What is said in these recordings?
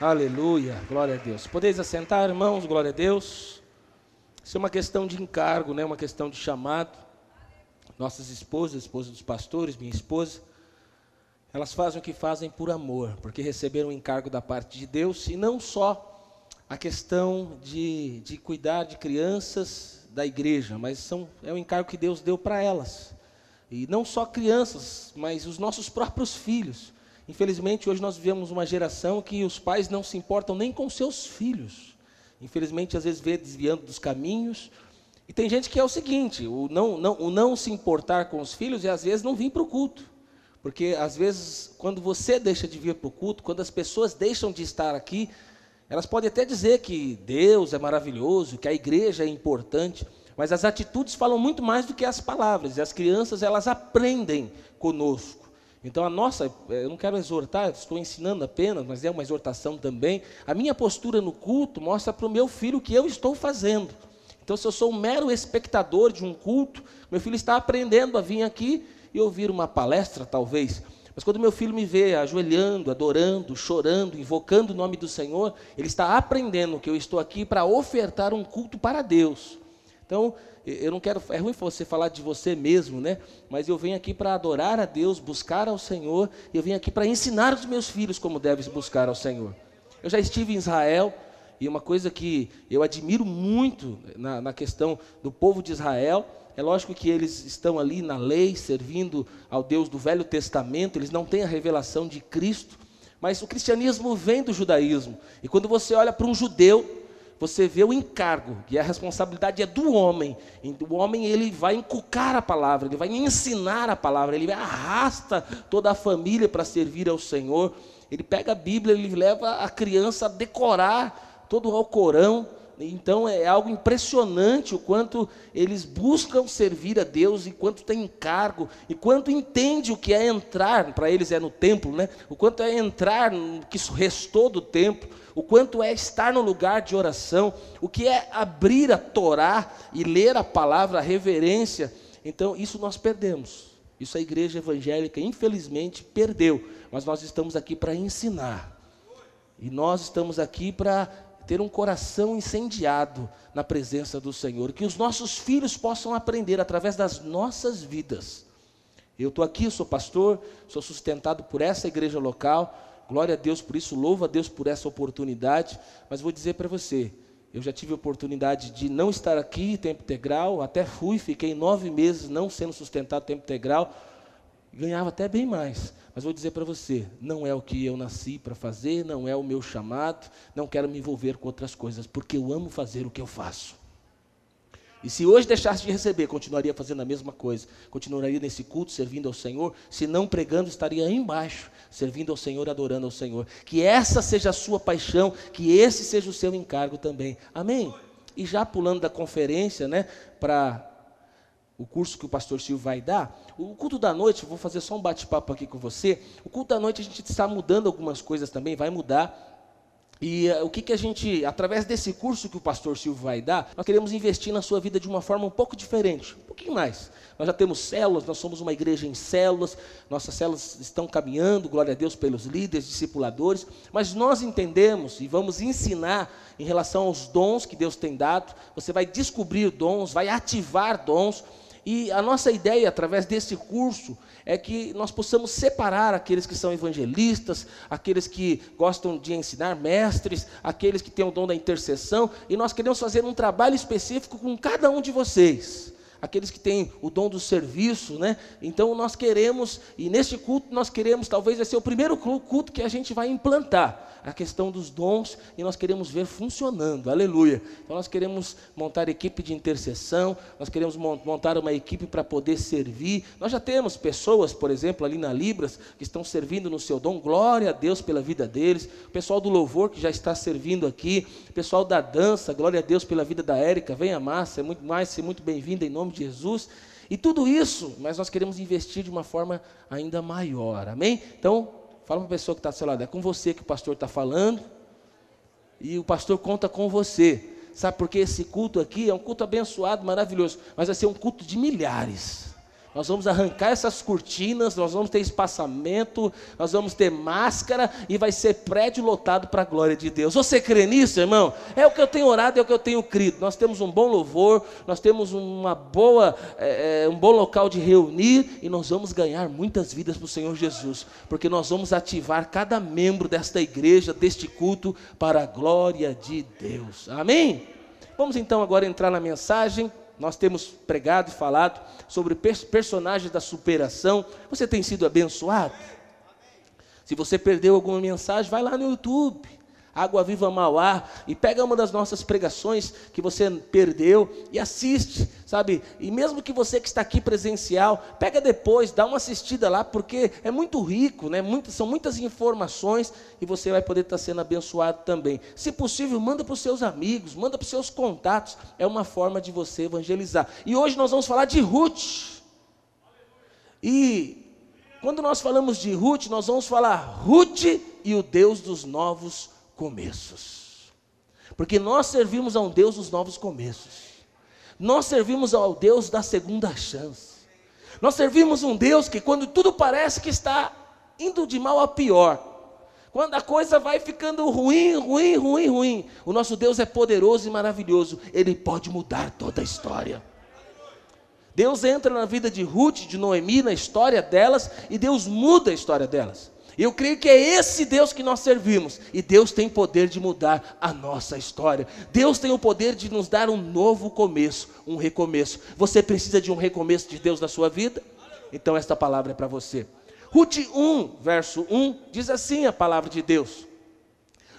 Aleluia, glória a Deus. Podeis assentar, irmãos, glória a Deus. Isso é uma questão de encargo, né? uma questão de chamado. Nossas esposas, esposas dos pastores, minha esposa, elas fazem o que fazem por amor, porque receberam um encargo da parte de Deus, e não só a questão de, de cuidar de crianças da igreja, mas são, é um encargo que Deus deu para elas. E não só crianças, mas os nossos próprios filhos. Infelizmente, hoje nós vivemos uma geração que os pais não se importam nem com seus filhos. Infelizmente, às vezes vê desviando dos caminhos. E tem gente que é o seguinte: o não, não, o não se importar com os filhos é às vezes não vir para o culto. Porque às vezes, quando você deixa de vir para o culto, quando as pessoas deixam de estar aqui, elas podem até dizer que Deus é maravilhoso, que a igreja é importante, mas as atitudes falam muito mais do que as palavras. E as crianças, elas aprendem conosco. Então a nossa, eh, eu não quero exortar, estou ensinando apenas, mas é uma exortação também. A minha postura no culto mostra para o meu filho o que eu estou fazendo. Então, se eu sou um mero espectador de um culto, meu filho está aprendendo a vir aqui e ouvir uma palestra, talvez. Mas quando meu filho me vê ajoelhando, adorando, chorando, invocando o nome do Senhor, ele está aprendendo que eu estou aqui para ofertar um culto para Deus. Então, eu não quero, é ruim você falar de você mesmo, né? Mas eu venho aqui para adorar a Deus, buscar ao Senhor, e eu venho aqui para ensinar os meus filhos como devem buscar ao Senhor. Eu já estive em Israel, e uma coisa que eu admiro muito na, na questão do povo de Israel, é lógico que eles estão ali na lei, servindo ao Deus do Velho Testamento, eles não têm a revelação de Cristo, mas o cristianismo vem do judaísmo. E quando você olha para um judeu, você vê o encargo, que a responsabilidade é do homem. O homem ele vai inculcar a palavra, ele vai ensinar a palavra, ele arrasta toda a família para servir ao Senhor. Ele pega a Bíblia, ele leva a criança a decorar todo o Alcorão. Então é algo impressionante o quanto eles buscam servir a Deus, e quanto tem encargo, e quanto entende o que é entrar, para eles é no templo, né? O quanto é entrar no que restou do templo o quanto é estar no lugar de oração, o que é abrir a Torá e ler a palavra, a reverência. Então, isso nós perdemos. Isso a igreja evangélica, infelizmente, perdeu. Mas nós estamos aqui para ensinar. E nós estamos aqui para ter um coração incendiado na presença do Senhor. Que os nossos filhos possam aprender através das nossas vidas. Eu estou aqui, sou pastor, sou sustentado por essa igreja local Glória a Deus por isso, louvo a Deus por essa oportunidade. Mas vou dizer para você, eu já tive a oportunidade de não estar aqui tempo integral, até fui, fiquei nove meses não sendo sustentado tempo integral, ganhava até bem mais. Mas vou dizer para você, não é o que eu nasci para fazer, não é o meu chamado, não quero me envolver com outras coisas, porque eu amo fazer o que eu faço. E se hoje deixasse de receber, continuaria fazendo a mesma coisa. Continuaria nesse culto, servindo ao Senhor. Se não pregando, estaria aí embaixo, servindo ao Senhor, adorando ao Senhor. Que essa seja a sua paixão, que esse seja o seu encargo também. Amém? E já pulando da conferência, né, para o curso que o pastor Silvio vai dar, o culto da noite, vou fazer só um bate-papo aqui com você. O culto da noite a gente está mudando algumas coisas também, vai mudar. E uh, o que, que a gente, através desse curso que o pastor Silvio vai dar, nós queremos investir na sua vida de uma forma um pouco diferente, um pouquinho mais. Nós já temos células, nós somos uma igreja em células, nossas células estão caminhando, glória a Deus, pelos líderes, discipuladores, mas nós entendemos e vamos ensinar em relação aos dons que Deus tem dado. Você vai descobrir dons, vai ativar dons, e a nossa ideia, através desse curso, é que nós possamos separar aqueles que são evangelistas, aqueles que gostam de ensinar, mestres, aqueles que têm o dom da intercessão, e nós queremos fazer um trabalho específico com cada um de vocês aqueles que têm o dom do serviço, né? Então nós queremos, e neste culto nós queremos, talvez vai ser o primeiro culto que a gente vai implantar a questão dos dons e nós queremos ver funcionando, aleluia. Então nós queremos montar equipe de intercessão, nós queremos montar uma equipe para poder servir. Nós já temos pessoas, por exemplo, ali na Libras, que estão servindo no seu dom, glória a Deus pela vida deles. O pessoal do louvor que já está servindo aqui, o pessoal da dança, glória a Deus pela vida da Érica. Venha, Márcia, é muito mais, ser muito bem-vinda em nome de Jesus. E tudo isso, mas nós queremos investir de uma forma ainda maior, amém? Então, Fala para a pessoa que está do seu lado, é com você que o pastor está falando, e o pastor conta com você. Sabe porque esse culto aqui é um culto abençoado, maravilhoso, mas vai ser um culto de milhares. Nós vamos arrancar essas cortinas, nós vamos ter espaçamento, nós vamos ter máscara e vai ser prédio lotado para a glória de Deus. Você crê nisso, irmão? É o que eu tenho orado, é o que eu tenho crido. Nós temos um bom louvor, nós temos uma boa, é, um bom local de reunir e nós vamos ganhar muitas vidas para o Senhor Jesus, porque nós vamos ativar cada membro desta igreja, deste culto, para a glória de Deus. Amém? Vamos então agora entrar na mensagem. Nós temos pregado e falado sobre personagens da superação. Você tem sido abençoado? Se você perdeu alguma mensagem, vai lá no YouTube. Água Viva Mauá, e pega uma das nossas pregações que você perdeu e assiste, sabe? E mesmo que você que está aqui presencial, pega depois, dá uma assistida lá, porque é muito rico, né? São muitas informações e você vai poder estar sendo abençoado também. Se possível, manda para os seus amigos, manda para os seus contatos, é uma forma de você evangelizar. E hoje nós vamos falar de Ruth. E quando nós falamos de Ruth, nós vamos falar Ruth e o Deus dos novos começos. Porque nós servimos a um Deus dos novos começos. Nós servimos ao Deus da segunda chance. Nós servimos um Deus que, quando tudo parece que está indo de mal a pior, quando a coisa vai ficando ruim, ruim, ruim, ruim, o nosso Deus é poderoso e maravilhoso, ele pode mudar toda a história. Deus entra na vida de Ruth, de Noemi, na história delas, e Deus muda a história delas. Eu creio que é esse Deus que nós servimos. E Deus tem poder de mudar a nossa história. Deus tem o poder de nos dar um novo começo, um recomeço. Você precisa de um recomeço de Deus na sua vida? Então esta palavra é para você. Ruth 1, verso 1, diz assim a palavra de Deus: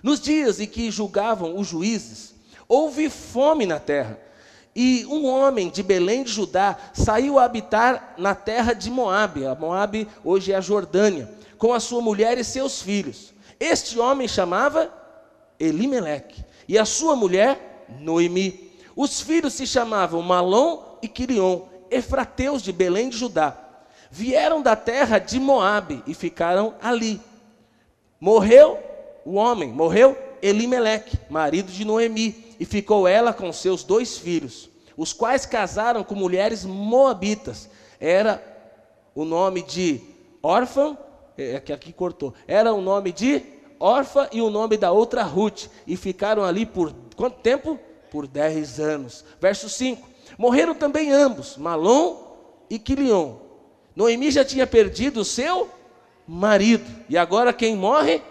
Nos dias em que julgavam os juízes, houve fome na terra. E um homem de Belém de Judá saiu a habitar na terra de Moabe. A Moabe hoje é a Jordânia com a sua mulher e seus filhos. Este homem chamava Elimeleque e a sua mulher Noemi. Os filhos se chamavam Malom e Quirion, efrateus de Belém de Judá. Vieram da terra de Moabe e ficaram ali. Morreu o homem, morreu Elimeleque, marido de Noemi, e ficou ela com seus dois filhos, os quais casaram com mulheres moabitas. Era o nome de órfã é, é que aqui cortou. Era o nome de Orfa e o nome da outra Ruth. E ficaram ali por quanto tempo? Por dez anos. Verso 5. Morreram também ambos, Malom e Quilion. Noemi já tinha perdido o seu marido. E agora quem morre?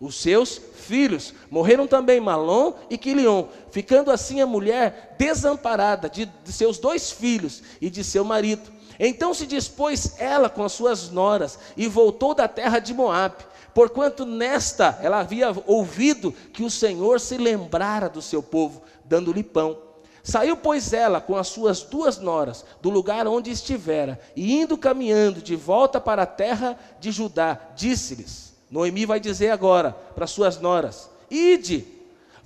Os seus filhos. Morreram também Malom e Quilion, ficando assim a mulher desamparada de, de seus dois filhos e de seu marido. Então se dispôs ela com as suas noras e voltou da terra de Moabe, porquanto nesta ela havia ouvido que o Senhor se lembrara do seu povo, dando-lhe pão. Saiu, pois, ela com as suas duas noras do lugar onde estivera, e indo caminhando de volta para a terra de Judá, disse-lhes: Noemi vai dizer agora para suas noras: Ide,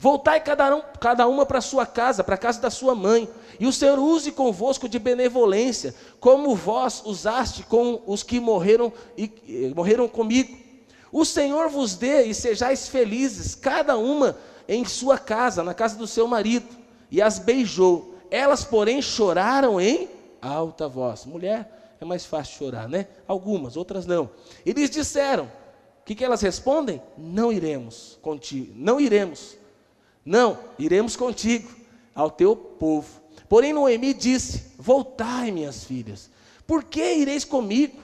voltai cada, um, cada uma para sua casa, para a casa da sua mãe, e o Senhor use convosco de benevolência, como vós usaste com os que morreram, e, morreram comigo. O Senhor vos dê e sejais felizes, cada uma em sua casa, na casa do seu marido. E as beijou. Elas, porém, choraram em alta voz. Mulher, é mais fácil chorar, né? Algumas, outras não. E lhes disseram: o que, que elas respondem? Não iremos contigo, não iremos. Não, iremos contigo, ao teu povo. Porém, Noemi disse: Voltai, minhas filhas, por que ireis comigo?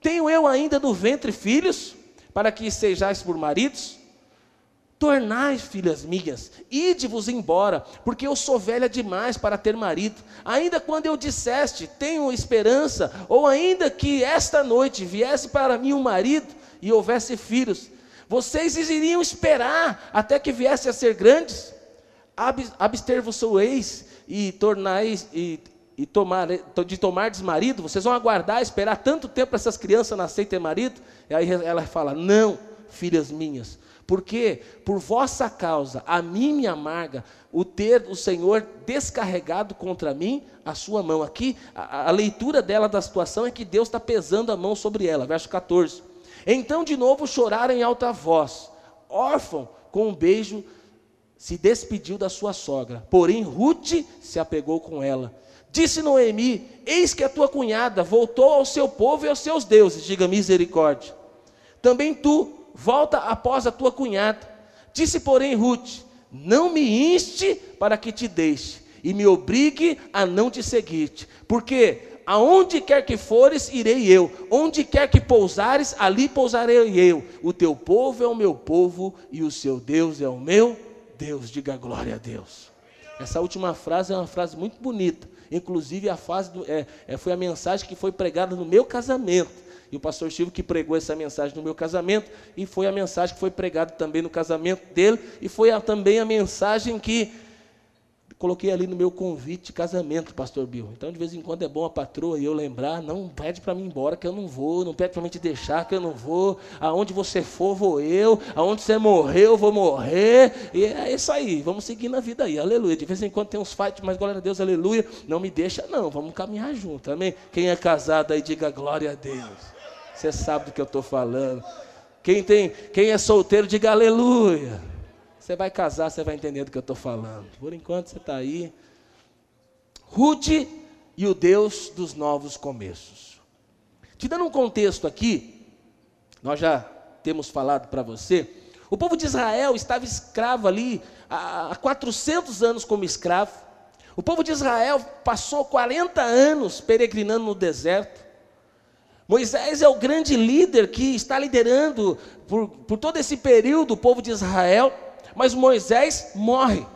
Tenho eu ainda no ventre filhos, para que sejais por maridos? Tornai, filhas minhas, ide-vos embora, porque eu sou velha demais para ter marido. Ainda quando eu disseste, tenho esperança, ou ainda que esta noite viesse para mim um marido e houvesse filhos, vocês iriam esperar até que viesse a ser grandes? Abster-vos-eis e tornais e, e tomar, de tomar desmarido, vocês vão aguardar, esperar tanto tempo para essas crianças nascerem e ter marido? E aí ela fala: Não, filhas minhas, porque por vossa causa a mim me amarga o ter o Senhor descarregado contra mim a sua mão. Aqui a, a leitura dela da situação é que Deus está pesando a mão sobre ela. Verso 14. Então de novo choraram em alta voz, órfão, com um beijo se despediu da sua sogra, porém Ruth se apegou com ela. Disse Noemi: Eis que a tua cunhada voltou ao seu povo e aos seus deuses, diga misericórdia. Também tu, volta após a tua cunhada. Disse, porém, Ruth: Não me inste para que te deixe, e me obrigue a não te seguir-te, porque aonde quer que fores, irei eu, onde quer que pousares, ali pousarei eu. O teu povo é o meu povo, e o seu Deus é o meu Deus. Diga glória a Deus. Essa última frase é uma frase muito bonita. Inclusive, a fase do, é, é, foi a mensagem que foi pregada no meu casamento. E o pastor Silvio que pregou essa mensagem no meu casamento, e foi a mensagem que foi pregada também no casamento dele, e foi a, também a mensagem que coloquei ali no meu convite de casamento, pastor Bill. Então, de vez em quando é bom a patroa e eu lembrar, não pede para mim ir embora que eu não vou, não pede para mim te deixar que eu não vou. Aonde você for, vou eu. Aonde você morrer, eu vou morrer. E é isso aí, vamos seguir na vida aí, aleluia. De vez em quando tem uns fights, mas glória a Deus, aleluia. Não me deixa, não, vamos caminhar junto, amém? Quem é casado aí, diga glória a Deus. Você sabe do que eu estou falando. Quem, tem, quem é solteiro, diga aleluia. Você vai casar, você vai entender do que eu estou falando. Por enquanto você está aí. Ruth e o Deus dos novos começos. Te dando um contexto aqui, nós já temos falado para você. O povo de Israel estava escravo ali há 400 anos como escravo. O povo de Israel passou 40 anos peregrinando no deserto. Moisés é o grande líder que está liderando por, por todo esse período o povo de Israel. Mas Moisés morre.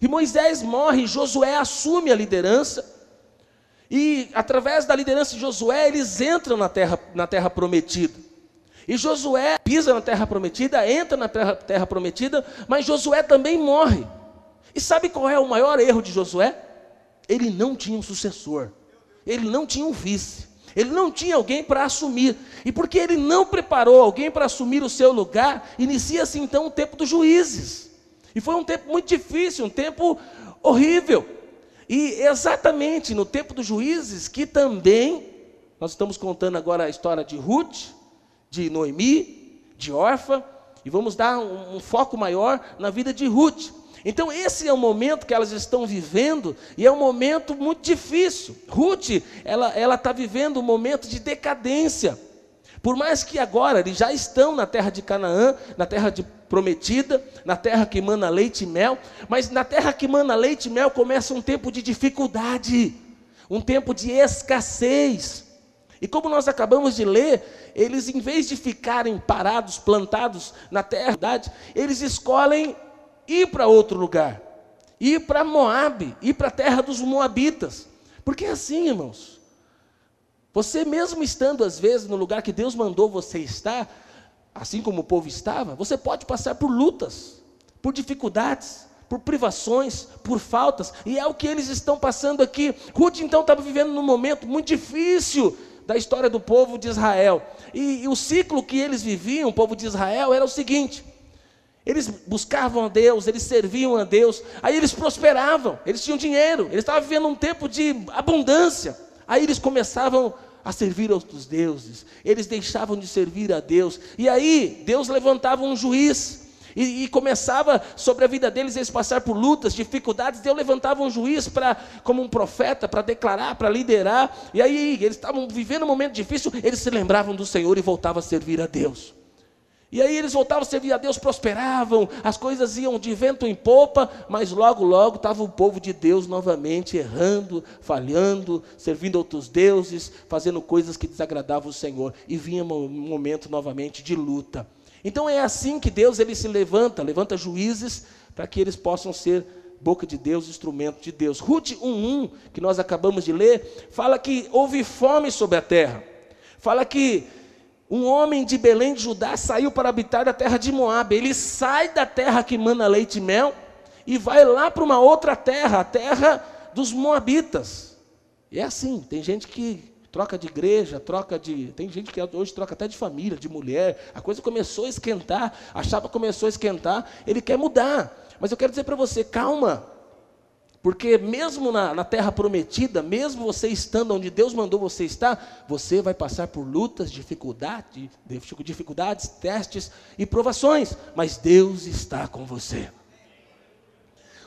E Moisés morre, Josué assume a liderança. E através da liderança de Josué, eles entram na terra, na terra prometida. E Josué pisa na terra prometida, entra na terra, terra prometida, mas Josué também morre. E sabe qual é o maior erro de Josué? Ele não tinha um sucessor, ele não tinha um vice. Ele não tinha alguém para assumir. E porque ele não preparou alguém para assumir o seu lugar, inicia-se então o tempo dos juízes. E foi um tempo muito difícil, um tempo horrível. E exatamente no tempo dos juízes que também nós estamos contando agora a história de Ruth, de Noemi, de Orfa, e vamos dar um, um foco maior na vida de Ruth. Então, esse é o momento que elas estão vivendo, e é um momento muito difícil. Ruth, ela está vivendo um momento de decadência. Por mais que agora eles já estão na terra de Canaã, na terra de prometida, na terra que mana leite e mel, mas na terra que mana leite e mel começa um tempo de dificuldade, um tempo de escassez. E como nós acabamos de ler, eles em vez de ficarem parados, plantados na terra, eles escolhem ir para outro lugar, ir para Moabe, ir para a terra dos Moabitas. Porque é assim, irmãos. Você mesmo estando às vezes no lugar que Deus mandou você estar, assim como o povo estava, você pode passar por lutas, por dificuldades, por privações, por faltas, e é o que eles estão passando aqui. Ruth então estava vivendo num momento muito difícil da história do povo de Israel. E, e o ciclo que eles viviam, o povo de Israel, era o seguinte: eles buscavam a Deus, eles serviam a Deus, aí eles prosperavam, eles tinham dinheiro, eles estavam vivendo um tempo de abundância. Aí eles começavam a servir outros deuses, eles deixavam de servir a Deus, e aí Deus levantava um juiz, e, e, começava sobre a vida deles eles passar por lutas, dificuldades. Deus levantava um juiz para, como um profeta, para declarar, para liderar. E aí eles estavam vivendo um momento difícil, eles se lembravam do Senhor e voltavam a servir a Deus. E aí eles voltavam a servir a Deus, prosperavam, as coisas iam de vento em popa, mas logo, logo estava o povo de Deus novamente errando, falhando, servindo outros deuses, fazendo coisas que desagradavam o Senhor. E vinha um momento novamente de luta. Então é assim que Deus ele se levanta, levanta juízes para que eles possam ser boca de Deus, instrumento de Deus. Ruth 1:1, que nós acabamos de ler, fala que houve fome sobre a terra. Fala que um homem de Belém de Judá saiu para habitar a terra de Moab. Ele sai da terra que mana leite e mel e vai lá para uma outra terra, a terra dos Moabitas. E é assim, tem gente que troca de igreja, troca de. Tem gente que hoje troca até de família, de mulher. A coisa começou a esquentar, a chapa começou a esquentar, ele quer mudar. Mas eu quero dizer para você, calma. Porque mesmo na, na, terra prometida, mesmo você estando onde Deus mandou você estar, você vai passar por lutas, dificuldades, dificuldades, testes e provações, mas Deus está com você.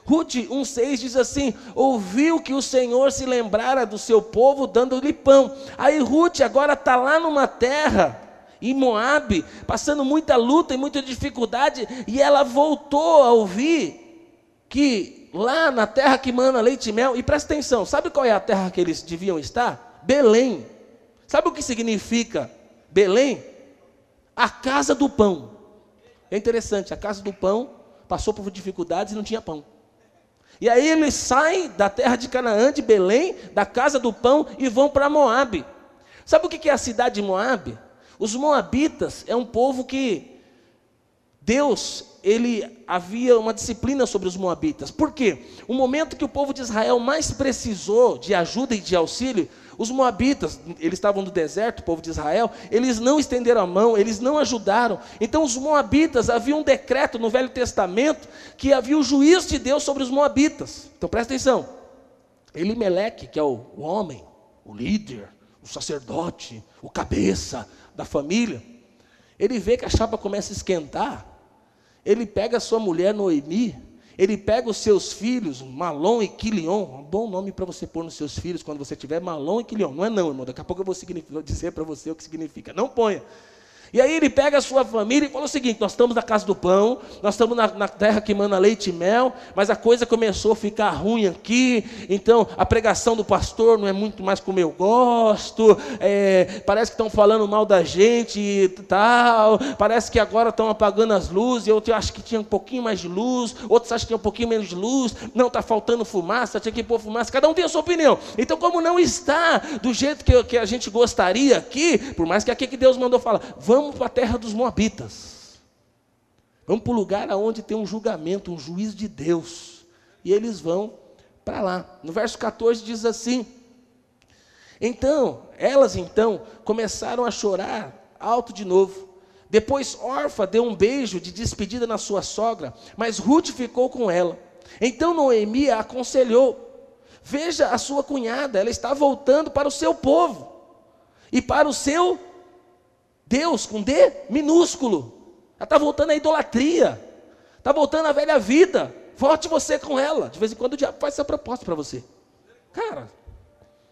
Ruth 1,6 diz assim: ouviu que o Senhor se lembrara do seu povo dando-lhe pão. Aí Ruth agora está lá numa terra, em Moabe, passando muita luta e muita dificuldade, e ela voltou a ouvir que lá na terra que mana leite e mel, e presta atenção, sabe qual é a terra que eles deviam estar? Belém. Sabe o que significa Belém? A casa do pão. É interessante, a casa do pão passou por dificuldades e não tinha pão. E aí eles saem da terra de Canaã, de Belém, da casa do pão e vão para Moabe. Sabe o que é a cidade de Moabe? Os moabitas é um povo que Deus, ele havia uma disciplina sobre os moabitas. Por quê? O momento que o povo de Israel mais precisou de ajuda e de auxílio os moabitas, eles estavam no deserto, o povo de Israel, eles não estenderam a mão, eles não ajudaram. Então os moabitas, havia um decreto no Velho Testamento que havia o juízo de Deus sobre os moabitas. Então presta atenção. Elimeleque, que é o, o homem, o líder, o sacerdote, o cabeça da família, ele vê que a chapa começa a esquentar, ele pega a sua mulher Noemi, ele pega os seus filhos, Malom e Quilion, um bom nome para você pôr nos seus filhos quando você tiver Malom e Quilion. Não é não, irmão, daqui a pouco eu vou dizer para você o que significa. Não ponha. E aí ele pega a sua família e fala o seguinte: nós estamos na casa do pão, nós estamos na, na, terra que manda leite e mel, mas a coisa começou a ficar ruim aqui, então a pregação do pastor não é muito mais como eu gosto, é, parece que estão falando mal da gente e tal, parece que agora estão apagando as luzes, eu acho que tinha um pouquinho mais de luz, outros acham que tinha um pouquinho menos de luz, não, está faltando fumaça, tinha que pôr fumaça, cada um tem a sua opinião. Então, como não está do jeito que, que a gente gostaria aqui, por mais que aqui que Deus mandou falar, vamos vamos para a terra dos Moabitas. Vamos para o lugar onde tem um julgamento, um juízo de Deus. E eles vão para lá. No verso 14 diz assim: Então, elas então começaram a chorar alto de novo. Depois Orfa deu um beijo de despedida na sua sogra, mas Ruth ficou com ela. Então Noemi a aconselhou: Veja a sua cunhada, ela está voltando para o seu povo e para o seu Deus com D minúsculo. Ela está voltando à idolatria. Está voltando à velha vida. Volte você com ela. De vez em quando o diabo faz essa proposta para você. Cara,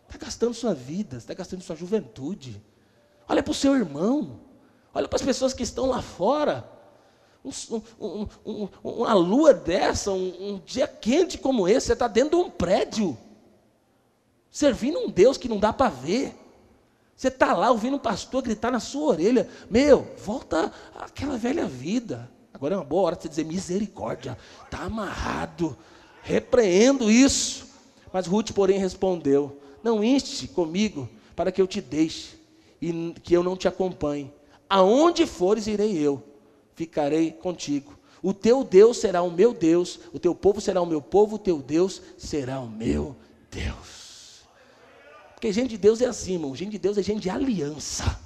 está gastando sua vida, está gastando sua juventude. Olha para o seu irmão. Olha para as pessoas que estão lá fora. Um, um, um, uma lua dessa, um, dia quente como esse, você está dentro de um prédio, servindo um Deus que não dá para ver. Você está lá ouvindo um pastor gritar na sua orelha: Meu, volta àquela velha vida. Agora é uma boa hora de você dizer misericórdia. Está amarrado. Repreendo isso. Mas Ruth, porém, respondeu: Não inste comigo para que eu te deixe e que eu não te acompanhe. Aonde fores, irei eu. Ficarei contigo. O teu Deus será o meu Deus, o teu povo será o meu povo, o teu Deus será o meu Deus. Porque gente de Deus é assim, irmão. Gente de Deus é gente de aliança.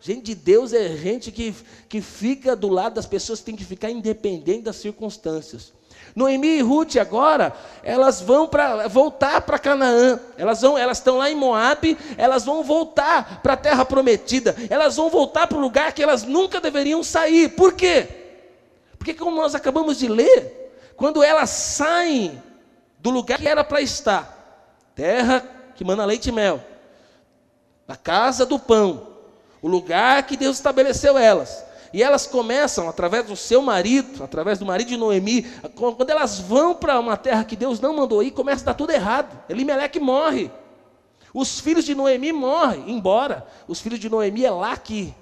Gente de Deus é gente que, que fica do lado das pessoas que tem que ficar independente das circunstâncias. Noemi e Ruth agora, elas vão para voltar para Canaã. Elas vão, elas estão lá em Moabe, elas vão voltar para a terra prometida. Elas vão voltar para o lugar que elas nunca deveriam sair. Por quê? Porque como nós acabamos de ler, quando elas saem do lugar que era para estar, terra que manda leite e mel, na casa do pão, o lugar que Deus estabeleceu elas. E elas começam, através do seu marido, através do marido de Noemi, quando elas vão para uma terra que Deus não mandou ir, começa a dar tudo errado. Elimeleque morre. Os filhos de Noemi morrem, embora os filhos de Noemi é lá que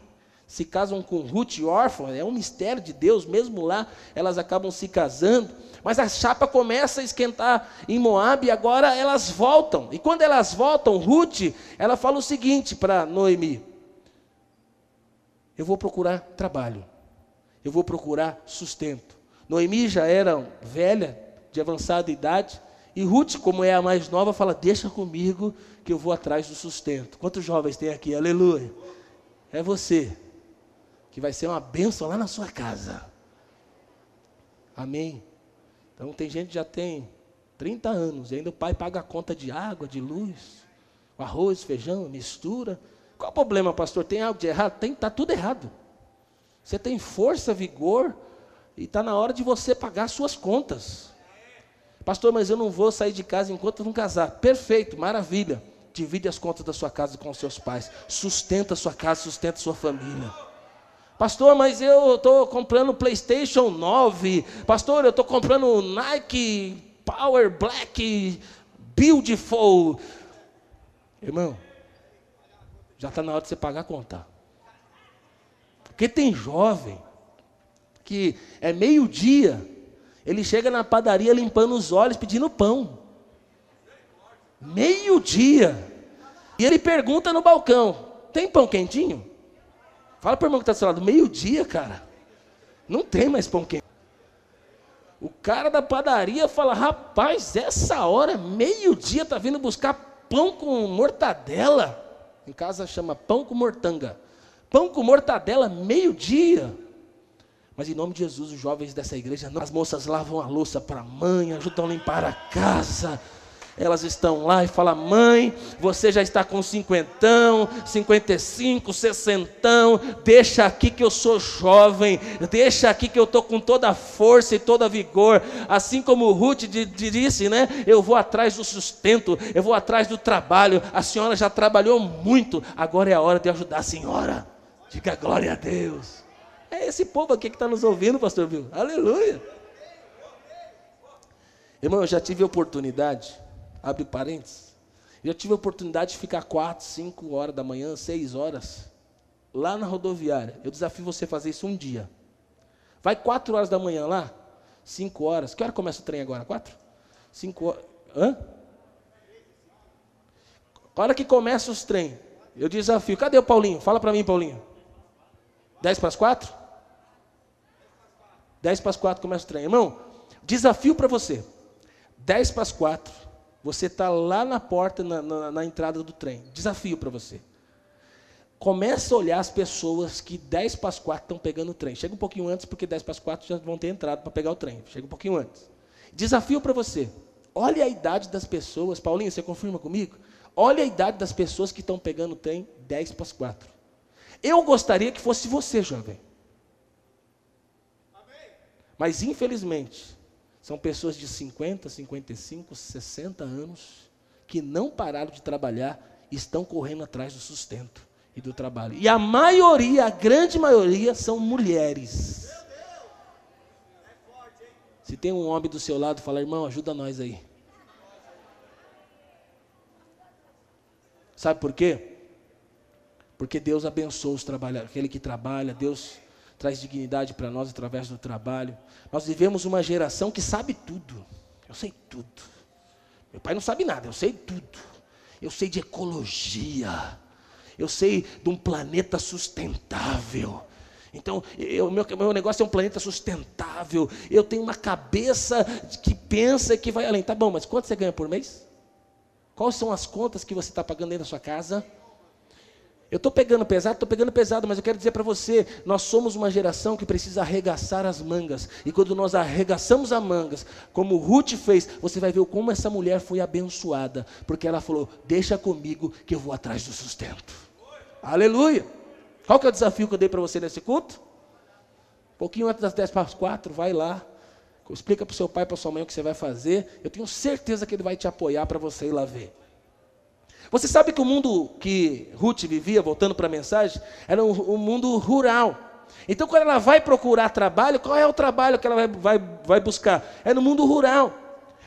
se casam com Ruth órfã, é um mistério de Deus, mesmo lá elas acabam se casando. Mas a chapa começa a esquentar em Moab e agora elas voltam. E quando elas voltam, Ruth, ela fala o seguinte para Noemi: Eu vou procurar trabalho. Eu vou procurar sustento. Noemi já era velha, de avançada idade, e Ruth, como é a mais nova, fala: Deixa comigo que eu vou atrás do sustento. Quantos jovens tem aqui? Aleluia. É você que vai ser uma bênção lá na sua casa. Amém. Então tem gente que já tem 30 anos e ainda o pai paga a conta de água, de luz, arroz, feijão, mistura. Qual o problema, pastor? Tem algo de errado? Tem, está tudo errado. Você tem força, vigor, e está na hora de você pagar suas contas. Pastor, mas eu não vou sair de casa enquanto não casar. Perfeito, maravilha. Divide as contas da sua casa com os seus pais. Sustenta a sua casa, sustenta a sua família. Pastor, mas eu estou comprando PlayStation 9. Pastor, eu estou comprando Nike Power Black Beautiful. Irmão, já está na hora de você pagar a conta. Porque tem jovem que é meio-dia, ele chega na padaria limpando os olhos, pedindo pão. Meio-dia. E ele pergunta no balcão: tem pão quentinho? Fala para o irmão que está do seu lado, meio-dia, cara. Não tem mais pão quente. O cara da padaria fala, rapaz, essa hora, meio-dia, está vindo buscar pão com mortadela. Em casa chama pão com mortanga. Pão com mortadela, meio-dia. Mas em nome de Jesus, os jovens dessa igreja, as moças lavam a louça para a mãe, ajudam a limpar a casa elas estão lá e falam: mãe, você já está com cinquentão, cinquenta e cinco, sessentão, deixa aqui que eu sou jovem, deixa aqui que eu estou com toda a força e toda a vigor. Assim como o Ruth disse, né? Eu vou atrás do sustento, eu vou atrás do trabalho. A senhora já trabalhou muito, agora é a hora de ajudar a senhora. Diga glória a Deus. É esse povo aqui que está nos ouvindo, pastor Bill. Aleluia. Irmão, eu já tive oportunidade abre parênteses. Já tive a oportunidade de ficar quatro, cinco horas da manhã, seis horas, lá na rodoviária. Eu desafio você a fazer isso um dia. Vai quatro horas da manhã lá, cinco horas. Que hora começa o trem agora? Quatro? Cinco horas. Hã? Hora que começa os trem, eu desafio. Cadê o Paulinho? Fala para mim, Paulinho. Dez para as quatro? Dez para as quatro começa o trem. Irmão, desafio para você. Dez para as quatro você está lá na porta, na, na, na entrada do trem. Desafio para você. Começa a olhar as pessoas que 10 para as 4 estão pegando o trem. Chega um pouquinho antes, porque 10 para as 4 já vão ter entrado para pegar o trem. Chega um pouquinho antes. Desafio para você. Olhe a idade das pessoas. Paulinho, você confirma comigo? Olhe a idade das pessoas que estão pegando o trem 10 para as 4. Eu gostaria que fosse você, jovem. Mas, infelizmente, são pessoas de 50, 55, 60 anos que não pararam de trabalhar e estão correndo atrás do sustento e do trabalho. E a maioria, a grande maioria, são mulheres. Se tem um homem do seu lado, fala, irmão, ajuda nós aí. Sabe por quê? Porque Deus abençoa os trabalhadores, aquele que trabalha, Deus traz dignidade para nós através do trabalho. Nós vivemos uma geração que sabe tudo. Eu sei tudo. Meu pai não sabe nada, eu sei tudo. Eu sei de ecologia. Eu sei de um planeta sustentável. Então, o meu, meu negócio é um planeta sustentável. Eu tenho uma cabeça que pensa que vai além. Tá bom, mas quanto você ganha por mês? Quais são as contas que você está pagando dentro da sua casa? Eu estou pegando pesado, estou pegando pesado, mas eu quero dizer para você: nós somos uma geração que precisa arregaçar as mangas. E quando nós arregaçamos as mangas, como Ruth fez, você vai ver como essa mulher foi abençoada, porque ela falou: Deixa comigo que eu vou atrás do sustento. Aleluia! Qual que é o desafio que eu dei para você nesse culto? Um pouquinho antes das 10 para as 4, vai lá, explica para o seu pai, para sua mãe o que você vai fazer. Eu tenho certeza que ele vai te apoiar para você ir lá ver. Você sabe que o mundo que Ruth vivia, voltando para a mensagem, era um, um, mundo rural. Então, quando ela vai procurar trabalho, qual é o trabalho que ela vai, vai, vai buscar? É no mundo rural.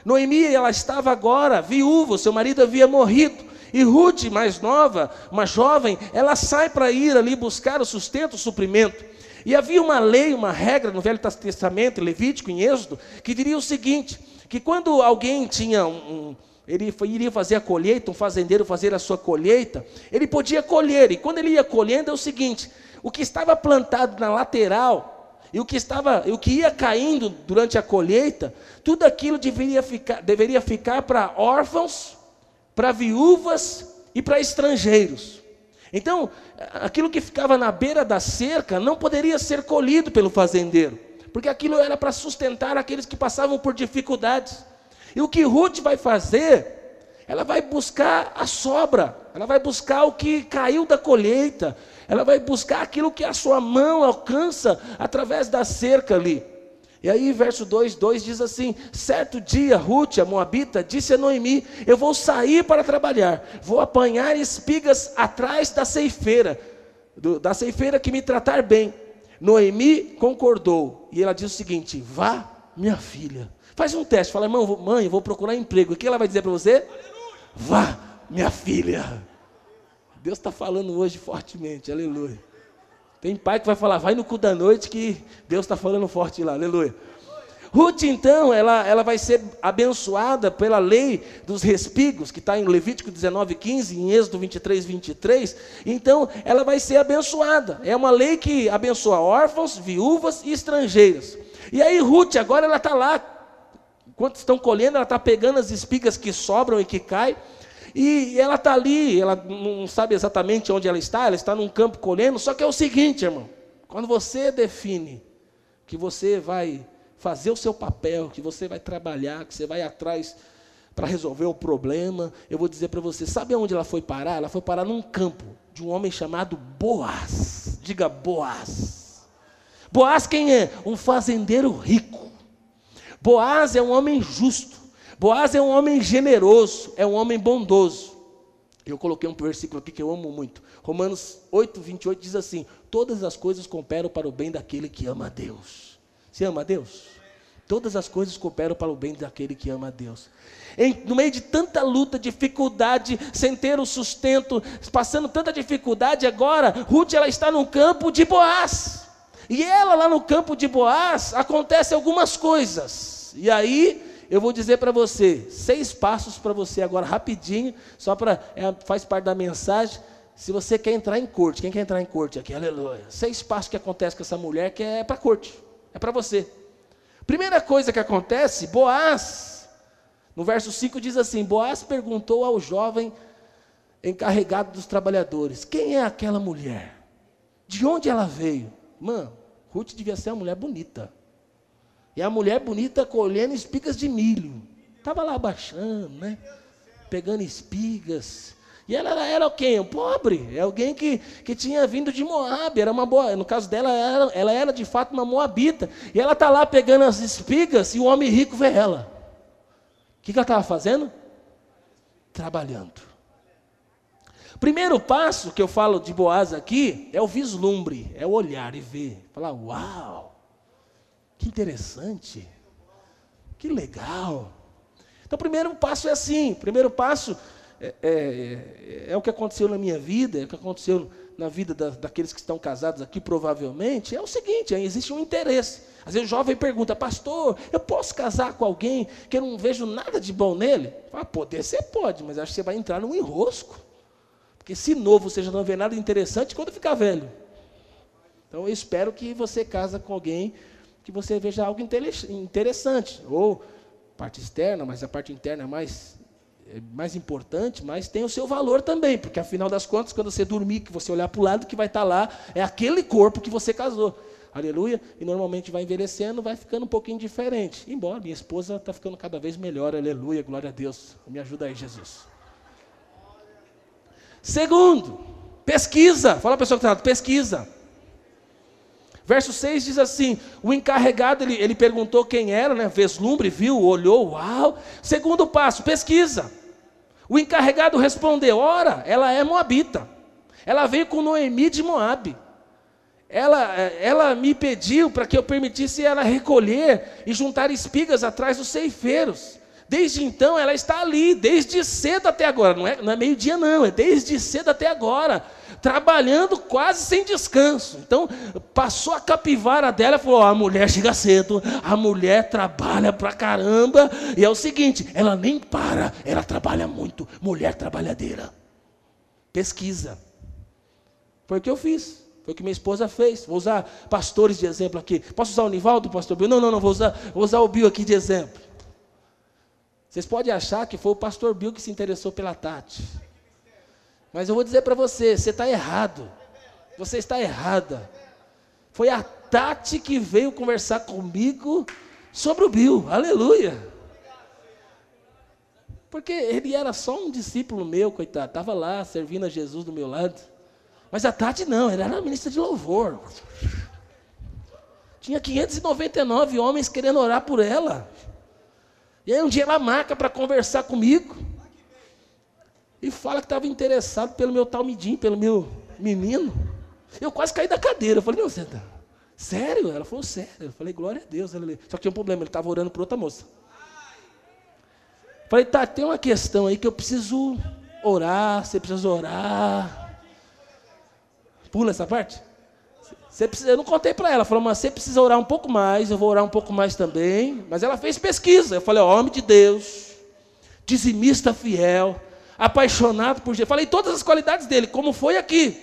Noemi, ela estava agora viúva, seu marido havia morrido. E Ruth, mais nova, uma jovem, ela sai para ir ali buscar o sustento, o suprimento. E havia uma lei, uma regra no Velho Testamento, Levítico, em Êxodo, que diria o seguinte: que quando alguém tinha um, um ele iria fazer a colheita, um fazendeiro fazer a sua colheita, ele podia colher, e quando ele ia colhendo é o seguinte: o que estava plantado na lateral, e o que estava, o que ia caindo durante a colheita, tudo aquilo deveria ficar, deveria ficar para órfãos, para viúvas e para estrangeiros. Então, aquilo que ficava na beira da cerca não poderia ser colhido pelo fazendeiro, porque aquilo era para sustentar aqueles que passavam por dificuldades. E o que Ruth vai fazer? Ela vai buscar a sobra, ela vai buscar o que caiu da colheita, ela vai buscar aquilo que a sua mão alcança através da cerca ali. E aí, verso 2, 2 diz assim: Certo dia, Ruth, a Moabita, disse a Noemi: Eu vou sair para trabalhar, vou apanhar espigas atrás da ceifeira, do, da ceifeira que me tratar bem. Noemi concordou, e ela diz o seguinte: Vá, minha filha. Faz um teste, fala, irmão, mãe, vou procurar emprego. O que ela vai dizer para você? Aleluia. Vá, minha filha. Deus está falando hoje fortemente, aleluia. Tem pai que vai falar, vai no cu da noite que Deus está falando forte lá, aleluia. Ruth, então, ela, ela vai ser abençoada pela lei dos respigos, que está em Levítico 19, 15, em Êxodo 23, 23. Então, ela vai ser abençoada. É uma lei que abençoa órfãos, viúvas e estrangeiros. E aí, Ruth, agora ela está lá, enquanto estão colhendo, ela está pegando as espigas que sobram e que caem. E ela está ali, ela não sabe exatamente onde ela está, ela está num campo colhendo, só que é o seguinte, irmão, quando você define que você vai fazer o seu papel, que você vai trabalhar, que você vai atrás para resolver o problema, eu vou dizer para você, sabe aonde ela foi parar? Ela foi parar num campo de um homem chamado Boaz. Diga Boaz. Boaz quem é? Um fazendeiro rico. Boaz é um homem justo. Boaz é um homem generoso, é um homem bondoso. Eu coloquei um versículo aqui que eu amo muito. Romanos 8, 28 diz assim: Todas as coisas cooperam para o bem daquele que ama a Deus. Você ama a Deus? Todas as coisas cooperam para o bem daquele que ama a Deus. Em, no meio de tanta luta, dificuldade, sem ter o sustento, passando tanta dificuldade, agora, Ruth ela está no campo de Boaz. E ela lá no campo de Boaz, acontece algumas coisas. E aí, eu vou dizer para você, seis passos para você agora, rapidinho, só para, é, faz parte da mensagem. Se você quer entrar em corte, quem quer entrar em corte aqui? Aleluia. Seis passos que acontece com essa mulher que é para corte, é para você. Primeira coisa que acontece, Boaz, no verso 5 diz assim: Boaz perguntou ao jovem encarregado dos trabalhadores: Quem é aquela mulher? De onde ela veio? Mano, Ruth devia ser uma mulher bonita. E a mulher bonita colhendo espigas de milho. Estava lá abaixando, né? Pegando espigas. E ela era, era quem? Pobre. É alguém que, que tinha vindo de Moab. Era uma boa. No caso dela, ela, ela era de fato uma moabita. E ela está lá pegando as espigas e o homem rico vê ela. O que, que ela estava fazendo? Trabalhando. Primeiro passo que eu falo de Boaz aqui é o vislumbre, é o olhar e ver. Falar, uau! Que interessante. Que legal. Então, o primeiro passo é assim: primeiro passo é, é, é, é, o que aconteceu na minha vida, é o que aconteceu na vida da, daqueles que estão casados aqui, provavelmente. É o seguinte: existe um interesse. Às vezes o jovem pergunta, pastor, eu posso casar com alguém que eu não vejo nada de bom nele? Ah, poder você pode, mas acho que você vai entrar num enrosco. Porque se novo você já não vê nada interessante, quando ficar velho? Então eu espero que você casa com alguém que você veja algo interessante, ou parte externa, mas a parte interna é mais, é mais importante, mas tem o seu valor também, porque afinal das contas, quando você dormir, que você olhar para o lado, que vai estar tá lá, é aquele corpo que você casou. Aleluia. E normalmente vai envelhecendo, vai ficando um pouquinho diferente. Embora minha esposa está ficando cada vez melhor. Aleluia. Glória a Deus. Me ajuda aí, Jesus. Segundo, pesquisa. Fala a pessoa que está pesquisa. Verso 6 diz assim: o encarregado, ele, ele perguntou quem era, né? Vislumbre, viu, olhou, uau. Segundo passo, pesquisa. O encarregado respondeu: ora, ela é moabita. Ela veio com Noemi de Moabe. Ela, ela me pediu para que eu permitisse ela recolher e juntar espigas atrás dos ceifeiros. Desde então ela está ali, desde cedo até agora. Não é, não é meio-dia, não, é desde cedo até agora trabalhando quase sem descanso. Então, passou a capivara dela e falou: a mulher chega cedo, a mulher trabalha pra caramba. E é o seguinte: ela nem para, ela trabalha muito. Mulher trabalhadeira. Pesquisa. Foi o que eu fiz. Foi o que minha esposa fez. Vou usar pastores de exemplo aqui. Posso usar o Nivaldo, pastor Bill? Não, não, não, vou usar, vou usar o Bill aqui de exemplo. Vocês podem achar que foi o pastor Bill que se interessou pela Tati. Mas eu vou dizer para você, você está errado. Você está errada. Foi a Tati que veio conversar comigo sobre o Bill. Aleluia. Porque ele era só um discípulo meu, coitado. Estava lá servindo a Jesus do meu lado. Mas a Tati não, ela era ministra de louvor. Tinha 599 homens querendo orar por ela. E aí um dia ela marca para conversar comigo. E fala que estava interessado pelo meu talmidim, pelo meu menino. Eu quase caí da cadeira. Eu falei, não, você tá... sério? Ela falou, sério. Eu falei, glória a Deus. Só que tinha um problema, ele estava orando por outra moça. Falei, tá, tem uma questão aí que eu preciso orar, você precisa orar. Pula essa parte. Você precisa, eu não contei para ela, falou, mas você precisa orar um pouco mais, eu vou orar um pouco mais também. Mas ela fez pesquisa. Eu falei, ó, homem de Deus, dizimista fiel, apaixonado por Jesus. Falei todas as qualidades dele, como foi aqui.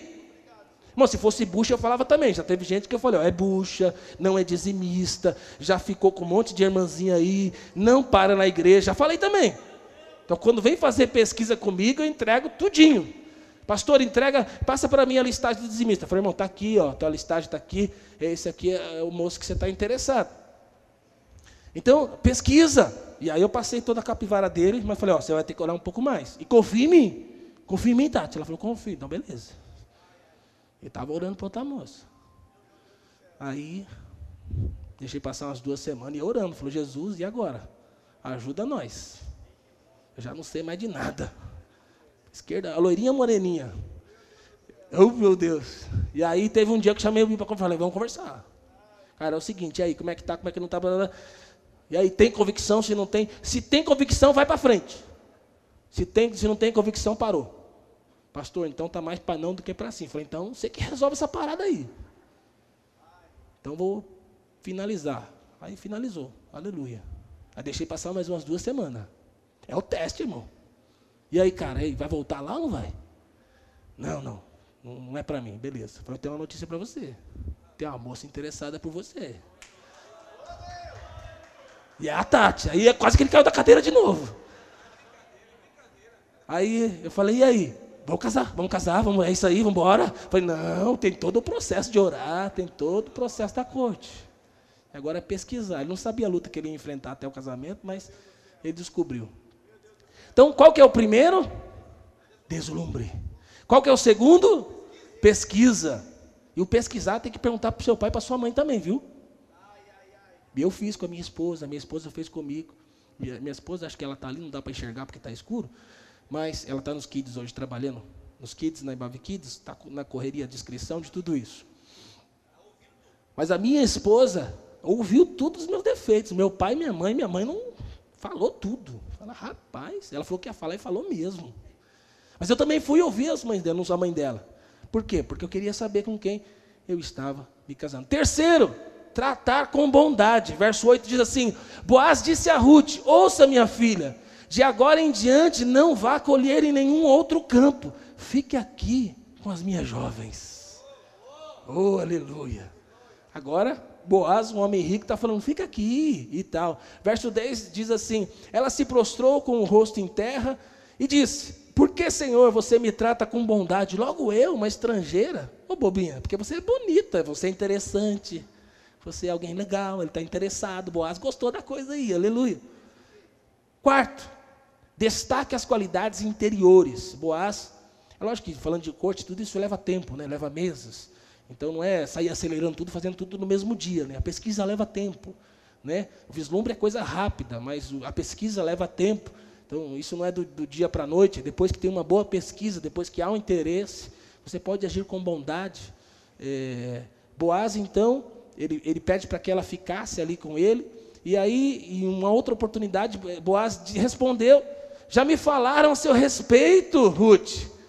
Irmão, se fosse bucha, eu falava também. Já teve gente que eu falei, ó, é bucha, não é dizimista, já ficou com um monte de irmãzinha aí, não para na igreja. Já falei também. Então, quando vem fazer pesquisa comigo, eu entrego tudinho. Pastor, entrega, passa para mim a listagem do dizimista. Falei, irmão, está aqui, ó, a listagem está aqui. Esse aqui é o moço que você está interessado. Então, pesquisa. E aí eu passei toda a capivara dele, mas falei, ó, você vai ter que orar um pouco mais. E confia em mim. Confia em mim, Tati. Ela falou, confia. Então, beleza. Ele estava orando para outra moça. Aí, deixei passar umas duas semanas e orando. Falou, Jesus, e agora? Ajuda nós. Eu já não sei mais de nada. Esquerda, a loirinha moreninha. Oh, meu Deus. E aí teve um dia que chamei o para conversar. Falei, vamos conversar. Cara, é o seguinte, e aí, como é que tá, como é que não tá? E aí, tem convicção, se não tem. Se tem convicção, vai para frente. Se, tem, se não tem convicção, parou. Pastor, então tá mais para não do que para sim. Falei, então você que resolve essa parada aí. Então vou finalizar. Aí finalizou. Aleluia. Aí deixei passar mais umas duas semanas. É o teste, irmão. E aí, cara, vai voltar lá ou não vai? Não, não. Não é para mim. Beleza. Eu tenho uma notícia para você. Tem uma moça interessada por você. E é a Tati. Aí é quase que ele caiu da cadeira de novo. Aí eu falei, e aí? Vamos casar, vamos casar, vamos, é isso aí, vamos embora. Falei, não, tem todo o processo de orar, tem todo o processo da corte. Agora é pesquisar. Ele não sabia a luta que ele ia enfrentar até o casamento, mas ele descobriu. Então, qual que é o primeiro? Deslumbre. Qual que é o segundo? Pesquisa. E o pesquisar tem que perguntar para o seu pai e para sua mãe também, viu? Eu fiz com a minha esposa, minha esposa fez comigo. Minha, minha esposa, acho que ela está ali, não dá para enxergar porque está escuro. Mas ela está nos Kids hoje trabalhando. Nos Kids, na Ibave Kids, está na correria, descrição de tudo isso. Mas a minha esposa ouviu todos os meus defeitos. Meu pai, minha mãe, minha mãe não falou tudo. Fala, rapaz, ela falou que ia falar e falou mesmo. Mas eu também fui ouvir as mães dela, não a mãe dela. Por quê? Porque eu queria saber com quem eu estava me casando. Terceiro, tratar com bondade. Verso 8 diz assim: Boaz disse a Ruth: Ouça, minha filha, de agora em diante não vá colher em nenhum outro campo, fique aqui com as minhas jovens. Oh, aleluia. Agora, Boaz, um homem rico, está falando, fica aqui e tal. Verso 10 diz assim: Ela se prostrou com o rosto em terra e disse: Por que, Senhor, você me trata com bondade? Logo eu, uma estrangeira? Ô, bobinha, porque você é bonita, você é interessante, você é alguém legal, ele está interessado. Boaz gostou da coisa aí, aleluia. Quarto, destaque as qualidades interiores. Boaz, é lógico que falando de corte, tudo isso leva tempo, né? leva meses. Então não é sair acelerando tudo, fazendo tudo no mesmo dia. Né? A pesquisa leva tempo. Né? O vislumbre é coisa rápida, mas a pesquisa leva tempo. Então isso não é do, do dia para a noite. Depois que tem uma boa pesquisa, depois que há um interesse, você pode agir com bondade. É, Boaz, então, ele, ele pede para que ela ficasse ali com ele. E aí, em uma outra oportunidade, Boaz respondeu: Já me falaram a seu respeito, Ruth.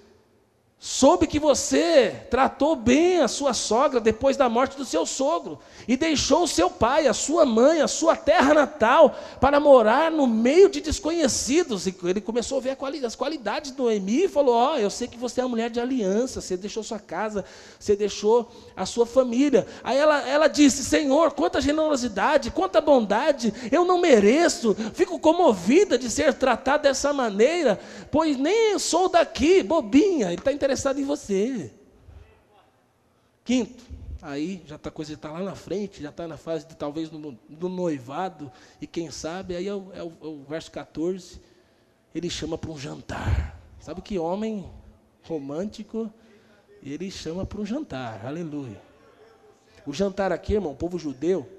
Soube que você tratou bem a sua sogra depois da morte do seu sogro e deixou o seu pai, a sua mãe, a sua terra natal para morar no meio de desconhecidos. E ele começou a ver as qualidades do Noemi e falou: Ó, oh, eu sei que você é uma mulher de aliança, você deixou sua casa, você deixou a sua família. Aí ela, ela disse: Senhor, quanta generosidade, quanta bondade, eu não mereço, fico comovida de ser tratada dessa maneira, pois nem sou daqui, bobinha. Ele está interessado em você. Quinto, aí já tá, a coisa está lá na frente, já está na fase de talvez do, do noivado, e quem sabe, aí é o, é o, é o verso 14, ele chama para um jantar. Sabe que homem romântico, ele chama para um jantar, aleluia. O jantar aqui, irmão, o povo judeu,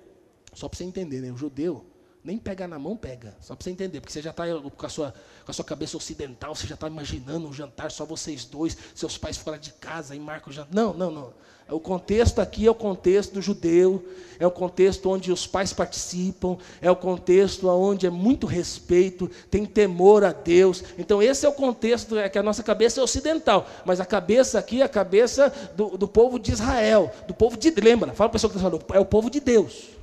só para você entender, né? O judeu, nem pegar na mão, pega. Só para você entender, porque você já está com, a sua, com a sua cabeça ocidental, você já está imaginando um jantar só vocês dois, seus pais fora de casa, e marca o jantar. Não, não, não. O contexto aqui é o contexto do judeu, é o contexto onde os pais participam, é o contexto onde é muito respeito, tem temor a Deus. Então, esse é o contexto, é que a nossa cabeça é ocidental, mas a cabeça aqui é a cabeça do, do povo de Israel, do povo de. Lembra, fala para a pessoa que está falando, é o povo de Deus.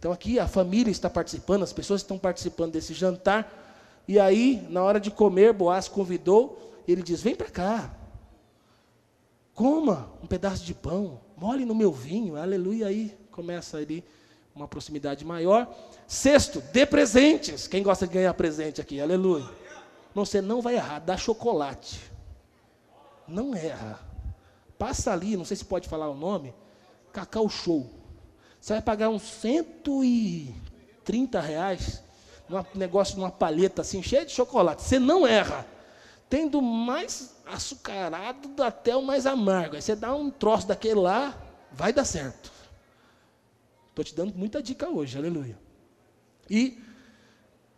Então aqui a família está participando, as pessoas estão participando desse jantar. E aí, na hora de comer, Boaz convidou, ele diz: Vem para cá, coma um pedaço de pão, mole no meu vinho, aleluia. Aí começa ali uma proximidade maior. Sexto, dê presentes. Quem gosta de ganhar presente aqui, aleluia. Não, você não vai errar, dá chocolate. Não erra. Passa ali, não sei se pode falar o nome, Cacau Show. Você vai pagar uns 130 reais num negócio de uma palheta assim, cheia de chocolate. Você não erra. Tem do mais açucarado até o mais amargo. Aí você dá um troço daquele lá, vai dar certo. Estou te dando muita dica hoje, aleluia. E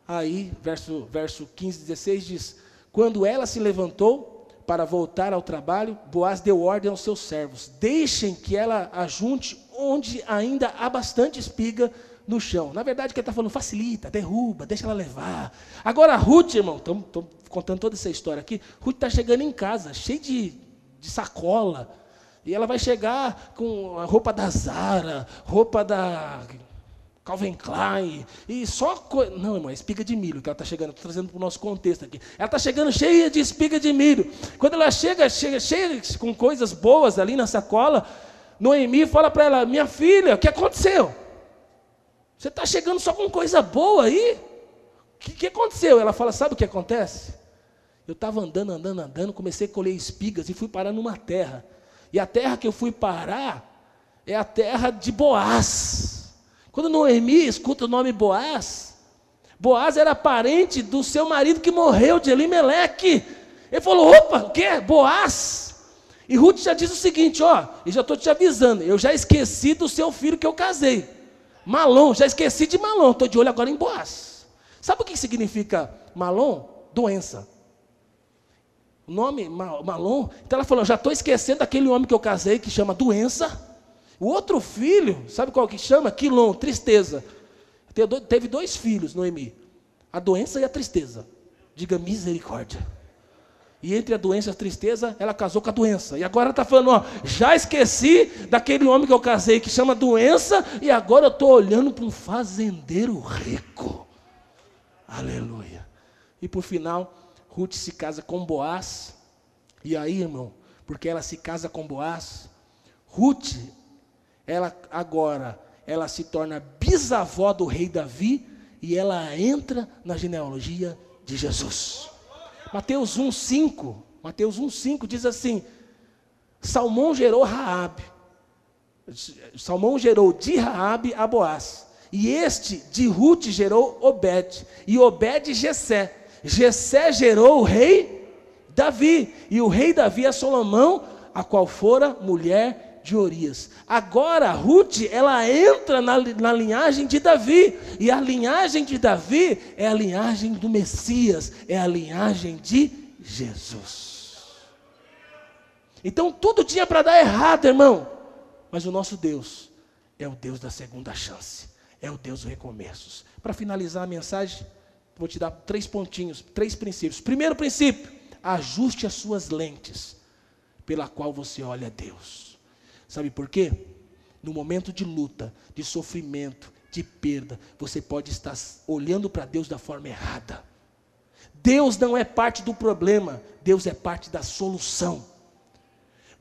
aí, verso, verso 15, 16 diz: Quando ela se levantou para voltar ao trabalho, Boaz deu ordem aos seus servos: Deixem que ela ajunte onde ainda há bastante espiga no chão. Na verdade, o que ele está falando, facilita, derruba, deixa ela levar. Agora, Ruth, irmão, estou contando toda essa história aqui. Ruth está chegando em casa, cheia de, de sacola. E ela vai chegar com a roupa da Zara, roupa da Calvin Klein, e só. Co... Não, irmão, é espiga de milho que ela está chegando, estou trazendo para o nosso contexto aqui. Ela está chegando cheia de espiga de milho. Quando ela chega, chega cheia com coisas boas ali na sacola, Noemi fala para ela: Minha filha, o que aconteceu? Você está chegando só com coisa boa aí? O que, que aconteceu? Ela fala: Sabe o que acontece? Eu estava andando, andando, andando, comecei a colher espigas e fui parar numa terra. E a terra que eu fui parar é a terra de Boaz. Quando Noemi escuta o nome Boaz, Boaz era parente do seu marido que morreu, de Elimeleque. Ele falou: opa, o que? Boaz? E Ruth já diz o seguinte: ó, e já estou te avisando, eu já esqueci do seu filho que eu casei. Malom, já esqueci de Malom, estou de olho agora em Boaz. Sabe o que significa Malom? Doença. O nome Malom, então ela falou: já estou esquecendo daquele homem que eu casei que chama doença. O outro filho, sabe qual que chama? Quilom, tristeza. Teve dois filhos, Noemi: a doença e a tristeza. Diga misericórdia. E entre a doença e a tristeza, ela casou com a doença. E agora está falando, ó, já esqueci daquele homem que eu casei que chama doença, e agora eu estou olhando para um fazendeiro rico. Aleluia. E por final, Ruth se casa com Boaz. E aí, irmão, porque ela se casa com Boaz, Ruth, ela agora, ela se torna bisavó do rei Davi e ela entra na genealogia de Jesus. Mateus 1:5, Mateus 1:5 diz assim: Salmão gerou Raabe. Salmão gerou de Raabe a Boaz. E este de Ruth gerou Obed, e Obed Jessé. Jessé gerou o rei Davi, e o rei Davi é Salomão, a qual fora mulher de Orias. Agora, Ruth, ela entra na, na linhagem de Davi, e a linhagem de Davi é a linhagem do Messias, é a linhagem de Jesus. Então, tudo tinha para dar errado, irmão, mas o nosso Deus é o Deus da segunda chance, é o Deus dos recomeços. Para finalizar a mensagem, vou te dar três pontinhos, três princípios. Primeiro princípio, ajuste as suas lentes pela qual você olha a Deus. Sabe por quê? No momento de luta, de sofrimento, de perda, você pode estar olhando para Deus da forma errada. Deus não é parte do problema, Deus é parte da solução.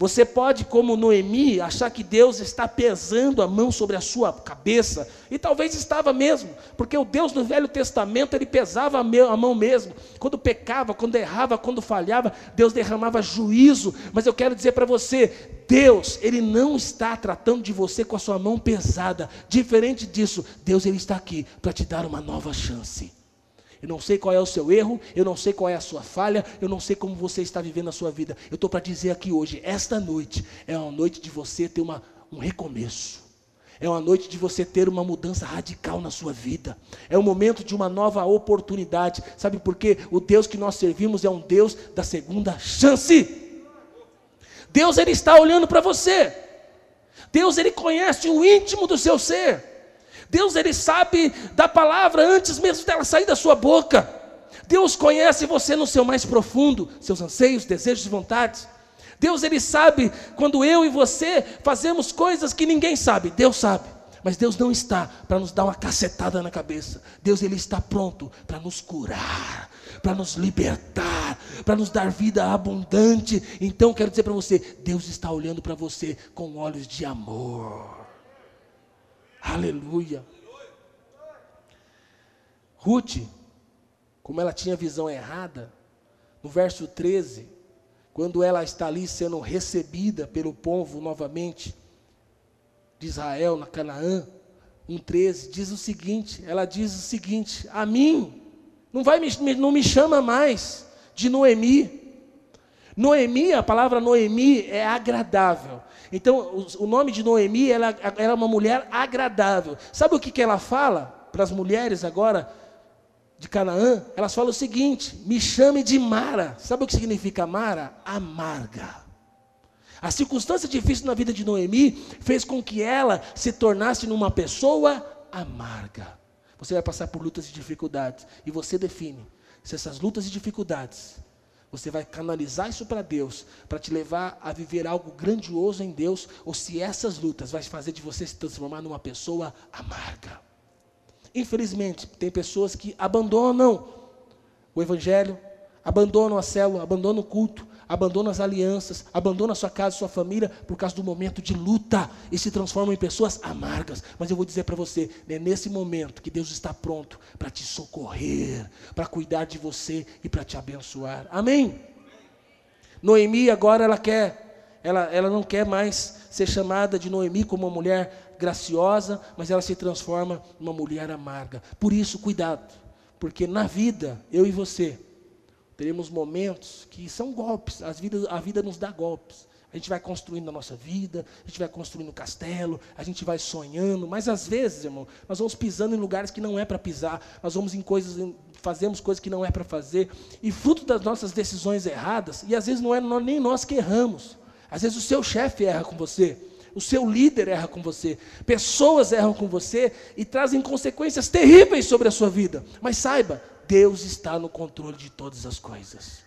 Você pode, como Noemi, achar que Deus está pesando a mão sobre a sua cabeça, e talvez estava mesmo, porque o Deus do Velho Testamento, ele pesava a mão mesmo. Quando pecava, quando errava, quando falhava, Deus derramava juízo. Mas eu quero dizer para você, Deus, ele não está tratando de você com a sua mão pesada. Diferente disso, Deus ele está aqui para te dar uma nova chance. Eu não sei qual é o seu erro, eu não sei qual é a sua falha, eu não sei como você está vivendo a sua vida. Eu estou para dizer aqui hoje, esta noite é uma noite de você ter uma um recomeço. É uma noite de você ter uma mudança radical na sua vida. É o momento de uma nova oportunidade. Sabe por quê? O Deus que nós servimos é um Deus da segunda chance. Deus ele está olhando para você. Deus ele conhece o íntimo do seu ser. Deus ele sabe da palavra antes mesmo dela sair da sua boca. Deus conhece você no seu mais profundo, seus anseios, desejos e vontades. Deus ele sabe quando eu e você fazemos coisas que ninguém sabe, Deus sabe. Mas Deus não está para nos dar uma cacetada na cabeça. Deus ele está pronto para nos curar, para nos libertar, para nos dar vida abundante. Então quero dizer para você, Deus está olhando para você com olhos de amor. Aleluia. Ruth, como ela tinha visão errada, no verso 13, quando ela está ali sendo recebida pelo povo novamente de Israel na Canaã, 1,13, diz o seguinte: ela diz o seguinte: a mim, não, vai me, não me chama mais de Noemi. Noemi, a palavra Noemi é agradável. Então, o, nome de Noemi, ela, ela é uma mulher agradável. Sabe o que, que ela fala para as mulheres agora? de Canaã, elas falam o seguinte: me chame de Mara. Sabe o que significa Mara? Amarga. A circunstância difícil na vida de Noemi fez com que ela se tornasse numa pessoa amarga. Você vai passar por lutas e dificuldades, e você define se essas lutas e dificuldades você vai canalizar isso para Deus, para te levar a viver algo grandioso em Deus, ou se essas lutas vai fazer de você se transformar numa pessoa amarga. Infelizmente, tem pessoas que abandonam o Evangelho, abandonam a célula, abandonam o culto, abandonam as alianças, abandonam a sua casa, sua família, por causa do momento de luta e se transformam em pessoas amargas. Mas eu vou dizer para você, é nesse momento que Deus está pronto para te socorrer, para cuidar de você e para te abençoar. Amém? Noemi agora ela quer, ela, ela não quer mais ser chamada de Noemi como uma mulher graciosa, mas ela se transforma numa mulher amarga. Por isso, cuidado, porque na vida, eu e você, teremos momentos que são golpes, as vidas, a vida nos dá golpes. A gente vai construindo a nossa vida, a gente vai construindo castelo, a gente vai sonhando, mas às vezes, irmão, nós vamos pisando em lugares que não é para pisar, nós vamos em coisas, fazemos coisas que não é para fazer, e fruto das nossas decisões erradas, e às vezes não é nem nós que erramos, às vezes o seu chefe erra com você, o seu líder erra com você, pessoas erram com você e trazem consequências terríveis sobre a sua vida. Mas saiba, Deus está no controle de todas as coisas.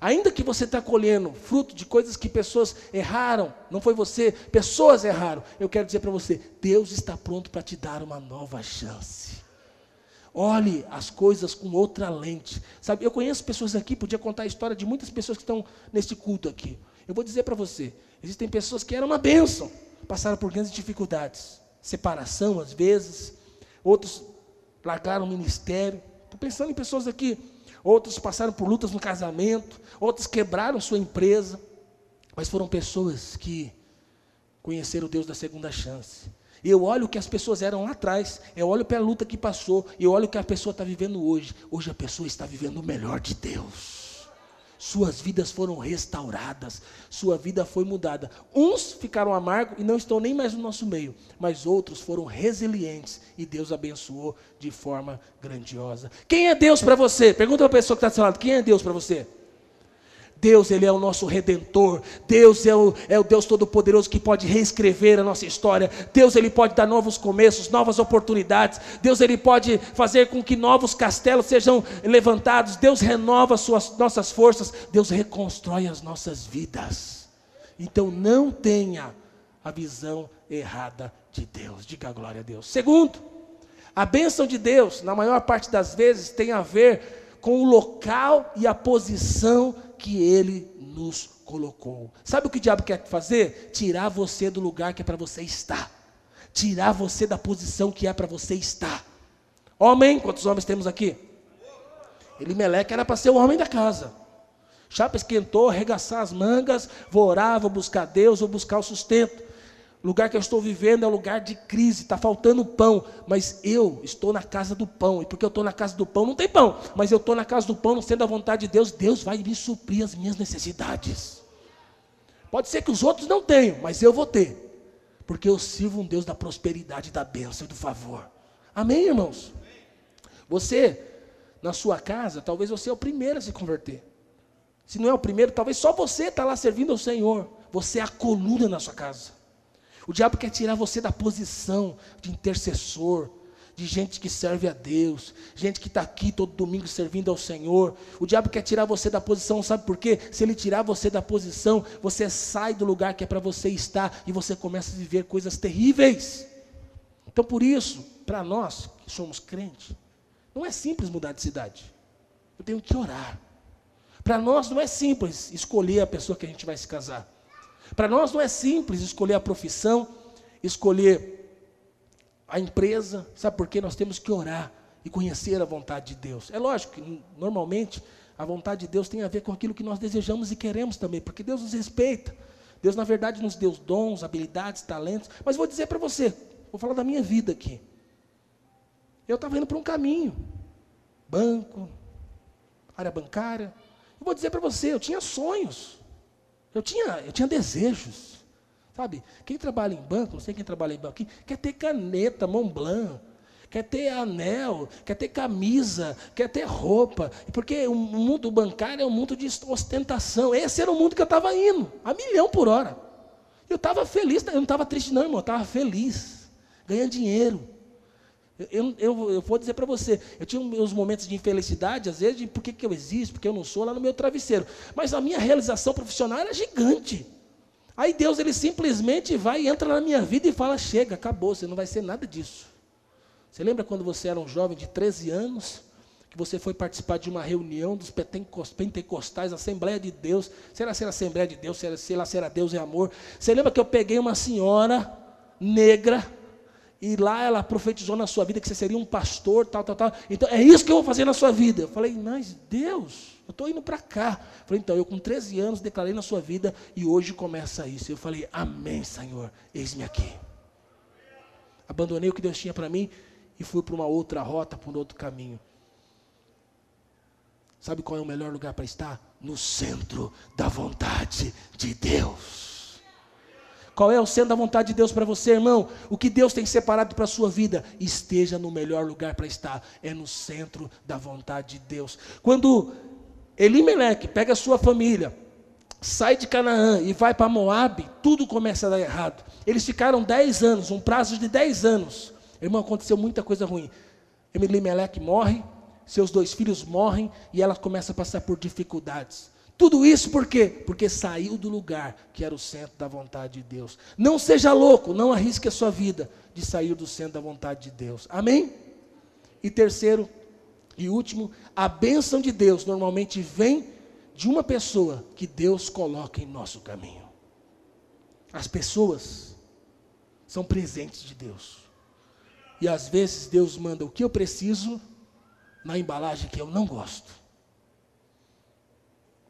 Ainda que você está colhendo fruto de coisas que pessoas erraram, não foi você, pessoas erraram. Eu quero dizer para você, Deus está pronto para te dar uma nova chance. Olhe as coisas com outra lente. Sabe, eu conheço pessoas aqui, podia contar a história de muitas pessoas que estão neste culto aqui. Eu vou dizer para você, existem pessoas que eram uma bênção, passaram por grandes dificuldades, separação às vezes, outros largaram o ministério. Estou pensando em pessoas aqui, outros passaram por lutas no casamento, outros quebraram sua empresa, mas foram pessoas que conheceram o Deus da segunda chance. Eu olho o que as pessoas eram lá atrás, eu olho para a luta que passou, eu olho o que a pessoa está vivendo hoje. Hoje a pessoa está vivendo o melhor de Deus suas vidas foram restauradas, sua vida foi mudada. Uns ficaram amargos e não estão nem mais no nosso meio, mas outros foram resilientes e Deus abençoou de forma grandiosa. Quem é Deus para você? Pergunta para a pessoa que está do seu lado: quem é Deus para você? Deus, Ele é o nosso redentor. Deus é o, é o Deus Todo-Poderoso que pode reescrever a nossa história. Deus, Ele pode dar novos começos, novas oportunidades. Deus, Ele pode fazer com que novos castelos sejam levantados. Deus renova suas, nossas forças. Deus reconstrói as nossas vidas. Então, não tenha a visão errada de Deus. Diga a glória a Deus. Segundo, a bênção de Deus, na maior parte das vezes, tem a ver com o local e a posição que ele nos colocou. Sabe o que o diabo quer fazer? Tirar você do lugar que é para você estar. Tirar você da posição que é para você estar. Homem, quantos homens temos aqui? Meleque era para ser o homem da casa. Chapa esquentou, arregaçar as mangas, vou orar, vou buscar Deus, vou buscar o sustento. O lugar que eu estou vivendo é um lugar de crise, está faltando pão, mas eu estou na casa do pão, e porque eu estou na casa do pão, não tem pão, mas eu estou na casa do pão, não sendo a vontade de Deus, Deus vai me suprir as minhas necessidades. Pode ser que os outros não tenham, mas eu vou ter, Porque eu sirvo um Deus da prosperidade, da bênção e do favor. Amém, irmãos? Você, na sua casa, talvez você é o primeiro a se converter. Se não é o primeiro, talvez só você está lá servindo ao Senhor. Você é a coluna na sua casa. O diabo quer tirar você da posição de intercessor, de gente que serve a Deus, gente que está aqui todo domingo servindo ao Senhor. O diabo quer tirar você da posição, sabe por quê? Se ele tirar você da posição, você sai do lugar que é para você estar e você começa a viver coisas terríveis. Então, por isso, para nós que somos crentes, não é simples mudar de cidade. Eu tenho que orar. Para nós não é simples escolher a pessoa que a gente vai se casar. Para nós não é simples escolher a profissão, escolher a empresa, sabe por quê? Nós temos que orar e conhecer a vontade de Deus. É lógico que normalmente a vontade de Deus tem a ver com aquilo que nós desejamos e queremos também, porque Deus nos respeita. Deus, na verdade, nos deu dons, habilidades, talentos. Mas vou dizer para você, vou falar da minha vida aqui. Eu estava indo para um caminho, banco, área bancária. Eu vou dizer para você, eu tinha sonhos, eu tinha, eu tinha desejos. Sabe? Quem trabalha em banco, não sei quem trabalha em banco quer ter caneta, Montblanc, quer ter anel, quer ter camisa, quer ter roupa. Porque o mundo bancário é um mundo de ostentação. Esse era o mundo que eu estava indo, a milhão por hora. Eu estava feliz, eu não estava triste, não, irmão, eu estava feliz, ganhando dinheiro. Eu, eu, eu, vou dizer para você, eu tinha meus momentos de infelicidade, às vezes, de por que, que eu existo, porque eu não sou lá no meu travesseiro. Mas a minha realização profissional era gigante. Aí Deus ele simplesmente vai, entra na minha vida e fala: chega, acabou, você não vai ser nada disso. Você lembra quando você era um jovem de 13 anos, que você foi participar de uma reunião dos pentecostais, Assembleia de Deus, será ser Assembleia de Deus, será, lá, será Deus é amor. Você lembra que eu peguei uma senhora negra, e lá ela profetizou na sua vida que você seria um pastor, tal, tal, tal. Então é isso que eu vou fazer na sua vida. Eu falei, mas Deus, eu estou indo para cá. Falei, então, eu com 13 anos declarei na sua vida e hoje começa isso. Eu falei, amém, Senhor, eis-me aqui. Abandonei o que Deus tinha para mim e fui para uma outra rota, para um outro caminho. Sabe qual é o melhor lugar para estar? No centro da vontade de Deus. Qual é o centro da vontade de Deus para você, irmão? O que Deus tem separado para a sua vida? Esteja no melhor lugar para estar. É no centro da vontade de Deus. Quando Elimeleque pega a sua família, sai de Canaã e vai para Moab, tudo começa a dar errado. Eles ficaram 10 anos, um prazo de 10 anos. Irmão, aconteceu muita coisa ruim. Elimeleque morre, seus dois filhos morrem e ela começa a passar por dificuldades. Tudo isso por quê? Porque saiu do lugar que era o centro da vontade de Deus. Não seja louco, não arrisque a sua vida de sair do centro da vontade de Deus. Amém? E terceiro, e último, a bênção de Deus normalmente vem de uma pessoa que Deus coloca em nosso caminho. As pessoas são presentes de Deus. E às vezes Deus manda o que eu preciso na embalagem que eu não gosto.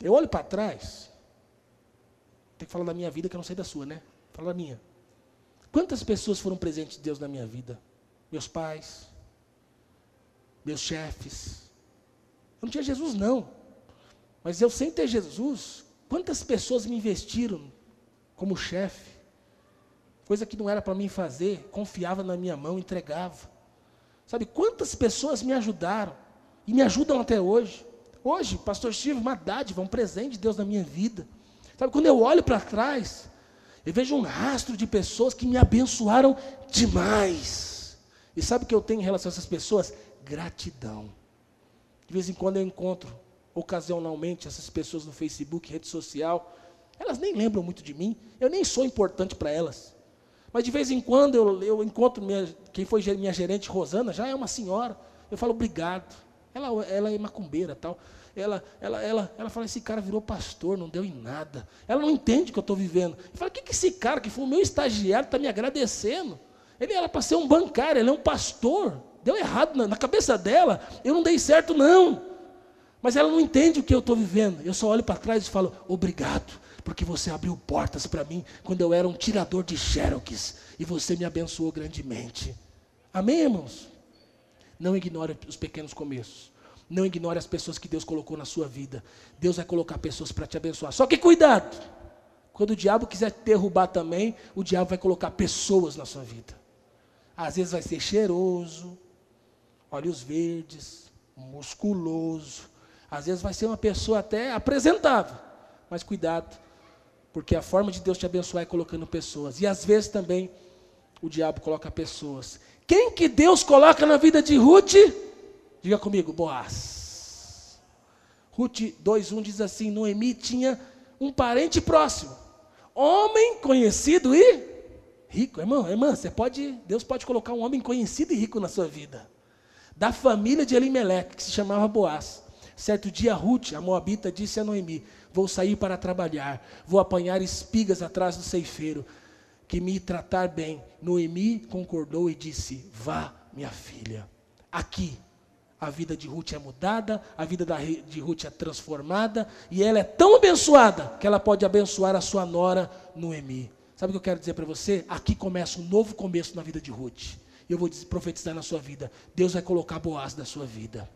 Eu olho para trás, tem que falar da minha vida que eu não sei da sua, né? Fala da minha. Quantas pessoas foram presentes de Deus na minha vida? Meus pais, meus chefes. Eu não tinha Jesus, não. Mas eu sem ter Jesus, quantas pessoas me investiram como chefe? Coisa que não era para mim fazer, confiava na minha mão, entregava. Sabe quantas pessoas me ajudaram e me ajudam até hoje? Hoje, pastor Steve, uma dádiva, um presente de Deus na minha vida. Sabe, quando eu olho para trás, eu vejo um rastro de pessoas que me abençoaram demais. E sabe o que eu tenho em relação a essas pessoas? gratidão. De vez em quando eu encontro ocasionalmente essas pessoas no Facebook, rede social. Elas nem lembram muito de mim, eu nem sou importante para elas. Mas de vez em quando eu, eu encontro minha, quem foi minha gerente, Rosana, já é uma senhora. Eu falo obrigado. Ela, ela é macumbeira tal. Ela, ela, ela, ela fala: esse cara virou pastor, não deu em nada. Ela não entende o que eu estou vivendo. Eu falo: o que, que esse cara, que foi o meu estagiário, está me agradecendo? Ele era para ser um bancário, ele é um pastor. Deu errado na, na cabeça dela, eu não dei certo, não. Mas ela não entende o que eu estou vivendo. Eu só olho para trás e falo, obrigado, porque você abriu portas para mim quando eu era um tirador de xerox e você me abençoou grandemente. Amém, irmãos? Não ignore os pequenos começos. Não ignore as pessoas que Deus colocou na sua vida. Deus vai colocar pessoas para te abençoar. Só que cuidado. Quando o diabo quiser te derrubar também, o diabo vai colocar pessoas na sua vida. Às vezes vai ser cheiroso, olhos verdes, musculoso. Às vezes vai ser uma pessoa até apresentável. Mas cuidado, porque a forma de Deus te abençoar é colocando pessoas. E às vezes também o diabo coloca pessoas. Quem que Deus coloca na vida de Ruth? Diga comigo, Boaz. Ruth 2:1 diz assim: Noemi tinha um parente próximo homem conhecido e rico. Irmão, irmã, você pode, Deus pode colocar um homem conhecido e rico na sua vida. Da família de Elimelec, que se chamava Boaz. Certo dia, Ruth, a moabita, disse a Noemi: Vou sair para trabalhar, vou apanhar espigas atrás do ceifeiro, que me tratar bem. Noemi concordou e disse: Vá, minha filha. Aqui a vida de Ruth é mudada, a vida de Ruth é transformada, e ela é tão abençoada que ela pode abençoar a sua nora Noemi. Sabe o que eu quero dizer para você? Aqui começa um novo começo na vida de Ruth. E eu vou profetizar na sua vida. Deus vai colocar Boaz na sua vida.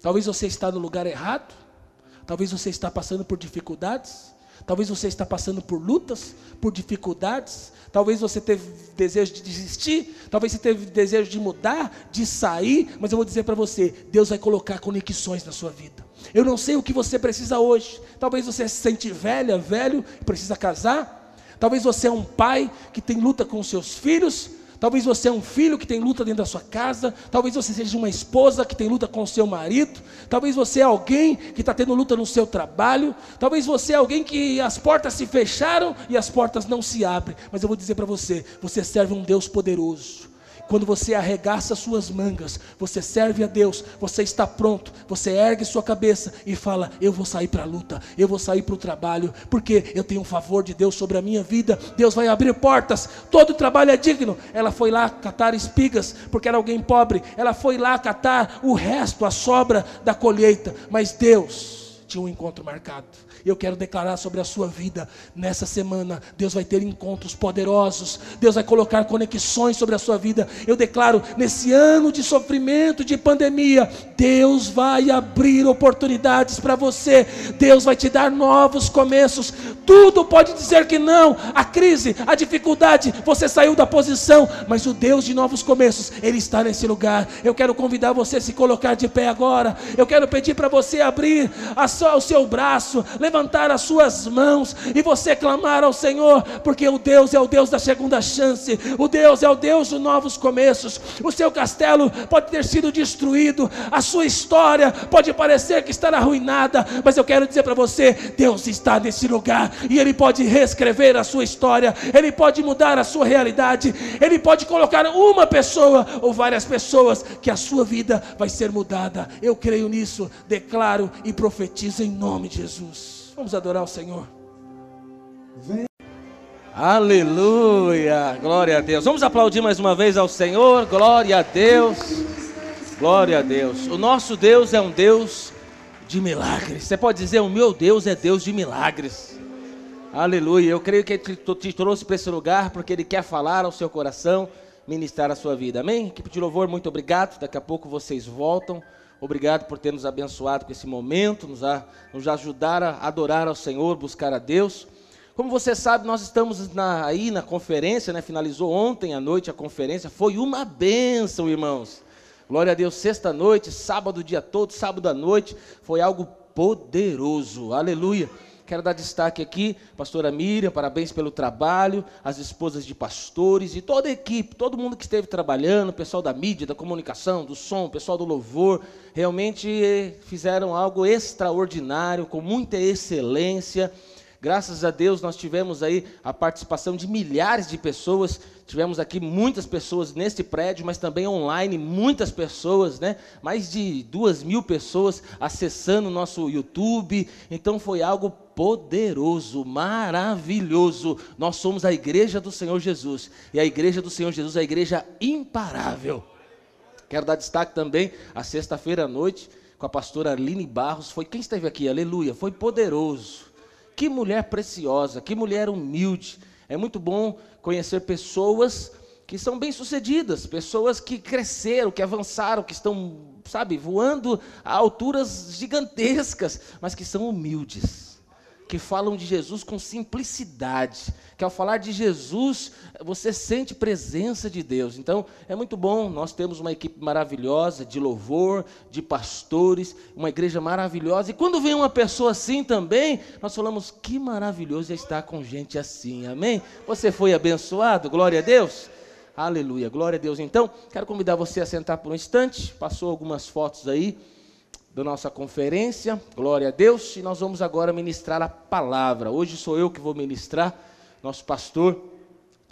Talvez você está no lugar errado. Talvez você está passando por dificuldades. Talvez você está passando por lutas, por dificuldades. Talvez você teve desejo de desistir. Talvez você teve desejo de mudar, de sair. Mas eu vou dizer para você: Deus vai colocar conexões na sua vida. Eu não sei o que você precisa hoje. Talvez você se sente velha, velho, precisa casar. Talvez você é um pai que tem luta com seus filhos. Talvez você é um filho que tem luta dentro da sua casa. Talvez você seja uma esposa que tem luta com o seu marido. Talvez você é alguém que está tendo luta no seu trabalho. Talvez você é alguém que as portas se fecharam e as portas não se abrem. Mas eu vou dizer para você: você serve um Deus poderoso quando você arregaça suas mangas, você serve a Deus, você está pronto, você ergue sua cabeça e fala: Eu vou sair para a luta, eu vou sair para o trabalho, porque eu tenho um favor de Deus sobre a minha vida. Deus vai abrir portas, todo trabalho é digno. Ela foi lá catar espigas, porque era alguém pobre, ela foi lá catar o resto, a sobra da colheita, mas Deus tinha um encontro marcado. Eu quero declarar sobre a sua vida nessa semana. Deus vai ter encontros poderosos. Deus vai colocar conexões sobre a sua vida. Eu declaro nesse ano de sofrimento, de pandemia, Deus vai abrir oportunidades para você. Deus vai te dar novos começos. Tudo pode dizer que não. A crise, a dificuldade, você saiu da posição, mas o Deus de novos começos, ele está nesse lugar. Eu quero convidar você a se colocar de pé agora. Eu quero pedir para você abrir o seu braço, levantar as suas mãos e você clamar ao Senhor, porque o Deus é o Deus da segunda chance, o Deus é o Deus dos novos começos. O seu castelo pode ter sido destruído, a sua história pode parecer que está arruinada, mas eu quero dizer para você: Deus está nesse lugar e Ele pode reescrever a sua história, Ele pode mudar a sua realidade, Ele pode colocar uma pessoa ou várias pessoas que a sua vida vai ser mudada. Eu creio nisso, declaro e profetizo em nome de Jesus. Vamos adorar o Senhor. Vem. Aleluia, glória a Deus. Vamos aplaudir mais uma vez ao Senhor, glória a Deus, glória a Deus. O nosso Deus é um Deus de milagres. Você pode dizer: O meu Deus é Deus de milagres. Aleluia. Eu creio que Ele te trouxe para esse lugar porque Ele quer falar ao seu coração, ministrar a sua vida. Amém? Equipe de louvor, muito obrigado. Daqui a pouco vocês voltam. Obrigado por ter nos abençoado com esse momento, nos, a, nos ajudar a adorar ao Senhor, buscar a Deus. Como você sabe, nós estamos na, aí na conferência, né? finalizou ontem à noite a conferência, foi uma bênção, irmãos. Glória a Deus, sexta-noite, sábado dia todo, sábado à noite, foi algo poderoso, aleluia. Quero dar destaque aqui, pastora Miriam, parabéns pelo trabalho, as esposas de pastores e toda a equipe, todo mundo que esteve trabalhando, o pessoal da mídia, da comunicação, do som, o pessoal do louvor, realmente eh, fizeram algo extraordinário, com muita excelência. Graças a Deus nós tivemos aí a participação de milhares de pessoas. Tivemos aqui muitas pessoas neste prédio, mas também online, muitas pessoas, né? Mais de duas mil pessoas acessando o nosso YouTube. Então foi algo poderoso, maravilhoso. Nós somos a igreja do Senhor Jesus. E a igreja do Senhor Jesus é a igreja imparável. Quero dar destaque também a sexta-feira à noite com a pastora Aline Barros. Foi quem esteve aqui? Aleluia. Foi poderoso que mulher preciosa, que mulher humilde. É muito bom conhecer pessoas que são bem-sucedidas, pessoas que cresceram, que avançaram, que estão, sabe, voando a alturas gigantescas, mas que são humildes. Que falam de Jesus com simplicidade, que ao falar de Jesus, você sente presença de Deus. Então, é muito bom, nós temos uma equipe maravilhosa de louvor, de pastores, uma igreja maravilhosa. E quando vem uma pessoa assim também, nós falamos: que maravilhoso é estar com gente assim, amém? Você foi abençoado, glória a Deus. Aleluia, glória a Deus. Então, quero convidar você a sentar por um instante, passou algumas fotos aí da nossa conferência, glória a Deus, e nós vamos agora ministrar a palavra. Hoje sou eu que vou ministrar, nosso pastor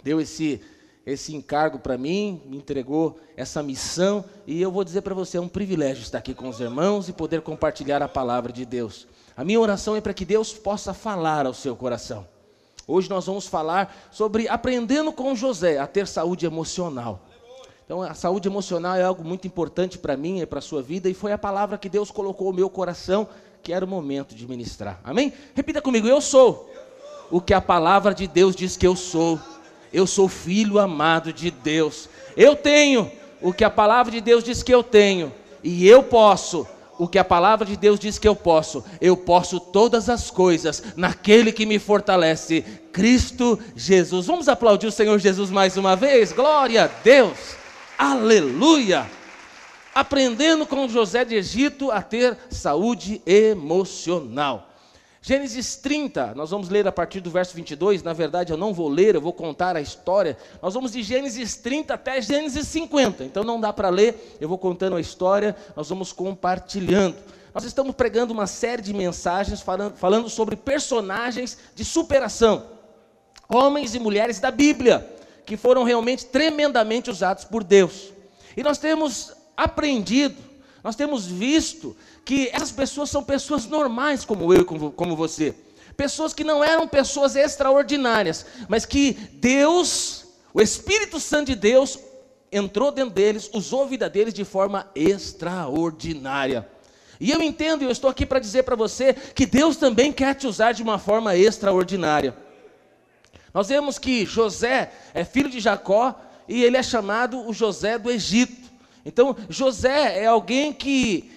deu esse, esse encargo para mim, me entregou essa missão, e eu vou dizer para você: é um privilégio estar aqui com os irmãos e poder compartilhar a palavra de Deus. A minha oração é para que Deus possa falar ao seu coração. Hoje nós vamos falar sobre aprendendo com José a ter saúde emocional. Então, a saúde emocional é algo muito importante para mim e para a sua vida, e foi a palavra que Deus colocou no meu coração, que era o momento de ministrar. Amém? Repita comigo: Eu sou o que a palavra de Deus diz que eu sou. Eu sou filho amado de Deus. Eu tenho o que a palavra de Deus diz que eu tenho, e eu posso o que a palavra de Deus diz que eu posso. Eu posso todas as coisas naquele que me fortalece, Cristo Jesus. Vamos aplaudir o Senhor Jesus mais uma vez? Glória a Deus! Aleluia! Aprendendo com José de Egito a ter saúde emocional. Gênesis 30, nós vamos ler a partir do verso 22. Na verdade, eu não vou ler, eu vou contar a história. Nós vamos de Gênesis 30 até Gênesis 50. Então não dá para ler, eu vou contando a história, nós vamos compartilhando. Nós estamos pregando uma série de mensagens falando, falando sobre personagens de superação, homens e mulheres da Bíblia que foram realmente tremendamente usados por Deus. E nós temos aprendido, nós temos visto que essas pessoas são pessoas normais como eu e como, como você. Pessoas que não eram pessoas extraordinárias, mas que Deus, o Espírito Santo de Deus, entrou dentro deles, usou a vida deles de forma extraordinária. E eu entendo, eu estou aqui para dizer para você que Deus também quer te usar de uma forma extraordinária. Nós vemos que José é filho de Jacó e ele é chamado o José do Egito. Então, José é alguém que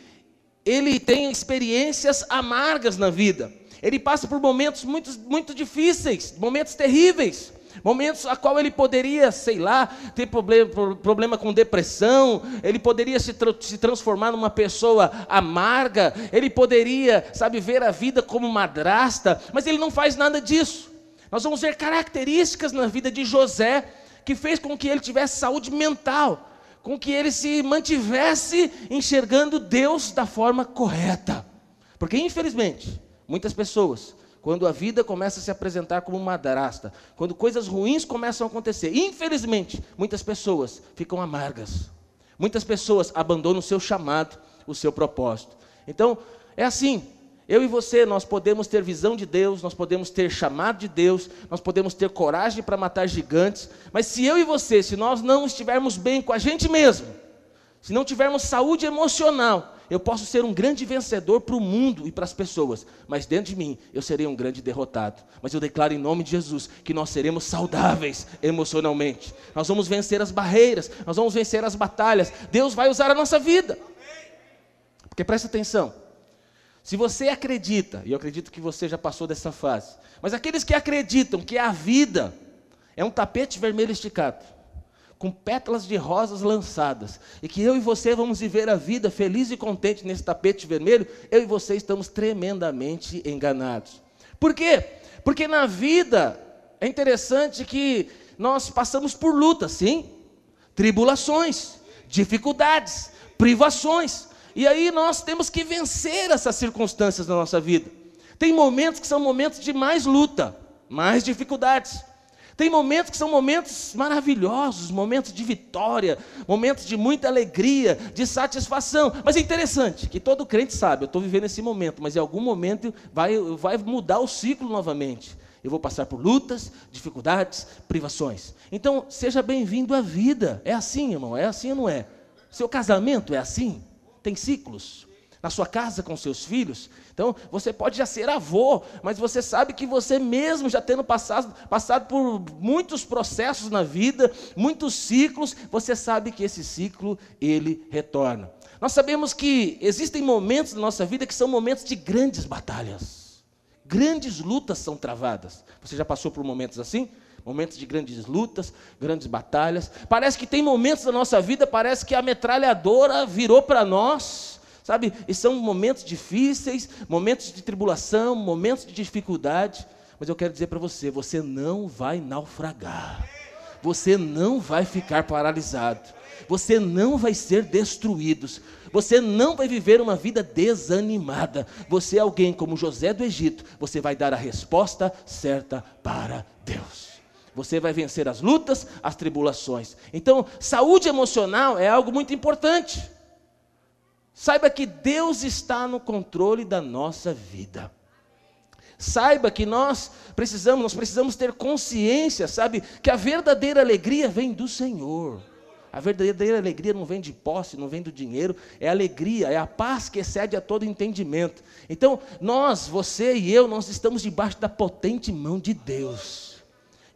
ele tem experiências amargas na vida. Ele passa por momentos muito, muito difíceis, momentos terríveis, momentos a qual ele poderia, sei lá, ter problema, problema com depressão, ele poderia se, tra se transformar numa pessoa amarga, ele poderia, sabe, ver a vida como madrasta, mas ele não faz nada disso. Nós vamos ver características na vida de José que fez com que ele tivesse saúde mental, com que ele se mantivesse enxergando Deus da forma correta. Porque, infelizmente, muitas pessoas, quando a vida começa a se apresentar como uma madrasta, quando coisas ruins começam a acontecer, infelizmente, muitas pessoas ficam amargas. Muitas pessoas abandonam o seu chamado, o seu propósito. Então, é assim, eu e você, nós podemos ter visão de Deus, nós podemos ter chamado de Deus, nós podemos ter coragem para matar gigantes, mas se eu e você, se nós não estivermos bem com a gente mesmo, se não tivermos saúde emocional, eu posso ser um grande vencedor para o mundo e para as pessoas, mas dentro de mim eu serei um grande derrotado. Mas eu declaro em nome de Jesus que nós seremos saudáveis emocionalmente. Nós vamos vencer as barreiras, nós vamos vencer as batalhas. Deus vai usar a nossa vida. Porque presta atenção, se você acredita, e eu acredito que você já passou dessa fase, mas aqueles que acreditam que a vida é um tapete vermelho esticado, com pétalas de rosas lançadas, e que eu e você vamos viver a vida feliz e contente nesse tapete vermelho, eu e você estamos tremendamente enganados. Por quê? Porque na vida é interessante que nós passamos por lutas, sim, tribulações, dificuldades, privações. E aí nós temos que vencer essas circunstâncias na nossa vida. Tem momentos que são momentos de mais luta, mais dificuldades. Tem momentos que são momentos maravilhosos, momentos de vitória, momentos de muita alegria, de satisfação. Mas é interessante que todo crente sabe, eu estou vivendo esse momento, mas em algum momento vai, vai mudar o ciclo novamente. Eu vou passar por lutas, dificuldades, privações. Então, seja bem-vindo à vida. É assim, irmão, é assim ou não é? Seu casamento é assim? Tem ciclos. Na sua casa com seus filhos. Então, você pode já ser avô, mas você sabe que você mesmo, já tendo passado, passado por muitos processos na vida, muitos ciclos, você sabe que esse ciclo, ele retorna. Nós sabemos que existem momentos na nossa vida que são momentos de grandes batalhas. Grandes lutas são travadas. Você já passou por momentos assim? Momentos de grandes lutas, grandes batalhas. Parece que tem momentos da nossa vida, parece que a metralhadora virou para nós, sabe? E são momentos difíceis, momentos de tribulação, momentos de dificuldade. Mas eu quero dizer para você: você não vai naufragar, você não vai ficar paralisado, você não vai ser destruído, você não vai viver uma vida desanimada. Você é alguém como José do Egito, você vai dar a resposta certa para Deus. Você vai vencer as lutas, as tribulações. Então, saúde emocional é algo muito importante. Saiba que Deus está no controle da nossa vida. Saiba que nós precisamos, nós precisamos ter consciência, sabe, que a verdadeira alegria vem do Senhor. A verdadeira alegria não vem de posse, não vem do dinheiro, é alegria, é a paz que excede a todo entendimento. Então, nós, você e eu, nós estamos debaixo da potente mão de Deus.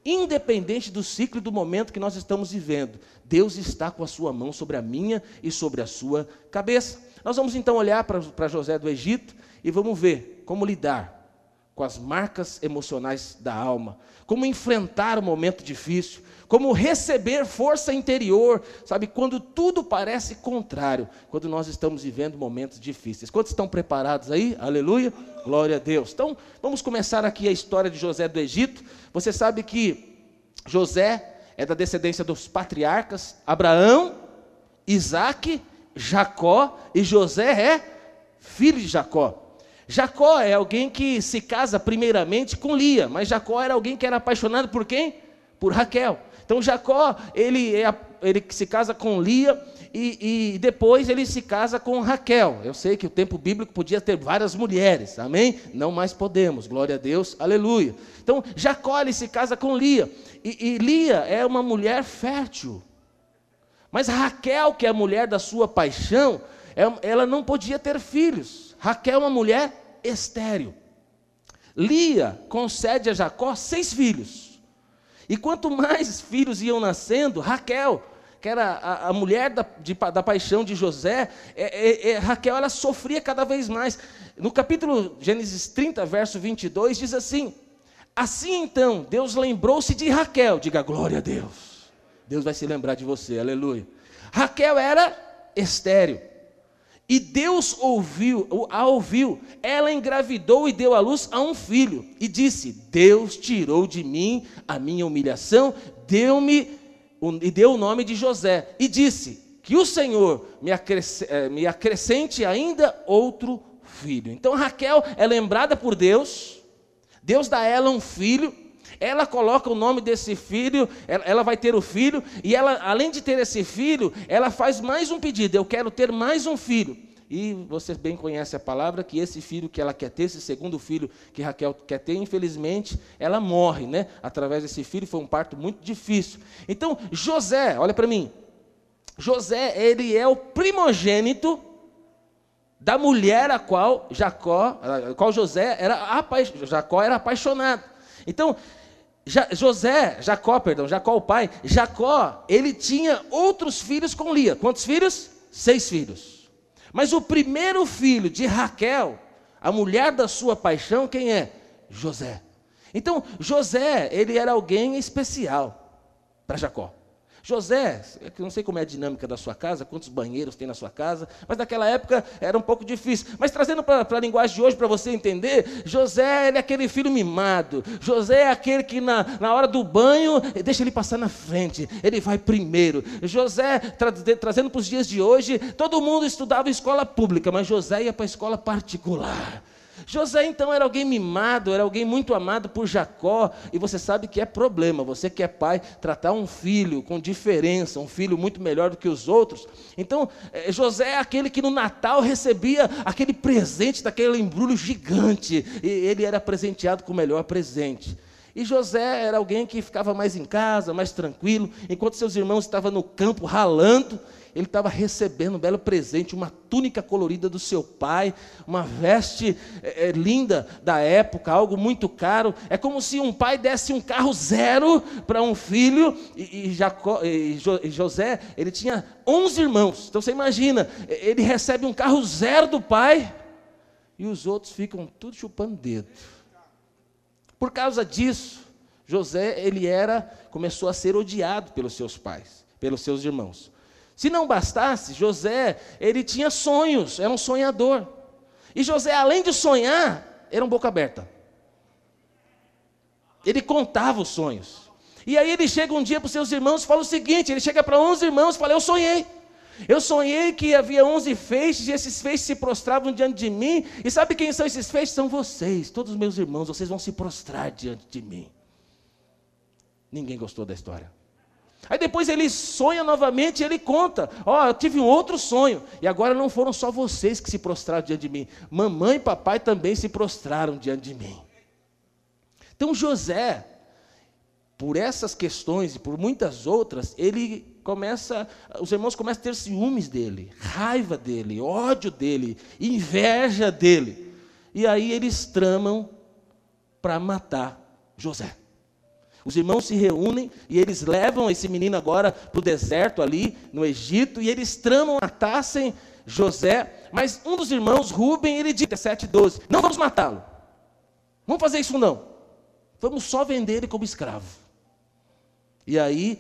Independente do ciclo e do momento que nós estamos vivendo, Deus está com a sua mão sobre a minha e sobre a sua cabeça. Nós vamos então olhar para José do Egito e vamos ver como lidar com as marcas emocionais da alma, como enfrentar o momento difícil, como receber força interior, sabe, quando tudo parece contrário, quando nós estamos vivendo momentos difíceis. Quantos estão preparados aí? Aleluia, glória a Deus. Então, vamos começar aqui a história de José do Egito. Você sabe que José é da descendência dos patriarcas Abraão, Isaac, Jacó, e José é filho de Jacó. Jacó é alguém que se casa primeiramente com Lia, mas Jacó era alguém que era apaixonado por quem? Por Raquel. Então Jacó, ele, é, ele se casa com Lia e, e, depois ele se casa com Raquel. Eu sei que o tempo bíblico podia ter várias mulheres, amém? Não mais podemos, glória a Deus, aleluia. Então Jacó ele se casa com Lia e, e Lia é uma mulher fértil. Mas Raquel, que é a mulher da sua paixão, é, ela não podia ter filhos. Raquel é uma mulher estéril. Lia concede a Jacó seis filhos. E quanto mais filhos iam nascendo, Raquel, que era a, a mulher da, de, da, paixão de José, é, é, é, Raquel ela sofria cada vez mais. No capítulo Gênesis 30, verso 22, diz assim: Assim então, Deus lembrou-se de Raquel, diga glória a Deus. Deus vai se lembrar de você, aleluia. Raquel era estéril. E Deus ouviu, a ouviu. Ela engravidou e deu à luz a um filho. E disse: Deus tirou de mim a minha humilhação, deu-me e deu o nome de José. E disse: Que o Senhor me, eh, me acrescente ainda outro filho. Então Raquel é lembrada por Deus. Deus dá a ela um filho. Ela coloca o nome desse filho, ela vai ter o filho, e ela, além de ter esse filho, ela faz mais um pedido: eu quero ter mais um filho. E você bem conhece a palavra que esse filho que ela quer ter, esse segundo filho que Raquel quer ter, infelizmente, ela morre, né? Através desse filho foi um parto muito difícil. Então, José, olha para mim. José, ele é o primogênito da mulher a qual Jacó, a qual José era Jacó era apaixonado. Então, José, Jacó, perdão, Jacó o pai, Jacó, ele tinha outros filhos com Lia. Quantos filhos? Seis filhos. Mas o primeiro filho de Raquel, a mulher da sua paixão, quem é? José. Então, José, ele era alguém especial para Jacó. José, eu não sei como é a dinâmica da sua casa, quantos banheiros tem na sua casa, mas naquela época era um pouco difícil. Mas trazendo para a linguagem de hoje para você entender, José é aquele filho mimado. José é aquele que na, na hora do banho deixa ele passar na frente, ele vai primeiro. José, tra, trazendo para os dias de hoje, todo mundo estudava escola pública, mas José ia para a escola particular. José então era alguém mimado, era alguém muito amado por Jacó, e você sabe que é problema, você que é pai, tratar um filho com diferença, um filho muito melhor do que os outros. Então, eh, José é aquele que no Natal recebia aquele presente daquele embrulho gigante, e ele era presenteado com o melhor presente. E José era alguém que ficava mais em casa, mais tranquilo, enquanto seus irmãos estavam no campo ralando, ele estava recebendo um belo presente, uma túnica colorida do seu pai, uma veste é, linda da época, algo muito caro. É como se um pai desse um carro zero para um filho, e, e, Jacó, e, José, ele tinha 11 irmãos. Então você imagina, ele recebe um carro zero do pai, e os outros ficam tudo chupando dedo. Por causa disso, José, ele era, começou a ser odiado pelos seus pais, pelos seus irmãos. Se não bastasse, José, ele tinha sonhos, era um sonhador. E José, além de sonhar, era um boca aberta. Ele contava os sonhos. E aí ele chega um dia para os seus irmãos e fala o seguinte: ele chega para 11 irmãos e fala: Eu sonhei. Eu sonhei que havia 11 feixes e esses feixes se prostravam diante de mim. E sabe quem são esses feixes? São vocês, todos os meus irmãos. Vocês vão se prostrar diante de mim. Ninguém gostou da história. Aí depois ele sonha novamente e ele conta: Ó, oh, eu tive um outro sonho. E agora não foram só vocês que se prostraram diante de mim. Mamãe e papai também se prostraram diante de mim. Então José, por essas questões e por muitas outras, ele começa, os irmãos começam a ter ciúmes dele, raiva dele, ódio dele, inveja dele. E aí eles tramam para matar José. Os irmãos se reúnem e eles levam esse menino agora para o deserto ali no Egito e eles tramam matassem José. Mas um dos irmãos, Rubem, ele diz, 7, 12, não vamos matá-lo. Vamos fazer isso não. Vamos só vender ele como escravo. E aí,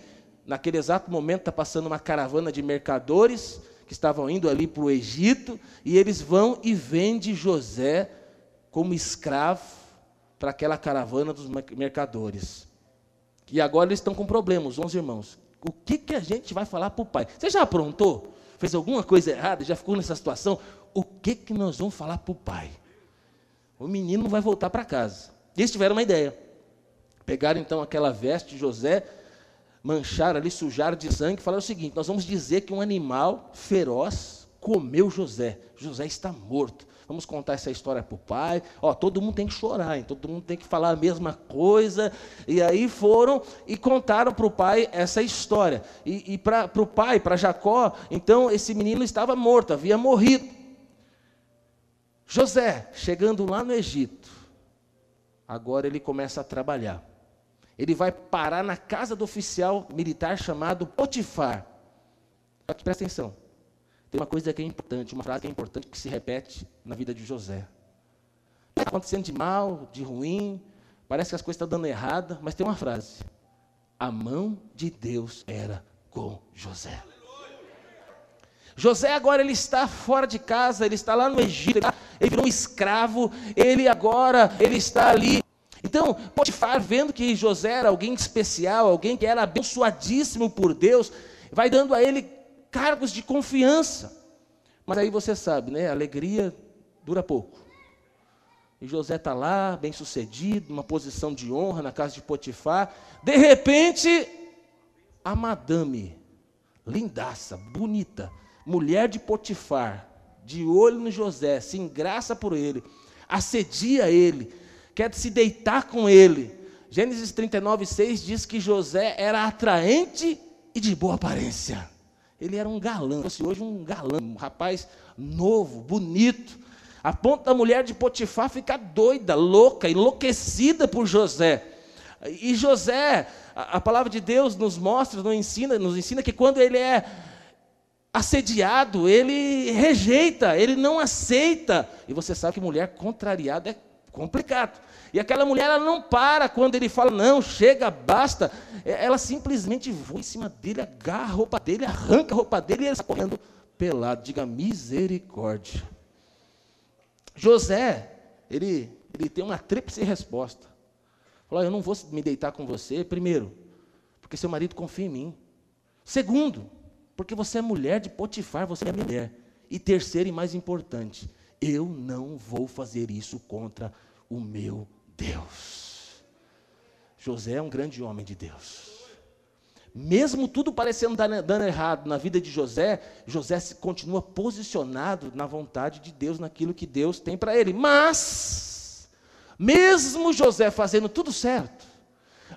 naquele exato momento, está passando uma caravana de mercadores que estavam indo ali para o Egito, e eles vão e vendem José como escravo para aquela caravana dos mercadores. E agora eles estão com problemas, 11 irmãos. O que, que a gente vai falar para o pai? Você já aprontou? Fez alguma coisa errada? Já ficou nessa situação? O que, que nós vamos falar para o pai? O menino vai voltar para casa. Eles tiveram uma ideia. Pegaram então aquela veste de José, mancharam ali, sujaram de sangue, falaram o seguinte: nós vamos dizer que um animal feroz comeu José. José está morto. Vamos contar essa história para o pai. Ó, todo mundo tem que chorar, hein? todo mundo tem que falar a mesma coisa. E aí foram e contaram para o pai essa história. E, e para o pai, para Jacó, então esse menino estava morto, havia morrido. José, chegando lá no Egito, agora ele começa a trabalhar ele vai parar na casa do oficial militar chamado Potifar. Presta atenção. Tem uma coisa que é importante, uma frase que é importante que se repete na vida de José. Está acontecendo de mal, de ruim, parece que as coisas estão dando errada, mas tem uma frase. A mão de Deus era com José. José agora ele está fora de casa, ele está lá no Egito, ele virou um escravo, ele agora ele está ali então, Potifar, vendo que José era alguém especial, alguém que era abençoadíssimo por Deus, vai dando a ele cargos de confiança. Mas aí você sabe, né? A alegria dura pouco. E José está lá, bem sucedido, numa posição de honra na casa de Potifar. De repente, a madame, lindaça, bonita, mulher de Potifar, de olho no José, se engraça por ele, assedia ele, quer se deitar com ele. Gênesis 39, 6 diz que José era atraente e de boa aparência. Ele era um galã, fosse hoje um galã, um rapaz novo, bonito. A ponto da mulher de Potifar ficar doida, louca, enlouquecida por José. E José, a, a palavra de Deus nos mostra, nos ensina, nos ensina que quando ele é assediado, ele rejeita, ele não aceita. E você sabe que mulher contrariada é complicado. E aquela mulher ela não para quando ele fala, não, chega, basta. É, ela simplesmente voa em cima dele, agarra a roupa dele, arranca a roupa dele e ele está correndo pelado. Diga misericórdia. José, ele, ele tem uma tríplice resposta. Falou, eu não vou me deitar com você, primeiro, porque seu marido confia em mim. Segundo, porque você é mulher de Potifar, você é mulher. E terceiro e mais importante, eu não vou fazer isso contra o meu Deus. José é um grande homem de Deus. Mesmo tudo parecendo dando errado na vida de José, José continua posicionado na vontade de Deus, naquilo que Deus tem para ele. Mas, mesmo José fazendo tudo certo,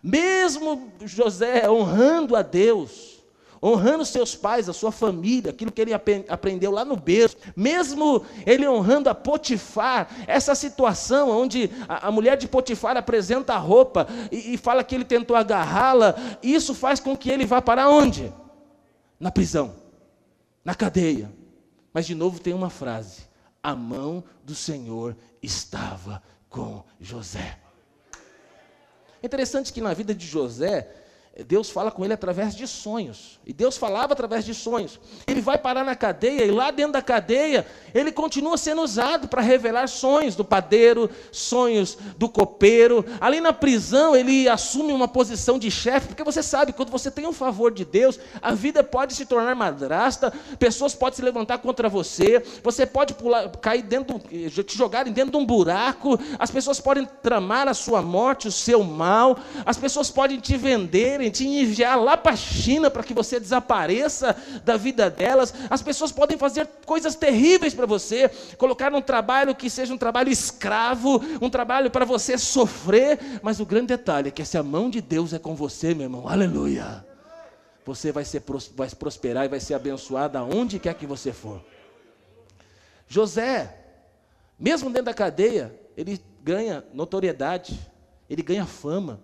mesmo José honrando a Deus, honrando seus pais, a sua família, aquilo que ele aprendeu lá no berço, mesmo ele honrando a Potifar, essa situação onde a, a mulher de Potifar apresenta a roupa e, e fala que ele tentou agarrá-la, isso faz com que ele vá para onde? Na prisão, na cadeia. Mas de novo tem uma frase: a mão do Senhor estava com José. É interessante que na vida de José, Deus fala com ele através de sonhos. E Deus falava através de sonhos. Ele vai parar na cadeia e lá dentro da cadeia, ele continua sendo usado para revelar sonhos do padeiro, sonhos do copeiro. Ali na prisão, ele assume uma posição de chefe, porque você sabe, quando você tem o favor de Deus, a vida pode se tornar madrasta, pessoas podem se levantar contra você, você pode pular, cair dentro, te jogarem dentro de um buraco, as pessoas podem tramar a sua morte, o seu mal, as pessoas podem te vender te enviar lá para a China para que você desapareça da vida delas. As pessoas podem fazer coisas terríveis para você, colocar um trabalho que seja um trabalho escravo, um trabalho para você sofrer. Mas o grande detalhe é que se a mão de Deus é com você, meu irmão, aleluia. Você vai, ser, vai prosperar e vai ser abençoado aonde quer que você for. José, mesmo dentro da cadeia, ele ganha notoriedade, ele ganha fama.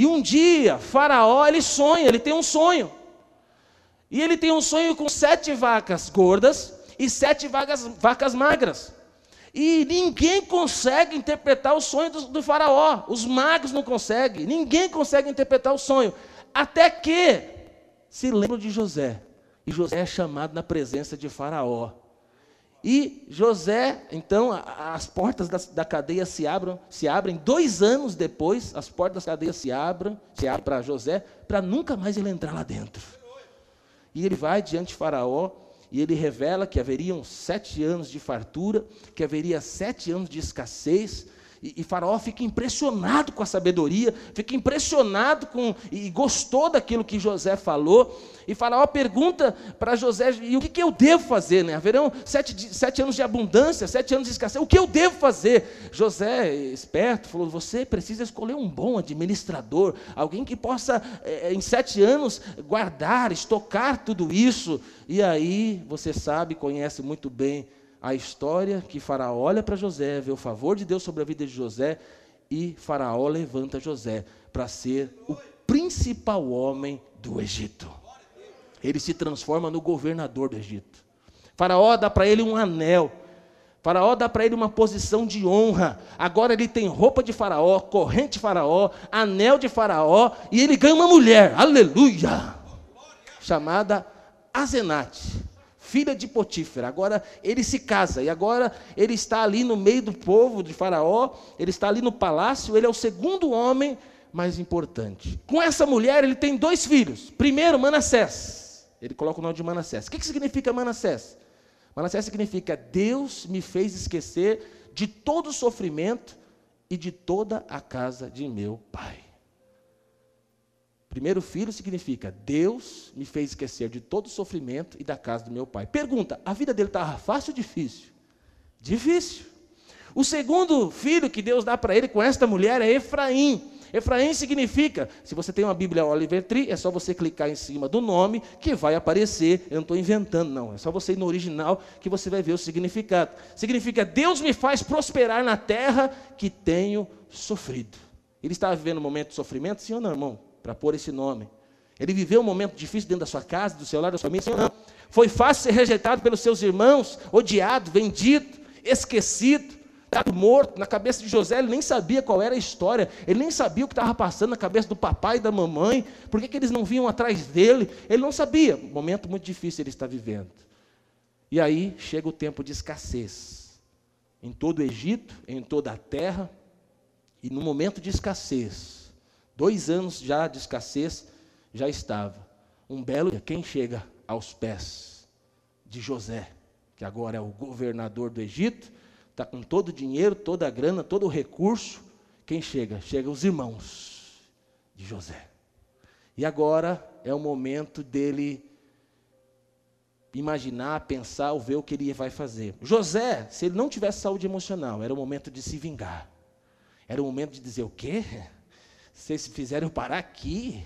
E um dia, Faraó, ele sonha, ele tem um sonho. E ele tem um sonho com sete vacas gordas e sete vacas, vacas magras. E ninguém consegue interpretar o sonho do, do Faraó. Os magos não conseguem. Ninguém consegue interpretar o sonho. Até que se lembram de José. E José é chamado na presença de Faraó. E José, então, as portas da, da, cadeia se abrem, se abrem. Dois anos depois, as portas da cadeia se abrem, se abrem para José, para nunca mais ele entrar lá dentro. E ele vai diante de Faraó e ele revela que haveriam sete anos de fartura, que haveria sete anos de escassez, e, e, Faraó fica impressionado com a sabedoria, fica impressionado com e gostou daquilo que José falou. E Faraó pergunta para José: e o que, que, eu devo fazer? Né? Haverão sete, sete anos de abundância, sete anos de escassez. O que eu devo fazer? José, esperto, falou: você precisa escolher um bom administrador, alguém que possa, é, em sete anos, guardar, estocar tudo isso. E aí, você sabe, conhece muito bem a história que Faraó olha para José, vê o favor de Deus sobre a vida de José, e Faraó levanta José para ser o principal homem do Egito. Ele se transforma no governador do Egito. Faraó dá para ele um anel. Faraó dá para ele uma posição de honra. Agora ele tem roupa de Faraó, corrente de Faraó, anel de Faraó, e ele ganha uma mulher, aleluia, chamada Azenate filha de Potífera. Agora ele se casa e agora ele está ali no meio do povo de Faraó, ele está ali no palácio, ele é o segundo homem mais importante. Com essa mulher ele tem dois filhos. Primeiro, Manassés. Ele coloca o nome de Manassés. O que, que significa Manassés? Manassés significa Deus me fez esquecer de todo o sofrimento e de toda a casa de meu pai. Primeiro filho significa Deus me fez esquecer de todo o sofrimento e da casa do meu pai. Pergunta: a vida dele estava fácil ou difícil? Difícil. O segundo filho que Deus dá para ele com esta mulher é Efraim. Efraim significa, se você tem uma Bíblia Oliver Tree, é só você clicar em cima do nome que vai aparecer. Eu não estou inventando, não. É só você ir no original que você vai ver o significado. Significa Deus me faz prosperar na terra que tenho sofrido. Ele estava vivendo um momento de sofrimento, sim ou não, irmão? Para pôr esse nome. Ele viveu um momento difícil dentro da sua casa, do seu lar, da sua família, não. Foi fácil ser rejeitado pelos seus irmãos, odiado, vendido, esquecido, dado morto. Na cabeça de José, ele nem sabia qual era a história, ele nem sabia o que estava passando na cabeça do papai e da mamãe, por que, que eles não vinham atrás dele, ele não sabia. Um momento muito difícil ele está vivendo. E aí chega o tempo de escassez. Em todo o Egito, em toda a terra, e no momento de escassez, Dois anos já de escassez já estava. Um belo dia, quem chega aos pés de José, que agora é o governador do Egito, está com todo o dinheiro, toda a grana, todo o recurso. Quem chega? Chega os irmãos de José. E agora é o momento dele imaginar, pensar ou ver o que ele vai fazer. José, se ele não tivesse saúde emocional, era o momento de se vingar. Era o momento de dizer o quê? Vocês fizeram parar aqui.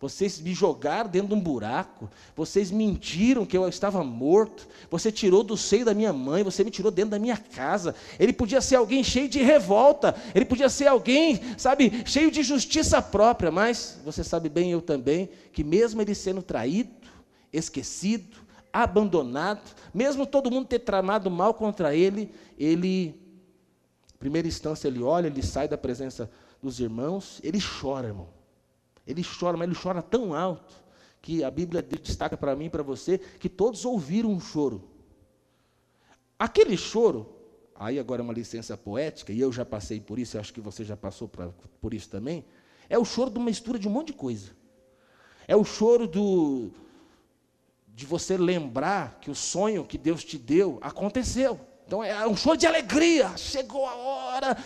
Vocês me jogaram dentro de um buraco. Vocês mentiram que eu estava morto. Você tirou do seio da minha mãe. Você me tirou dentro da minha casa. Ele podia ser alguém cheio de revolta. Ele podia ser alguém, sabe, cheio de justiça própria. Mas você sabe bem, eu também, que mesmo ele sendo traído, esquecido, abandonado, mesmo todo mundo ter tramado mal contra ele, ele, em primeira instância, ele olha, ele sai da presença dos irmãos, ele chora, irmão. Ele chora, mas ele chora tão alto que a Bíblia destaca para mim e para você que todos ouviram um choro. Aquele choro, aí agora é uma licença poética, e eu já passei por isso, acho que você já passou pra, por isso também, é o choro de uma mistura de um monte de coisa. É o choro do, de você lembrar que o sonho que Deus te deu aconteceu. Então é um choro de alegria. Chegou a hora.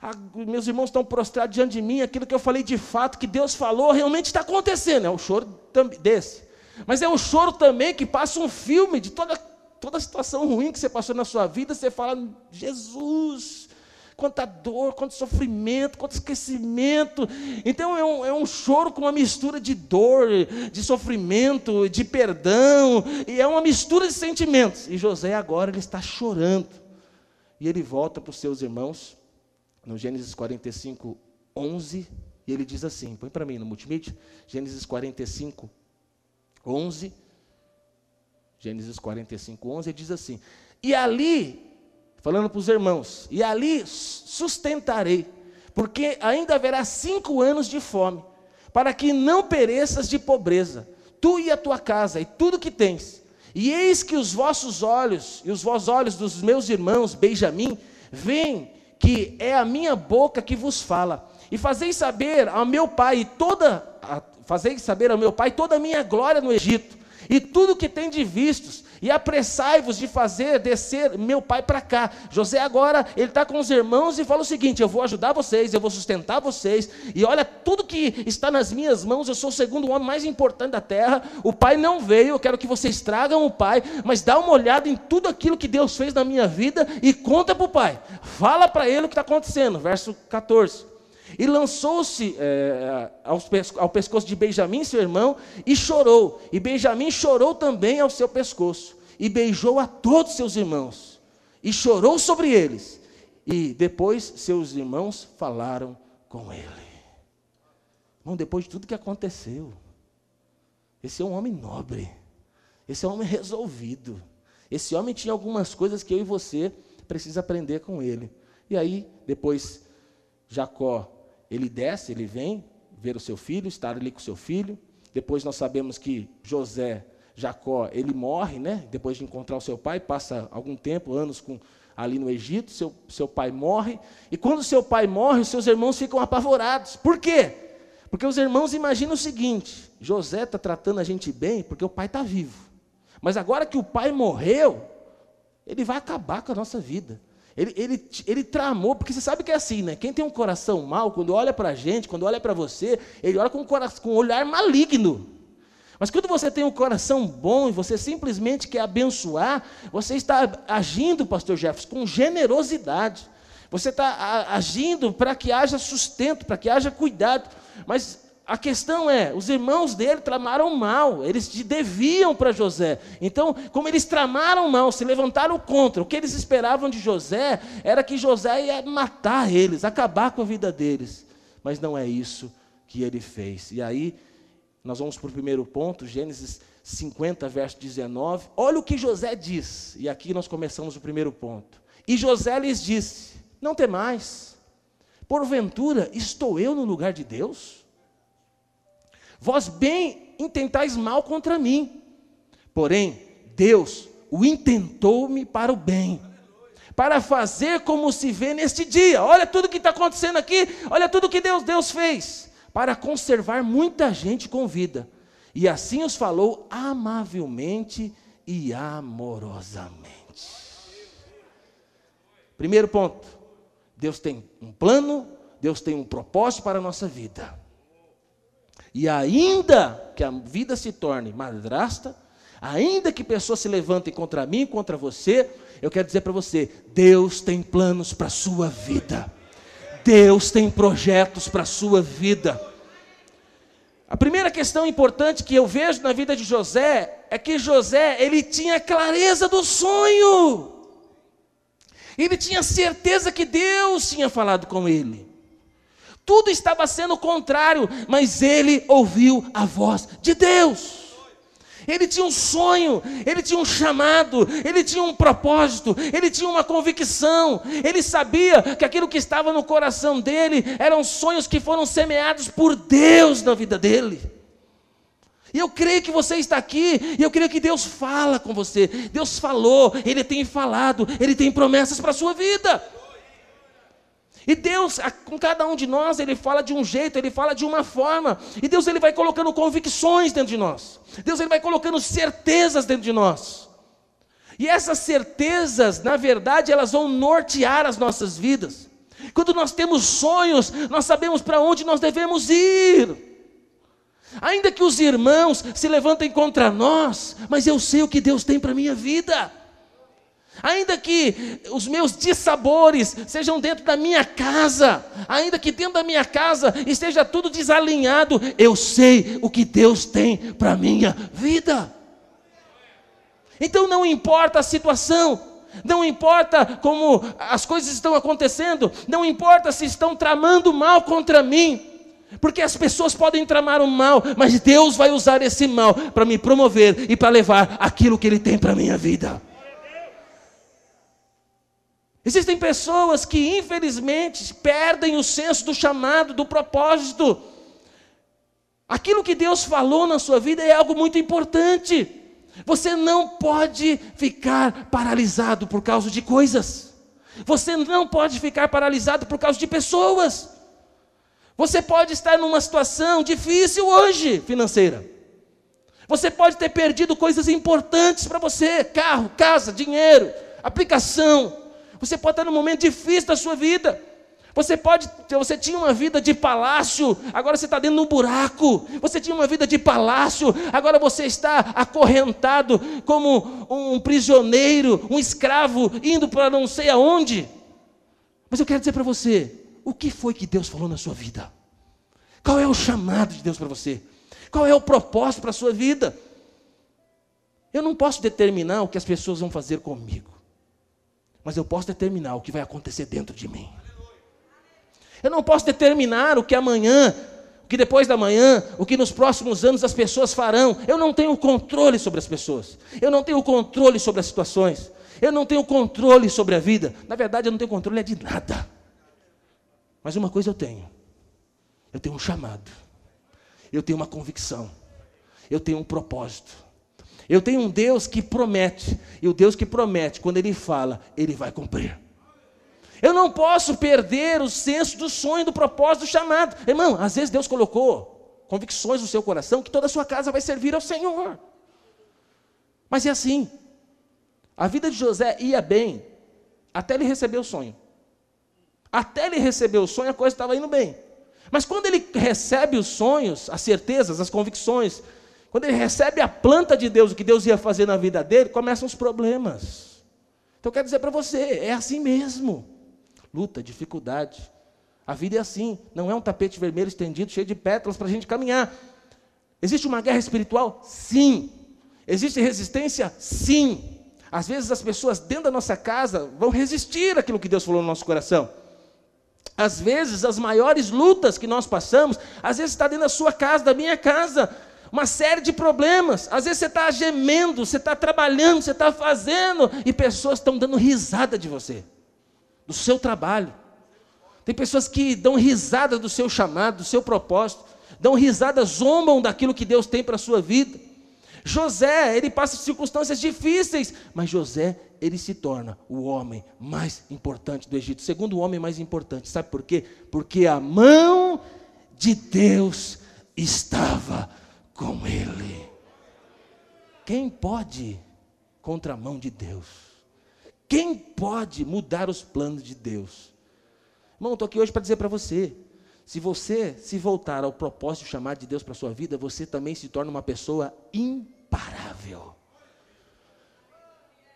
A, meus irmãos estão prostrados diante de mim. Aquilo que eu falei de fato, que Deus falou, realmente está acontecendo. É um choro desse. Mas é um choro também que passa um filme de toda, toda a situação ruim que você passou na sua vida. Você fala, Jesus, quanta dor, quanto sofrimento, quanto esquecimento. Então é um, é um choro com uma mistura de dor, de sofrimento, de perdão, e é uma mistura de sentimentos. E José agora ele está chorando. E ele volta para os seus irmãos, no Gênesis 45, 11, e ele diz assim: põe para mim no multimídia, Gênesis 45, 11. Gênesis 45, 11, ele diz assim: E ali falando para os irmãos, e ali sustentarei, porque ainda haverá cinco anos de fome, para que não pereças de pobreza, tu e a tua casa, e tudo que tens. E eis que os vossos olhos, e os vossos olhos dos meus irmãos, Benjamim, veem que é a minha boca que vos fala. E fazeis saber ao meu pai toda, fazeis saber ao meu pai toda a minha glória no Egito, e tudo que tem de vistos, e apressai-vos de fazer descer meu pai para cá. José agora, ele está com os irmãos e fala o seguinte: eu vou ajudar vocês, eu vou sustentar vocês, e olha, tudo que está nas minhas mãos, eu sou o segundo homem mais importante da terra. O pai não veio, eu quero que vocês tragam o pai, mas dá uma olhada em tudo aquilo que Deus fez na minha vida e conta para o pai. Fala para ele o que está acontecendo. Verso 14. E lançou-se é, ao pescoço de Benjamim, seu irmão, e chorou. E Benjamim chorou também ao seu pescoço. E beijou a todos seus irmãos. E chorou sobre eles. E depois seus irmãos falaram com ele. Irmão, depois de tudo que aconteceu, esse é um homem nobre. Esse é um homem resolvido. Esse homem tinha algumas coisas que eu e você precisa aprender com ele. E aí, depois, Jacó ele desce, ele vem ver o seu filho, estar ali com o seu filho. Depois nós sabemos que José, Jacó, ele morre, né? Depois de encontrar o seu pai, passa algum tempo, anos com, ali no Egito, seu, seu pai morre. E quando seu pai morre, os seus irmãos ficam apavorados. Por quê? Porque os irmãos imaginam o seguinte: José está tratando a gente bem porque o pai está vivo. Mas agora que o pai morreu, ele vai acabar com a nossa vida. Ele, ele, ele tramou, porque você sabe que é assim, né? Quem tem um coração mau, quando olha para a gente, quando olha para você, ele olha com um, coração, com um olhar maligno. Mas quando você tem um coração bom e você simplesmente quer abençoar, você está agindo, pastor Jefferson, com generosidade. Você está agindo para que haja sustento, para que haja cuidado. Mas a questão é, os irmãos dele tramaram mal, eles deviam para José. Então, como eles tramaram mal, se levantaram contra, o que eles esperavam de José era que José ia matar eles, acabar com a vida deles. Mas não é isso que ele fez. E aí, nós vamos para o primeiro ponto, Gênesis 50, verso 19. Olha o que José diz, e aqui nós começamos o primeiro ponto. E José lhes disse: Não temais, porventura estou eu no lugar de Deus? Vós bem intentais mal contra mim. Porém, Deus o intentou-me para o bem, para fazer como se vê neste dia. Olha tudo que está acontecendo aqui, olha tudo que Deus, Deus fez, para conservar muita gente com vida. E assim os falou amavelmente e amorosamente. Primeiro ponto: Deus tem um plano, Deus tem um propósito para a nossa vida. E ainda que a vida se torne madrasta, ainda que pessoas se levantem contra mim, contra você, eu quero dizer para você: Deus tem planos para a sua vida. Deus tem projetos para a sua vida. A primeira questão importante que eu vejo na vida de José é que José, ele tinha clareza do sonho. Ele tinha certeza que Deus tinha falado com ele. Tudo estava sendo contrário, mas ele ouviu a voz de Deus. Ele tinha um sonho, ele tinha um chamado, ele tinha um propósito, ele tinha uma convicção. Ele sabia que aquilo que estava no coração dele eram sonhos que foram semeados por Deus na vida dele. E eu creio que você está aqui, e eu creio que Deus fala com você. Deus falou, Ele tem falado, Ele tem promessas para a sua vida. E Deus, com cada um de nós, Ele fala de um jeito, Ele fala de uma forma. E Deus, Ele vai colocando convicções dentro de nós. Deus, Ele vai colocando certezas dentro de nós. E essas certezas, na verdade, elas vão nortear as nossas vidas. Quando nós temos sonhos, nós sabemos para onde nós devemos ir. Ainda que os irmãos se levantem contra nós, mas eu sei o que Deus tem para a minha vida. Ainda que os meus dissabores sejam dentro da minha casa, ainda que dentro da minha casa esteja tudo desalinhado, eu sei o que Deus tem para a minha vida. Então não importa a situação, não importa como as coisas estão acontecendo, não importa se estão tramando mal contra mim, porque as pessoas podem tramar o mal, mas Deus vai usar esse mal para me promover e para levar aquilo que Ele tem para a minha vida. Existem pessoas que, infelizmente, perdem o senso do chamado, do propósito. Aquilo que Deus falou na sua vida é algo muito importante. Você não pode ficar paralisado por causa de coisas. Você não pode ficar paralisado por causa de pessoas. Você pode estar numa situação difícil hoje, financeira. Você pode ter perdido coisas importantes para você: carro, casa, dinheiro, aplicação. Você pode estar num momento difícil da sua vida. Você pode, você tinha uma vida de palácio, agora você está dentro de um buraco. Você tinha uma vida de palácio, agora você está acorrentado como um prisioneiro, um escravo, indo para não sei aonde. Mas eu quero dizer para você, o que foi que Deus falou na sua vida? Qual é o chamado de Deus para você? Qual é o propósito para a sua vida? Eu não posso determinar o que as pessoas vão fazer comigo mas eu posso determinar o que vai acontecer dentro de mim. Eu não posso determinar o que amanhã, o que depois da manhã, o que nos próximos anos as pessoas farão. Eu não tenho controle sobre as pessoas. Eu não tenho controle sobre as situações. Eu não tenho controle sobre a vida. Na verdade, eu não tenho controle de nada. Mas uma coisa eu tenho. Eu tenho um chamado. Eu tenho uma convicção. Eu tenho um propósito. Eu tenho um Deus que promete, e o Deus que promete, quando Ele fala, Ele vai cumprir. Eu não posso perder o senso do sonho, do propósito, do chamado. Irmão, às vezes Deus colocou convicções no seu coração que toda a sua casa vai servir ao Senhor. Mas é assim. A vida de José ia bem até ele receber o sonho. Até ele receber o sonho, a coisa estava indo bem. Mas quando ele recebe os sonhos, as certezas, as convicções, quando ele recebe a planta de Deus, o que Deus ia fazer na vida dele, começam os problemas. Então eu quero dizer para você, é assim mesmo. Luta, dificuldade. A vida é assim, não é um tapete vermelho estendido, cheio de pétalas para a gente caminhar. Existe uma guerra espiritual? Sim. Existe resistência? Sim. Às vezes as pessoas dentro da nossa casa vão resistir àquilo que Deus falou no nosso coração. Às vezes as maiores lutas que nós passamos, às vezes está dentro da sua casa, da minha casa uma série de problemas. Às vezes você está gemendo, você está trabalhando, você está fazendo, e pessoas estão dando risada de você, do seu trabalho. Tem pessoas que dão risada do seu chamado, do seu propósito, dão risada, zombam daquilo que Deus tem para a sua vida. José, ele passa circunstâncias difíceis, mas José, ele se torna o homem mais importante do Egito, segundo o homem mais importante. Sabe por quê? Porque a mão de Deus estava com Ele. Quem pode contra a mão de Deus? Quem pode mudar os planos de Deus? Irmão, estou aqui hoje para dizer para você: se você se voltar ao propósito chamado de Deus para a sua vida, você também se torna uma pessoa imparável.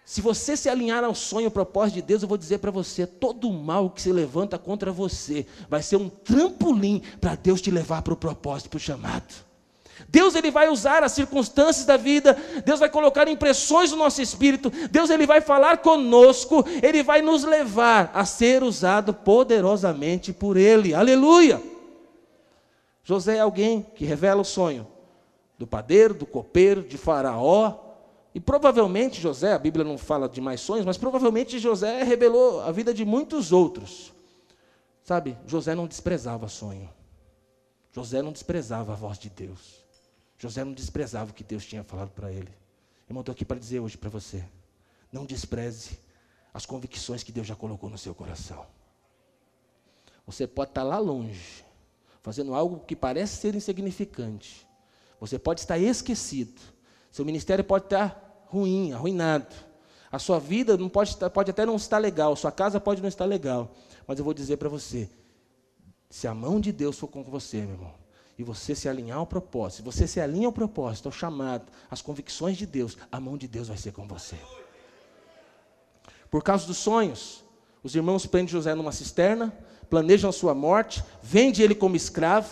Se você se alinhar ao sonho, ao propósito de Deus, eu vou dizer para você: todo mal que se levanta contra você vai ser um trampolim para Deus te levar para o propósito, para o chamado. Deus ele vai usar as circunstâncias da vida, Deus vai colocar impressões no nosso espírito, Deus ele vai falar conosco, ele vai nos levar a ser usado poderosamente por ele. Aleluia! José é alguém que revela o sonho, do padeiro, do copeiro, de Faraó. E provavelmente José, a Bíblia não fala de mais sonhos, mas provavelmente José revelou a vida de muitos outros. Sabe, José não desprezava sonho. José não desprezava a voz de Deus. José não desprezava o que Deus tinha falado para ele. Irmão, estou aqui para dizer hoje para você: não despreze as convicções que Deus já colocou no seu coração. Você pode estar lá longe, fazendo algo que parece ser insignificante. Você pode estar esquecido. Seu ministério pode estar ruim, arruinado. A sua vida não pode, estar, pode até não estar legal, sua casa pode não estar legal. Mas eu vou dizer para você: se a mão de Deus for com você, meu irmão, e você se alinhar ao propósito, se você se alinha ao propósito, ao chamado, às convicções de Deus, a mão de Deus vai ser com você. Por causa dos sonhos, os irmãos prendem José numa cisterna, planejam sua morte, vende ele como escravo,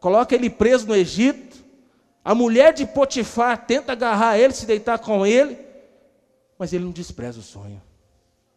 coloca ele preso no Egito. A mulher de Potifar tenta agarrar ele, se deitar com ele, mas ele não despreza o sonho.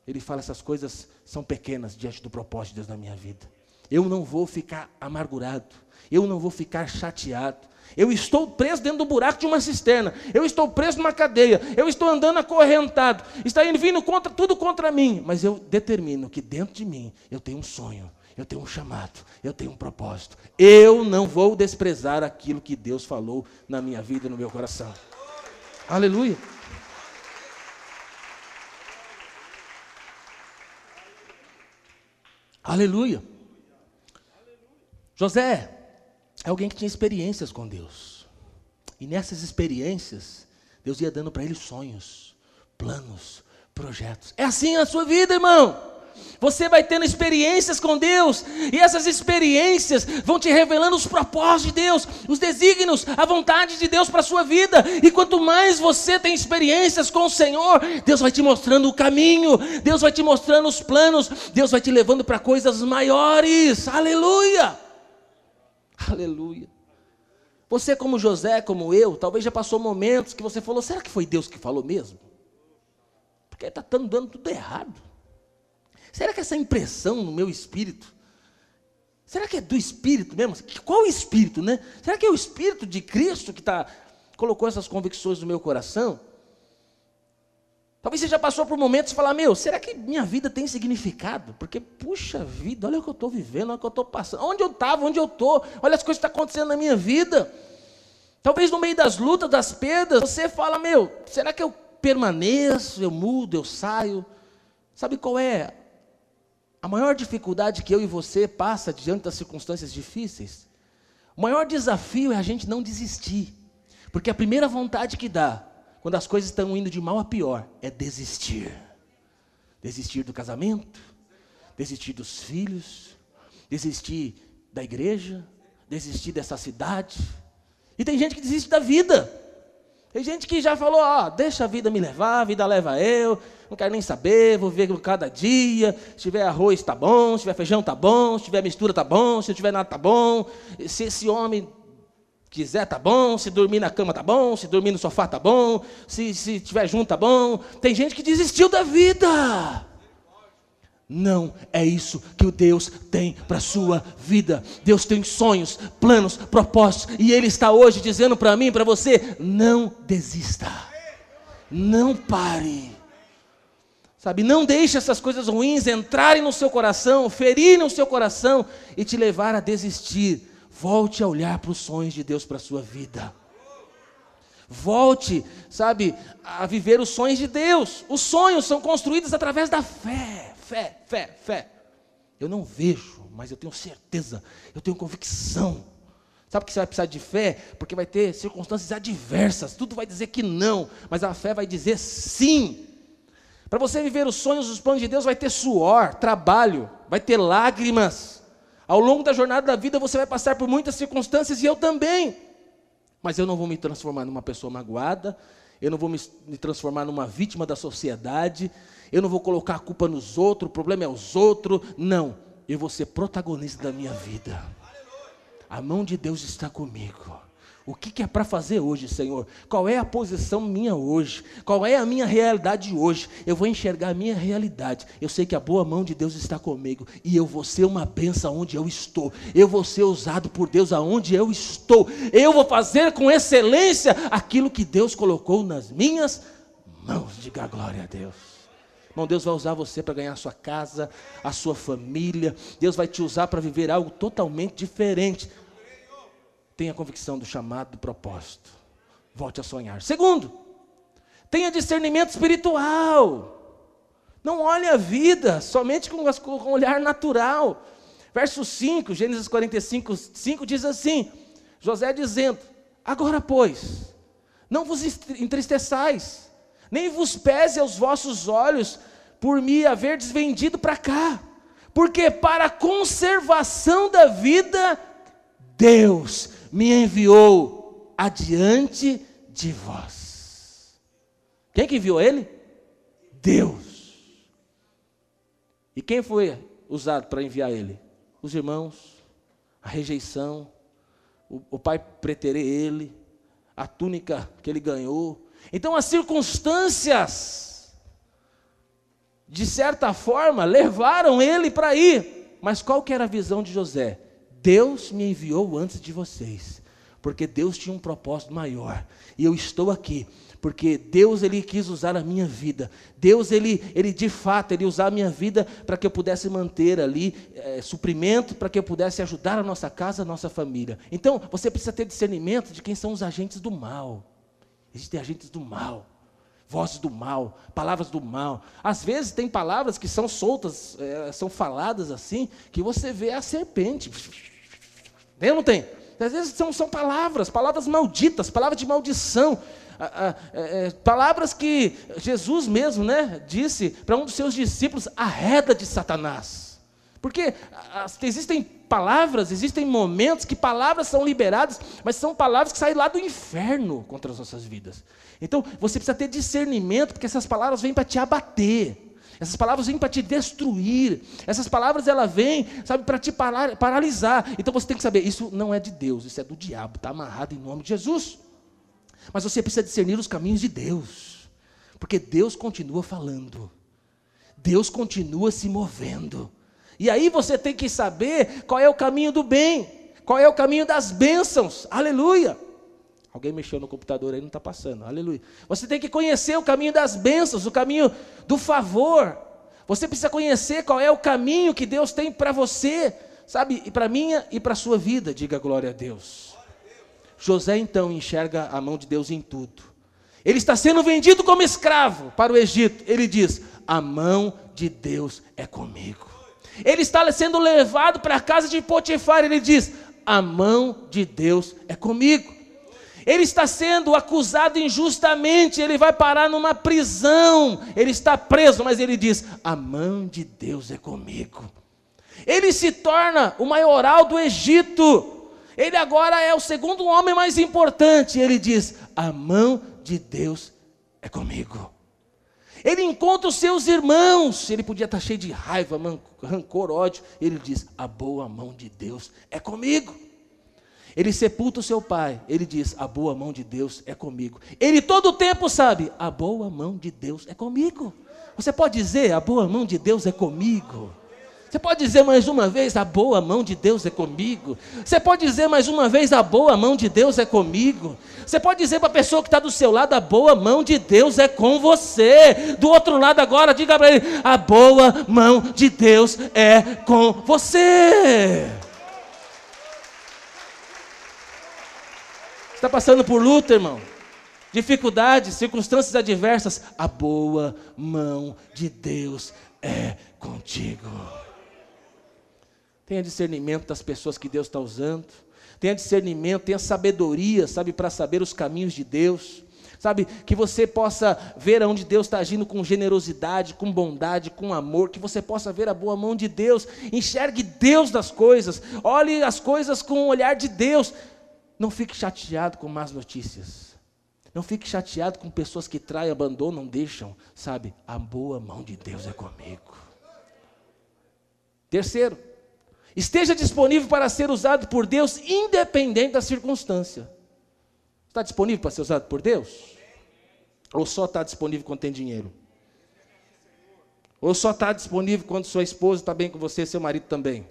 Ele fala: essas coisas são pequenas diante do propósito de Deus na minha vida. Eu não vou ficar amargurado, eu não vou ficar chateado. Eu estou preso dentro do buraco de uma cisterna. Eu estou preso numa cadeia. Eu estou andando acorrentado. Está vindo contra, tudo contra mim. Mas eu determino que dentro de mim eu tenho um sonho. Eu tenho um chamado. Eu tenho um propósito. Eu não vou desprezar aquilo que Deus falou na minha vida e no meu coração. Aleluia. Aleluia. José é alguém que tinha experiências com Deus. E nessas experiências, Deus ia dando para ele sonhos, planos, projetos. É assim a sua vida, irmão. Você vai tendo experiências com Deus, e essas experiências vão te revelando os propósitos de Deus, os desígnios, a vontade de Deus para a sua vida. E quanto mais você tem experiências com o Senhor, Deus vai te mostrando o caminho, Deus vai te mostrando os planos, Deus vai te levando para coisas maiores. Aleluia! Aleluia. Você, como José, como eu, talvez já passou momentos que você falou: será que foi Deus que falou mesmo? Porque está dando tudo errado. Será que essa impressão no meu espírito, será que é do espírito mesmo? Qual o espírito, né? Será que é o espírito de Cristo que tá, colocou essas convicções no meu coração? Talvez você já passou por momentos e falar, meu, será que minha vida tem significado? Porque, puxa vida, olha o que eu estou vivendo, olha o que eu estou passando, onde eu estava, onde eu estou, olha as coisas que estão tá acontecendo na minha vida. Talvez no meio das lutas, das perdas, você fala, meu, será que eu permaneço, eu mudo, eu saio? Sabe qual é a maior dificuldade que eu e você passa diante das circunstâncias difíceis? O maior desafio é a gente não desistir. Porque a primeira vontade que dá quando as coisas estão indo de mal a pior, é desistir. Desistir do casamento, desistir dos filhos, desistir da igreja, desistir dessa cidade. E tem gente que desiste da vida. Tem gente que já falou, ó, deixa a vida me levar, a vida leva eu, não quero nem saber, vou viver cada dia. Se tiver arroz, tá bom, se tiver feijão, tá bom, se tiver mistura, tá bom, se tiver nada, tá bom. Se esse homem quiser tá bom, se dormir na cama tá bom, se dormir no sofá tá bom, se se tiver junto tá bom. Tem gente que desistiu da vida. Não é isso que o Deus tem para a sua vida. Deus tem sonhos, planos, propósitos, e Ele está hoje dizendo para mim, para você: não desista, não pare. Sabe, não deixe essas coisas ruins entrarem no seu coração, ferirem o seu coração e te levar a desistir Volte a olhar para os sonhos de Deus para a sua vida. Volte, sabe, a viver os sonhos de Deus. Os sonhos são construídos através da fé, fé, fé, fé. Eu não vejo, mas eu tenho certeza, eu tenho convicção. Sabe que você vai precisar de fé? Porque vai ter circunstâncias adversas, tudo vai dizer que não, mas a fé vai dizer sim. Para você viver os sonhos, os planos de Deus, vai ter suor, trabalho, vai ter lágrimas. Ao longo da jornada da vida você vai passar por muitas circunstâncias e eu também. Mas eu não vou me transformar numa pessoa magoada, eu não vou me, transformar numa vítima da sociedade, eu não vou colocar a culpa nos outros, o problema é os outros. Não, eu vou ser protagonista da minha vida. A mão de Deus está comigo. O que, que é para fazer hoje, Senhor? Qual é a posição minha hoje? Qual é a minha realidade hoje? Eu vou enxergar a minha realidade. Eu sei que a boa mão de Deus está comigo e eu vou ser uma benção onde eu estou. Eu vou ser usado por Deus aonde eu estou. Eu vou fazer com excelência aquilo que Deus colocou nas minhas mãos. Diga glória a Deus. Irmão, Deus vai usar você para ganhar a sua casa, a sua família. Deus vai te usar para viver algo totalmente diferente tenha convicção do chamado, do propósito. Volte a sonhar. Segundo, tenha discernimento espiritual. Não olhe a vida somente com, um olhar natural. Verso 5, Gênesis 45, 5 diz assim: José dizendo: Agora, pois, não vos entristeçais, nem vos pese aos vossos olhos por me haver desvendido para cá, porque para a conservação da vida, Deus me enviou adiante de vós. Quem que enviou ele? Deus. E quem foi usado para enviar ele? Os irmãos, a rejeição, o, o pai preterer ele, a túnica que ele ganhou. Então as circunstâncias, de certa forma, levaram ele para ir. Mas qual que era a visão de José? Deus me enviou antes de vocês, porque Deus tinha um propósito maior. E eu estou aqui porque Deus ele quis usar a minha vida. Deus ele, ele de fato ele usar a minha vida para que eu pudesse manter ali é, suprimento, para que eu pudesse ajudar a nossa casa, a nossa família. Então você precisa ter discernimento de quem são os agentes do mal. Existem agentes do mal vozes do mal, palavras do mal. Às vezes tem palavras que são soltas, é, são faladas assim, que você vê a serpente. Tem ou não tem? Às vezes são, são palavras, palavras malditas, palavras de maldição. É, é, palavras que Jesus mesmo né, disse para um dos seus discípulos, arreda de Satanás. Porque existem palavras, existem momentos que palavras são liberadas, mas são palavras que saem lá do inferno contra as nossas vidas. Então você precisa ter discernimento, porque essas palavras vêm para te abater. Essas palavras vêm para te destruir. Essas palavras ela vêm, sabe, para te paralisar. Então você tem que saber, isso não é de Deus, isso é do diabo, está amarrado em nome de Jesus. Mas você precisa discernir os caminhos de Deus. Porque Deus continua falando. Deus continua se movendo. E aí você tem que saber qual é o caminho do bem, qual é o caminho das bênçãos. Aleluia. Alguém mexeu no computador aí, não está passando. Aleluia. Você tem que conhecer o caminho das bênçãos, o caminho do favor. Você precisa conhecer qual é o caminho que Deus tem para você, sabe? E para minha e para a sua vida. Diga glória a Deus. José então enxerga a mão de Deus em tudo. Ele está sendo vendido como escravo para o Egito. Ele diz: A mão de Deus é comigo. Ele está sendo levado para a casa de Potifar. Ele diz: A mão de Deus é comigo. Ele está sendo acusado injustamente, ele vai parar numa prisão, ele está preso, mas ele diz: A mão de Deus é comigo. Ele se torna o maioral do Egito, ele agora é o segundo homem mais importante. Ele diz: A mão de Deus é comigo. Ele encontra os seus irmãos, ele podia estar cheio de raiva, rancor, ódio. Ele diz: A boa mão de Deus é comigo. Ele sepulta o seu pai. Ele diz: A boa mão de Deus é comigo. Ele todo o tempo sabe: A boa mão de Deus é comigo. Você pode dizer: A boa mão de Deus é comigo. Você pode dizer mais uma vez: A boa mão de Deus é comigo. Você pode dizer mais uma vez: A boa mão de Deus é comigo. Você pode dizer para a pessoa que está do seu lado: A boa mão de Deus é com você. Do outro lado, agora, diga para ele: A boa mão de Deus é com você. Está passando por luta, irmão? Dificuldades, circunstâncias adversas. A boa mão de Deus é contigo. Tenha discernimento das pessoas que Deus está usando. Tenha discernimento, tenha sabedoria, sabe, para saber os caminhos de Deus. Sabe, que você possa ver aonde Deus está agindo com generosidade, com bondade, com amor, que você possa ver a boa mão de Deus, enxergue Deus das coisas, olhe as coisas com o olhar de Deus, não fique chateado com más notícias. Não fique chateado com pessoas que traem, abandonam, deixam. Sabe, a boa mão de Deus é comigo. Terceiro, esteja disponível para ser usado por Deus, independente da circunstância. Está disponível para ser usado por Deus? Ou só está disponível quando tem dinheiro? Ou só está disponível quando sua esposa está bem com você e seu marido também?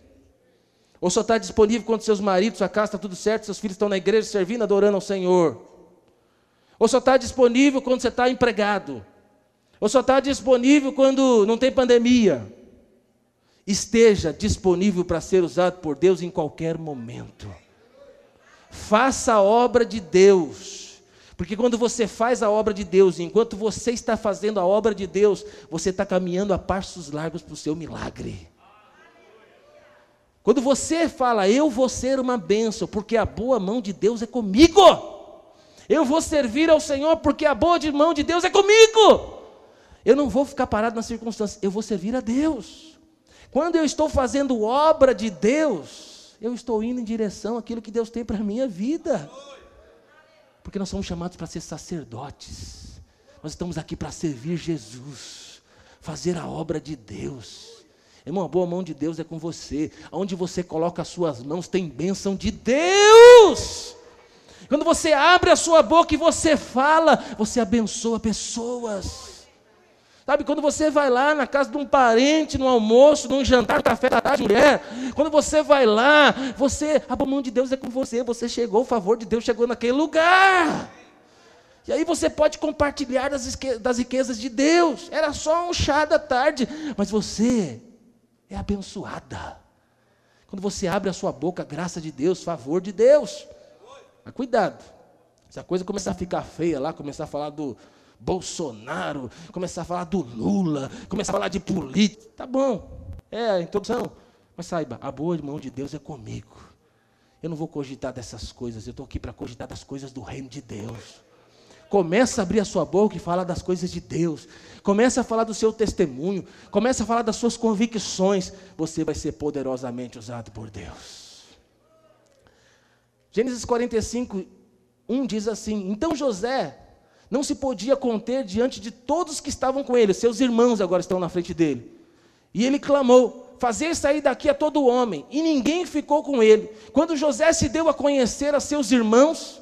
Ou só está disponível quando seus maridos, sua casa está tudo certo, seus filhos estão na igreja servindo, adorando ao Senhor? Ou só está disponível quando você está empregado? Ou só está disponível quando não tem pandemia? Esteja disponível para ser usado por Deus em qualquer momento. Faça a obra de Deus. Porque quando você faz a obra de Deus, enquanto você está fazendo a obra de Deus, você está caminhando a passos largos para o seu milagre. Quando você fala, eu vou ser uma bênção, porque a boa mão de Deus é comigo. Eu vou servir ao Senhor, porque a boa mão de Deus é comigo. Eu não vou ficar parado nas circunstâncias, eu vou servir a Deus. Quando eu estou fazendo obra de Deus, eu estou indo em direção àquilo que Deus tem para a minha vida. Porque nós somos chamados para ser sacerdotes. Nós estamos aqui para servir Jesus, fazer a obra de Deus. Irmão, a boa mão de Deus é com você. Onde você coloca as suas mãos, tem bênção de Deus. Quando você abre a sua boca e você fala, você abençoa pessoas. Sabe, quando você vai lá na casa de um parente, no almoço, num jantar, café da tarde, mulher, quando você vai lá, você, a mão de Deus é com você, você chegou, o favor de Deus chegou naquele lugar. E aí você pode compartilhar das, das riquezas de Deus. Era só um chá da tarde, mas você é abençoada. Quando você abre a sua boca, graça de Deus, favor de Deus. Mas cuidado. Se a coisa começar a ficar feia lá, começar a falar do, Bolsonaro, começar a falar do Lula, começar a falar de política. Tá bom, é a introdução. Mas saiba, a boa mão de Deus é comigo. Eu não vou cogitar dessas coisas, eu estou aqui para cogitar das coisas do reino de Deus. Começa a abrir a sua boca e fala das coisas de Deus. Começa a falar do seu testemunho. Começa a falar das suas convicções. Você vai ser poderosamente usado por Deus. Gênesis 45, 1 diz assim: Então José não se podia conter diante de todos que estavam com ele, seus irmãos agora estão na frente dele. E ele clamou: Fazer sair daqui a todo homem. E ninguém ficou com ele. Quando José se deu a conhecer a seus irmãos,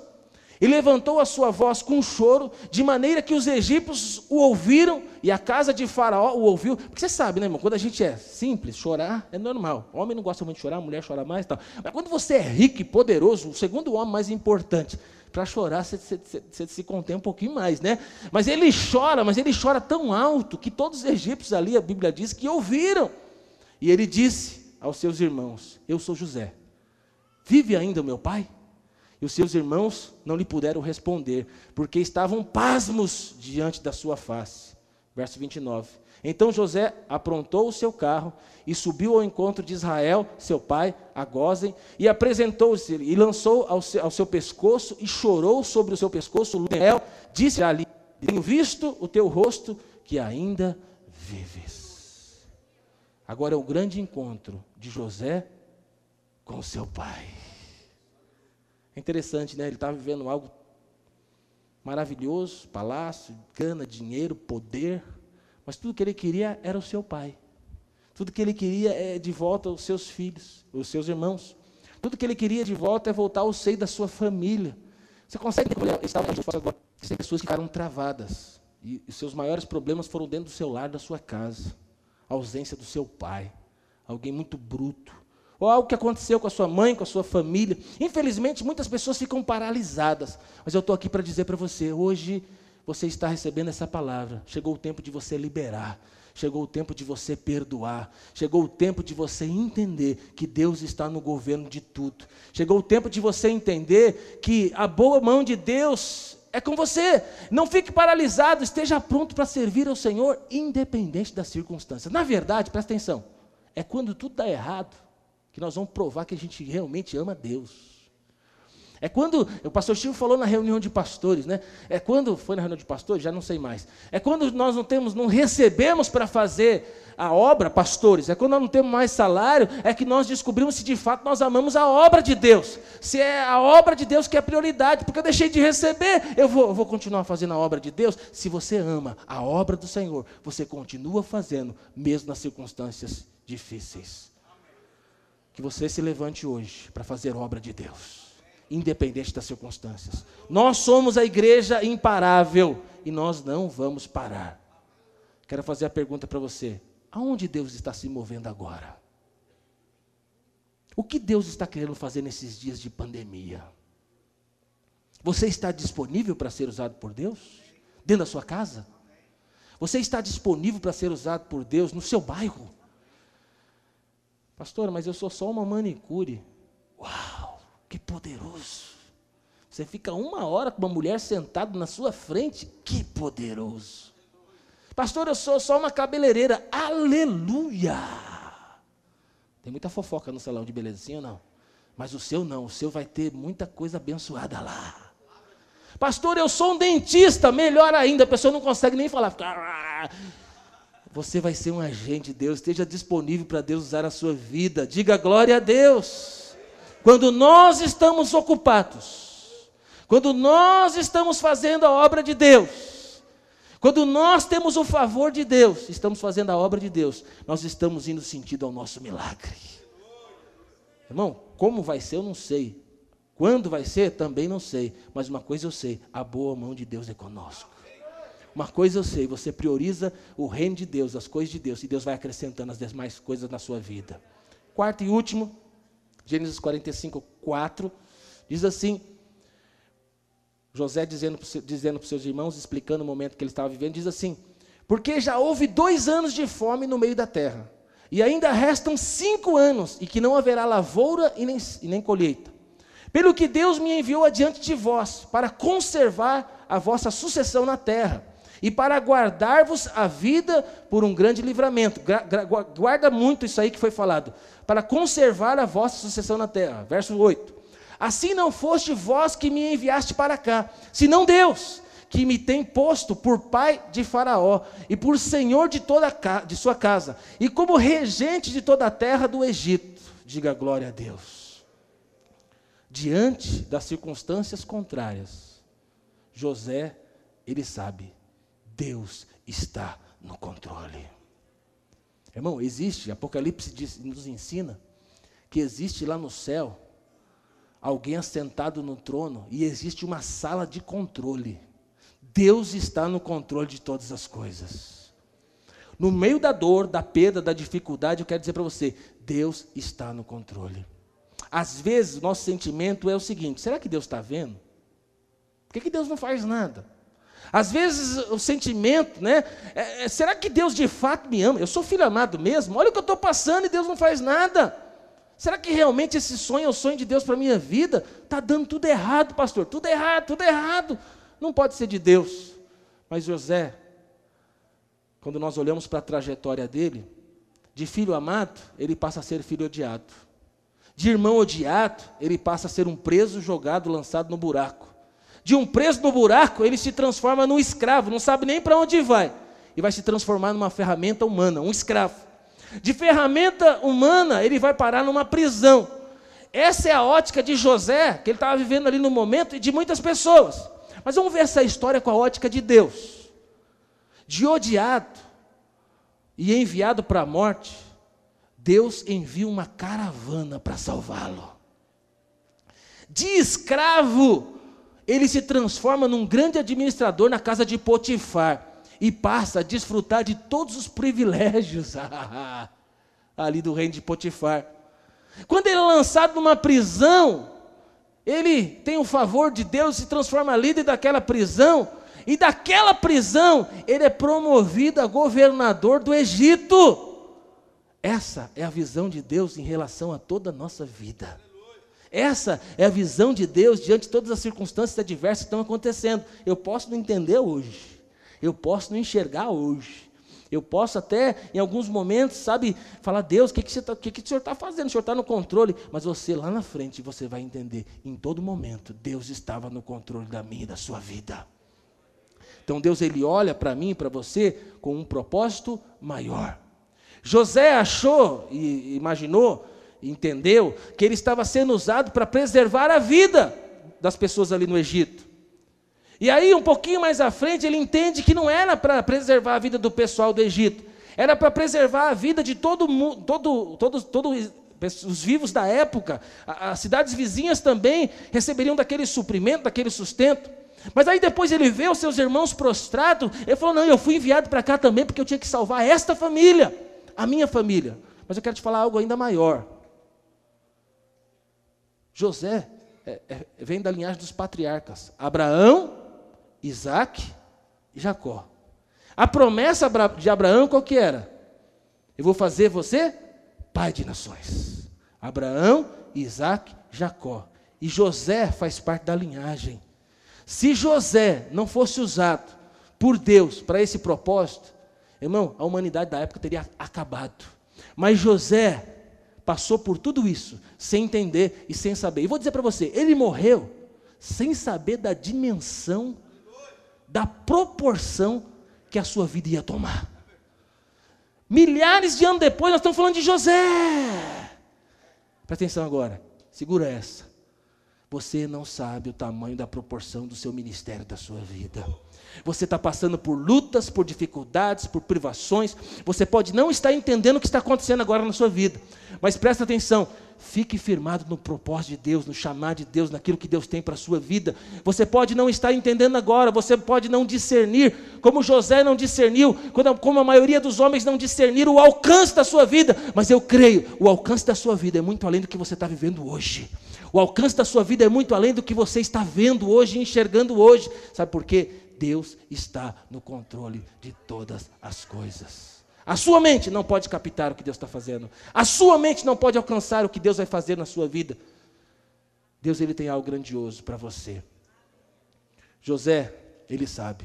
e levantou a sua voz com choro, de maneira que os egípcios o ouviram e a casa de Faraó o ouviu. Porque você sabe, né, irmão? Quando a gente é simples, chorar é normal. O homem não gosta muito de chorar, a mulher chora mais e tal. Mas quando você é rico e poderoso, o segundo homem mais importante, para chorar você, você, você, se contém um pouquinho mais, né? Mas ele chora, mas ele chora tão alto que todos os egípcios ali, a Bíblia diz, que ouviram. E ele disse aos seus irmãos: Eu sou José. Vive ainda o meu pai? E os seus irmãos não lhe puderam responder, porque estavam pasmos diante da sua face. Verso 29. Então José aprontou o seu carro e subiu ao encontro de Israel, seu pai, a Gozen, e apresentou-se e lançou ao seu, ao seu, pescoço e chorou sobre o seu pescoço. Israel disse ali: Tenho visto o teu rosto que ainda vives. Agora é o grande encontro de José com o seu pai. É interessante, né? Ele estava vivendo algo maravilhoso, palácio, cana, dinheiro, poder. Mas tudo que ele queria era o seu pai. Tudo que ele queria é de volta os seus filhos, os seus irmãos. Tudo que ele queria de volta é voltar ao seio da sua família. Você consegue estar agora? Tem pessoas que ficaram travadas. E os seus maiores problemas foram dentro do seu lar, da sua casa. A ausência do seu pai. Alguém muito bruto. Ou algo que aconteceu com a sua mãe, com a sua família. Infelizmente, muitas pessoas ficam paralisadas. Mas eu estou aqui para dizer para você: hoje você está recebendo essa palavra. Chegou o tempo de você liberar. Chegou o tempo de você perdoar. Chegou o tempo de você entender que Deus está no governo de tudo. Chegou o tempo de você entender que a boa mão de Deus é com você. Não fique paralisado, esteja pronto para servir ao Senhor, independente das circunstâncias. Na verdade, presta atenção, é quando tudo está errado que nós vamos provar que a gente realmente ama Deus. É quando, o pastor Chico falou na reunião de pastores, né? É quando, foi na reunião de pastores? Já não sei mais. É quando nós não temos, não recebemos para fazer a obra, pastores, é quando nós não temos mais salário, é que nós descobrimos se de fato nós amamos a obra de Deus. Se é a obra de Deus que é a prioridade, porque eu deixei de receber, eu vou, eu vou continuar fazendo a obra de Deus. Se você ama a obra do Senhor, você continua fazendo, mesmo nas circunstâncias difíceis. Que você se levante hoje para fazer obra de Deus independente das circunstâncias. Nós somos a igreja imparável e nós não vamos parar. Quero fazer a pergunta para você: aonde Deus está se movendo agora? O que Deus está querendo fazer nesses dias de pandemia? Você está disponível para ser usado por Deus? Dentro da sua casa? Você está disponível para ser usado por Deus no seu bairro? Pastora, mas eu sou só uma manicure. Uau, que poderoso. Você fica uma hora com uma mulher sentada na sua frente, que poderoso. Pastor, eu sou só uma cabeleireira. Aleluia! Tem muita fofoca no salão de beleza, sim ou não? Mas o seu não, o seu vai ter muita coisa abençoada lá. Pastor, eu sou um dentista, melhor ainda, a pessoa não consegue nem falar. Você vai ser um agente de Deus, esteja disponível para Deus usar a sua vida. Diga glória a Deus. Quando nós estamos ocupados, quando nós estamos fazendo a obra de Deus, quando nós temos o favor de Deus, estamos fazendo a obra de Deus, nós estamos indo sentido ao nosso milagre. Irmão, como vai ser, eu não sei. Quando vai ser, também não sei. Mas uma coisa eu sei: a boa mão de Deus é conosco. Uma coisa eu sei: você prioriza o reino de Deus, as coisas de Deus, e Deus vai acrescentando as demais coisas na sua vida. Quarto e último, Gênesis 45, 4, diz assim: José dizendo, dizendo para os seus irmãos, explicando o momento que ele estava vivendo, diz assim: Porque já houve dois anos de fome no meio da terra, e ainda restam cinco anos, e que não haverá lavoura e nem, e nem colheita. Pelo que Deus me enviou adiante de vós, para conservar a vossa sucessão na terra, e para guardar-vos a vida por um grande livramento. Guarda muito isso aí que foi falado. Para conservar a vossa sucessão na terra. Verso 8. Assim não foste vós que me enviaste para cá, senão Deus, que me tem posto por pai de Faraó e por senhor de toda de sua casa, e como regente de toda a terra do Egito. Diga glória a Deus diante das circunstâncias contrárias, José, ele sabe, Deus está no controle. Irmão, existe, Apocalipse diz, nos ensina que existe lá no céu alguém assentado no trono e existe uma sala de controle. Deus está no controle de todas as coisas. No meio da dor, da perda, da dificuldade, eu quero dizer para você: Deus está no controle. Às vezes, nosso sentimento é o seguinte: será que Deus está vendo? Por que, que Deus não faz nada? Às vezes o sentimento, né? É, é, será que Deus de fato me ama? Eu sou filho amado mesmo. Olha o que eu estou passando e Deus não faz nada. Será que realmente esse sonho é o sonho de Deus para a minha vida? Está dando tudo errado, pastor. Tudo errado, tudo errado. Não pode ser de Deus. Mas José, quando nós olhamos para a trajetória dele, de filho amado, ele passa a ser filho odiado. De irmão odiado, ele passa a ser um preso jogado, lançado no buraco. De um preso no buraco, ele se transforma num escravo, não sabe nem para onde vai. E vai se transformar numa ferramenta humana, um escravo. De ferramenta humana, ele vai parar numa prisão. Essa é a ótica de José, que ele estava vivendo ali no momento, e de muitas pessoas. Mas vamos ver essa história com a ótica de Deus. De odiado e enviado para a morte, Deus envia uma caravana para salvá-lo. De escravo, ele se transforma num grande administrador na casa de Potifar e passa a desfrutar de todos os privilégios ali do reino de Potifar. Quando ele é lançado numa prisão, ele tem o favor de Deus, se transforma líder daquela prisão, e daquela prisão ele é promovido a governador do Egito. Essa é a visão de Deus em relação a toda a nossa vida. Essa é a visão de Deus diante de todas as circunstâncias adversas que estão acontecendo. Eu posso não entender hoje. Eu posso não enxergar hoje. Eu posso até, em alguns momentos, sabe, falar, Deus, o que, que, tá, que, que o Senhor está fazendo? O Senhor está no controle. Mas você lá na frente, você vai entender, em todo momento, Deus estava no controle da minha e da sua vida. Então Deus, Ele olha para mim e para você com um propósito maior. José achou e imaginou, entendeu, que ele estava sendo usado para preservar a vida das pessoas ali no Egito. E aí, um pouquinho mais à frente, ele entende que não era para preservar a vida do pessoal do Egito, era para preservar a vida de todo mundo, todo, todo, todo os vivos da época, as cidades vizinhas também receberiam daquele suprimento, daquele sustento. Mas aí depois ele vê os seus irmãos prostrados, ele falou: Não, eu fui enviado para cá também porque eu tinha que salvar esta família, a minha família. Mas eu quero te falar algo ainda maior. José é, é, vem da linhagem dos patriarcas: Abraão, Isaac e Jacó. A promessa de Abraão qual que era? Eu vou fazer você pai de nações. Abraão, Isaac, Jacó. E José faz parte da linhagem. Se José não fosse usado por Deus para esse propósito, irmão, a humanidade da época teria acabado. Mas José passou por tudo isso sem entender e sem saber. E vou dizer para você, ele morreu sem saber da dimensão, da proporção que a sua vida ia tomar. Milhares de anos depois, nós estamos falando de José. Presta atenção agora, segura essa. Você não sabe o tamanho da proporção do seu ministério, da sua vida. Você está passando por lutas, por dificuldades, por privações. Você pode não estar entendendo o que está acontecendo agora na sua vida. Mas presta atenção, Fique firmado no propósito de Deus, no chamar de Deus, naquilo que Deus tem para a sua vida. Você pode não estar entendendo agora, você pode não discernir, como José não discerniu, como a maioria dos homens não discerniram o alcance da sua vida, mas eu creio, o alcance da sua vida é muito além do que você está vivendo hoje. O alcance da sua vida é muito além do que você está vendo hoje, enxergando hoje. Sabe por quê? Deus está no controle de todas as coisas. A sua mente não pode captar o que Deus está fazendo. A sua mente não pode alcançar o que Deus vai fazer na sua vida. Deus ele tem algo grandioso para você. José, ele sabe.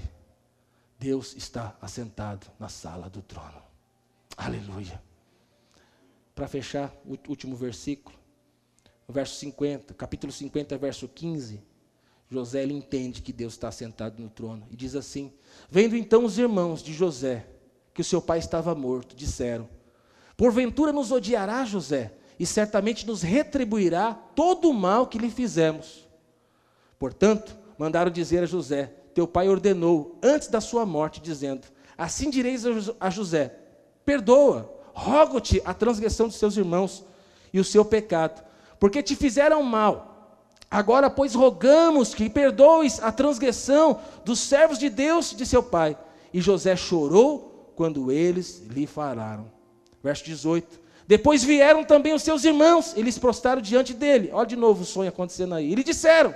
Deus está assentado na sala do trono. Aleluia. Para fechar, o último versículo, o verso 50, capítulo 50, verso 15. José ele entende que Deus está assentado no trono e diz assim: Vendo então os irmãos de José que o seu pai estava morto, disseram: Porventura nos odiará José, e certamente nos retribuirá todo o mal que lhe fizemos. Portanto, mandaram dizer a José: Teu pai ordenou antes da sua morte, dizendo: Assim direis a José: Perdoa, rogo-te a transgressão dos seus irmãos e o seu pecado, porque te fizeram mal. Agora, pois, rogamos que perdoes a transgressão dos servos de Deus de seu pai. E José chorou quando eles lhe falaram. Verso 18. Depois vieram também os seus irmãos, eles prostraram diante dele. Olha de novo o sonho acontecendo aí. Eles disseram: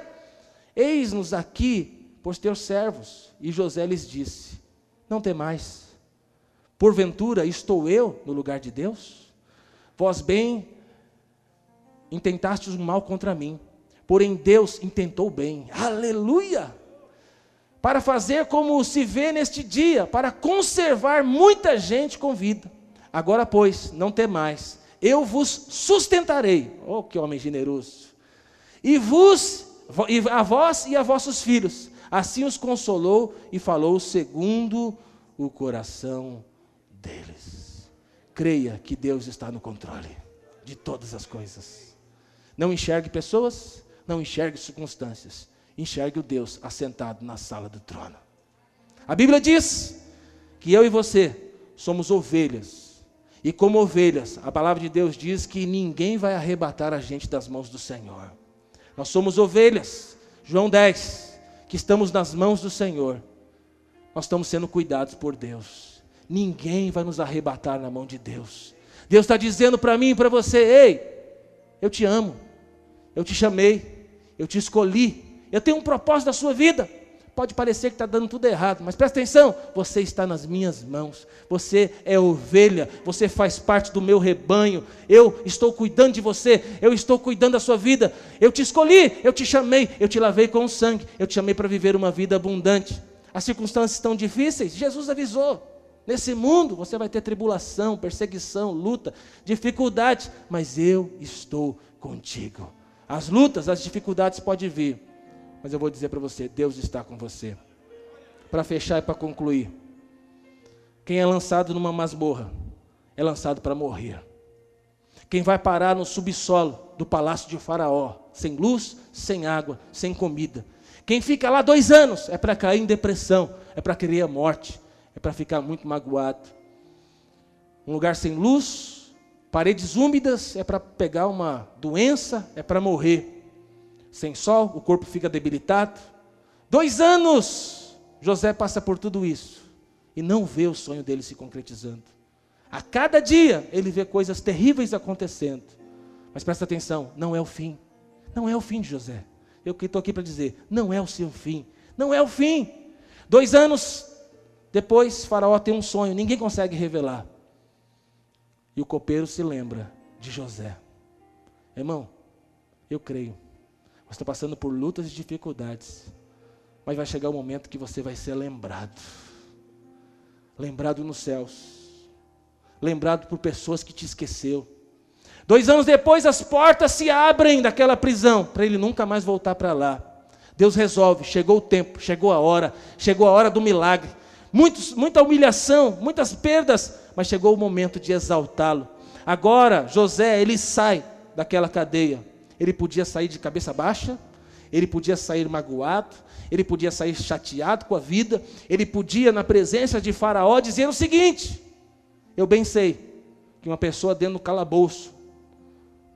Eis-nos aqui por teus servos. E José lhes disse: Não temais. Porventura estou eu no lugar de Deus? Vós bem intentastes o mal contra mim, porém Deus intentou bem. Aleluia! para fazer como se vê neste dia, para conservar muita gente com vida. Agora, pois, não temais, eu vos sustentarei. Oh, que homem generoso! E vos, a vós e a vossos filhos. Assim os consolou e falou segundo o coração deles. Creia que Deus está no controle de todas as coisas. Não enxergue pessoas, não enxergue circunstâncias enxergue o Deus assentado na sala do trono. A Bíblia diz que eu e você somos ovelhas. E como ovelhas, a palavra de Deus diz que ninguém vai arrebatar a gente das mãos do Senhor. Nós somos ovelhas, João 10, que estamos nas mãos do Senhor. Nós estamos sendo cuidados por Deus. Ninguém vai nos arrebatar na mão de Deus. Deus está dizendo para mim e para você: ei, eu te amo, eu te chamei, eu te escolhi, eu tenho um propósito da sua vida. Pode parecer que está dando tudo errado, mas presta atenção: você está nas minhas mãos, você é ovelha, você faz parte do meu rebanho, eu estou cuidando de você, eu estou cuidando da sua vida, eu te escolhi, eu te chamei, eu te lavei com o sangue, eu te chamei para viver uma vida abundante. As circunstâncias estão difíceis, Jesus avisou. Nesse mundo você vai ter tribulação, perseguição, luta, dificuldade, mas eu estou contigo. As lutas, as dificuldades podem vir, mas eu vou dizer para você: Deus está com você. Para fechar e para concluir, quem é lançado numa masmorra é lançado para morrer. Quem vai parar no subsolo do palácio de Faraó, sem luz, sem água, sem comida. Quem fica lá dois anos é para cair em depressão, é para querer a morte, é para ficar muito magoado. Um lugar sem luz, Paredes úmidas é para pegar uma doença, é para morrer. Sem sol, o corpo fica debilitado. Dois anos, José passa por tudo isso e não vê o sonho dele se concretizando. A cada dia ele vê coisas terríveis acontecendo. Mas presta atenção, não é o fim. Não é o fim de José. Eu que estou aqui para dizer, não é o seu fim. Não é o fim. Dois anos depois, Faraó tem um sonho, ninguém consegue revelar. E o copeiro se lembra de José. Irmão, eu creio. Você está passando por lutas e dificuldades. Mas vai chegar o momento que você vai ser lembrado. Lembrado nos céus. Lembrado por pessoas que te esqueceu. Dois anos depois, as portas se abrem daquela prisão, para ele nunca mais voltar para lá. Deus resolve, chegou o tempo, chegou a hora, chegou a hora do milagre. Muitos, muita humilhação, muitas perdas, mas chegou o momento de exaltá-lo. Agora, José, ele sai daquela cadeia. Ele podia sair de cabeça baixa, ele podia sair magoado, ele podia sair chateado com a vida, ele podia, na presença de Faraó, dizer o seguinte: Eu bem sei que uma pessoa dentro do calabouço,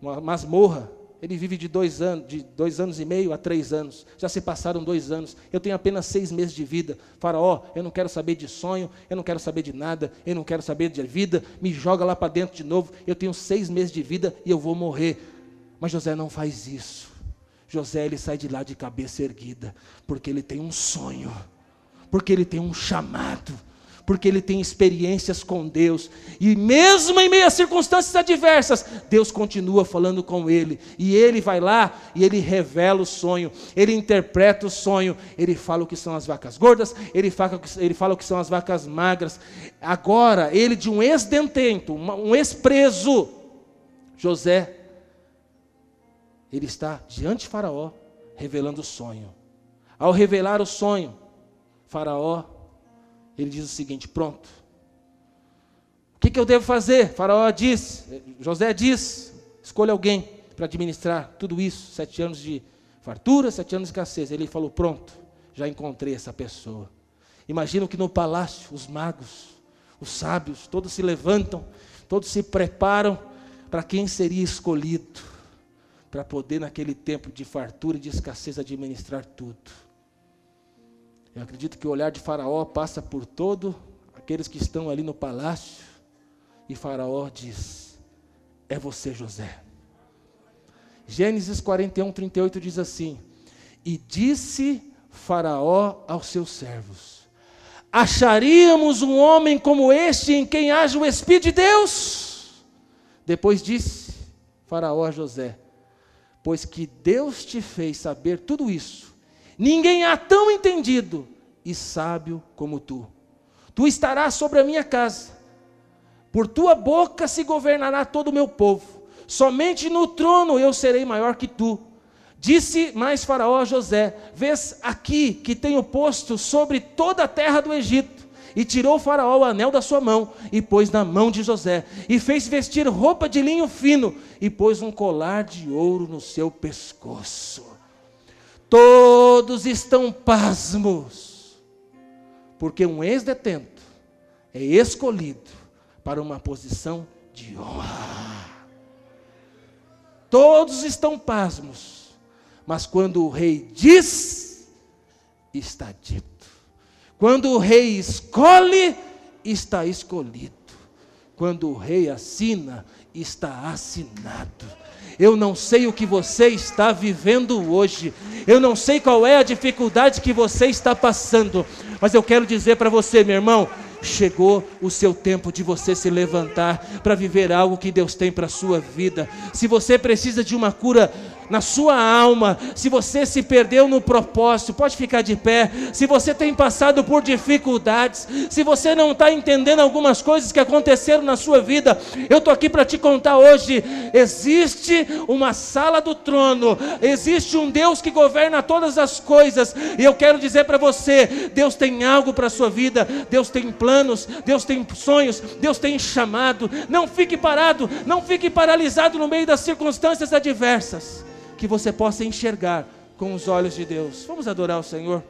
uma masmorra, ele vive de dois anos, de dois anos e meio a três anos. Já se passaram dois anos. Eu tenho apenas seis meses de vida. Faraó, eu não quero saber de sonho, eu não quero saber de nada, eu não quero saber de vida. Me joga lá para dentro de novo. Eu tenho seis meses de vida e eu vou morrer. Mas José não faz isso. José ele sai de lá de cabeça erguida, porque ele tem um sonho, porque ele tem um chamado porque ele tem experiências com Deus. E mesmo em meio a circunstâncias adversas, Deus continua falando com ele. E ele vai lá e ele revela o sonho, ele interpreta o sonho, ele fala o que são as vacas gordas, ele fala, ele fala o que são as vacas magras. Agora, ele de um ex-detento, um ex-preso, José, ele está diante de Faraó, revelando o sonho. Ao revelar o sonho, Faraó ele diz o seguinte: pronto. O que, que eu devo fazer? Faraó diz, José diz: escolha alguém para administrar tudo isso. Sete anos de fartura, sete anos de escassez. Ele falou: pronto, já encontrei essa pessoa. Imagino que no palácio, os magos, os sábios, todos se levantam, todos se preparam para quem seria escolhido para poder, naquele tempo de fartura e de escassez, administrar tudo. Eu acredito que o olhar de Faraó passa por todo aqueles que estão ali no palácio. E Faraó diz: É você, José. Gênesis 41, 38 diz assim: E disse Faraó aos seus servos: Acharíamos um homem como este em quem haja o Espírito de Deus? Depois disse Faraó a José: Pois que Deus te fez saber tudo isso, Ninguém há tão entendido e sábio como tu. Tu estarás sobre a minha casa. Por tua boca se governará todo o meu povo. Somente no trono eu serei maior que tu. Disse mais Faraó a José: Vês aqui que tenho posto sobre toda a terra do Egito. E tirou Faraó o anel da sua mão, e pôs na mão de José, e fez vestir roupa de linho fino, e pôs um colar de ouro no seu pescoço. Todos estão pasmos, porque um ex-detento é escolhido para uma posição de honra. Todos estão pasmos, mas quando o rei diz, está dito. Quando o rei escolhe, está escolhido. Quando o rei assina, está assinado. Eu não sei o que você está vivendo hoje. Eu não sei qual é a dificuldade que você está passando. Mas eu quero dizer para você, meu irmão, chegou o seu tempo de você se levantar para viver algo que Deus tem para a sua vida. Se você precisa de uma cura na sua alma, se você se perdeu no propósito, pode ficar de pé. Se você tem passado por dificuldades, se você não está entendendo algumas coisas que aconteceram na sua vida, eu estou aqui para te contar hoje: existe uma sala do trono, existe um Deus que governa todas as coisas, e eu quero dizer para você: Deus tem algo para a sua vida, Deus tem planos, Deus tem sonhos, Deus tem chamado. Não fique parado, não fique paralisado no meio das circunstâncias adversas que você possa enxergar com os olhos de Deus. Vamos adorar o Senhor.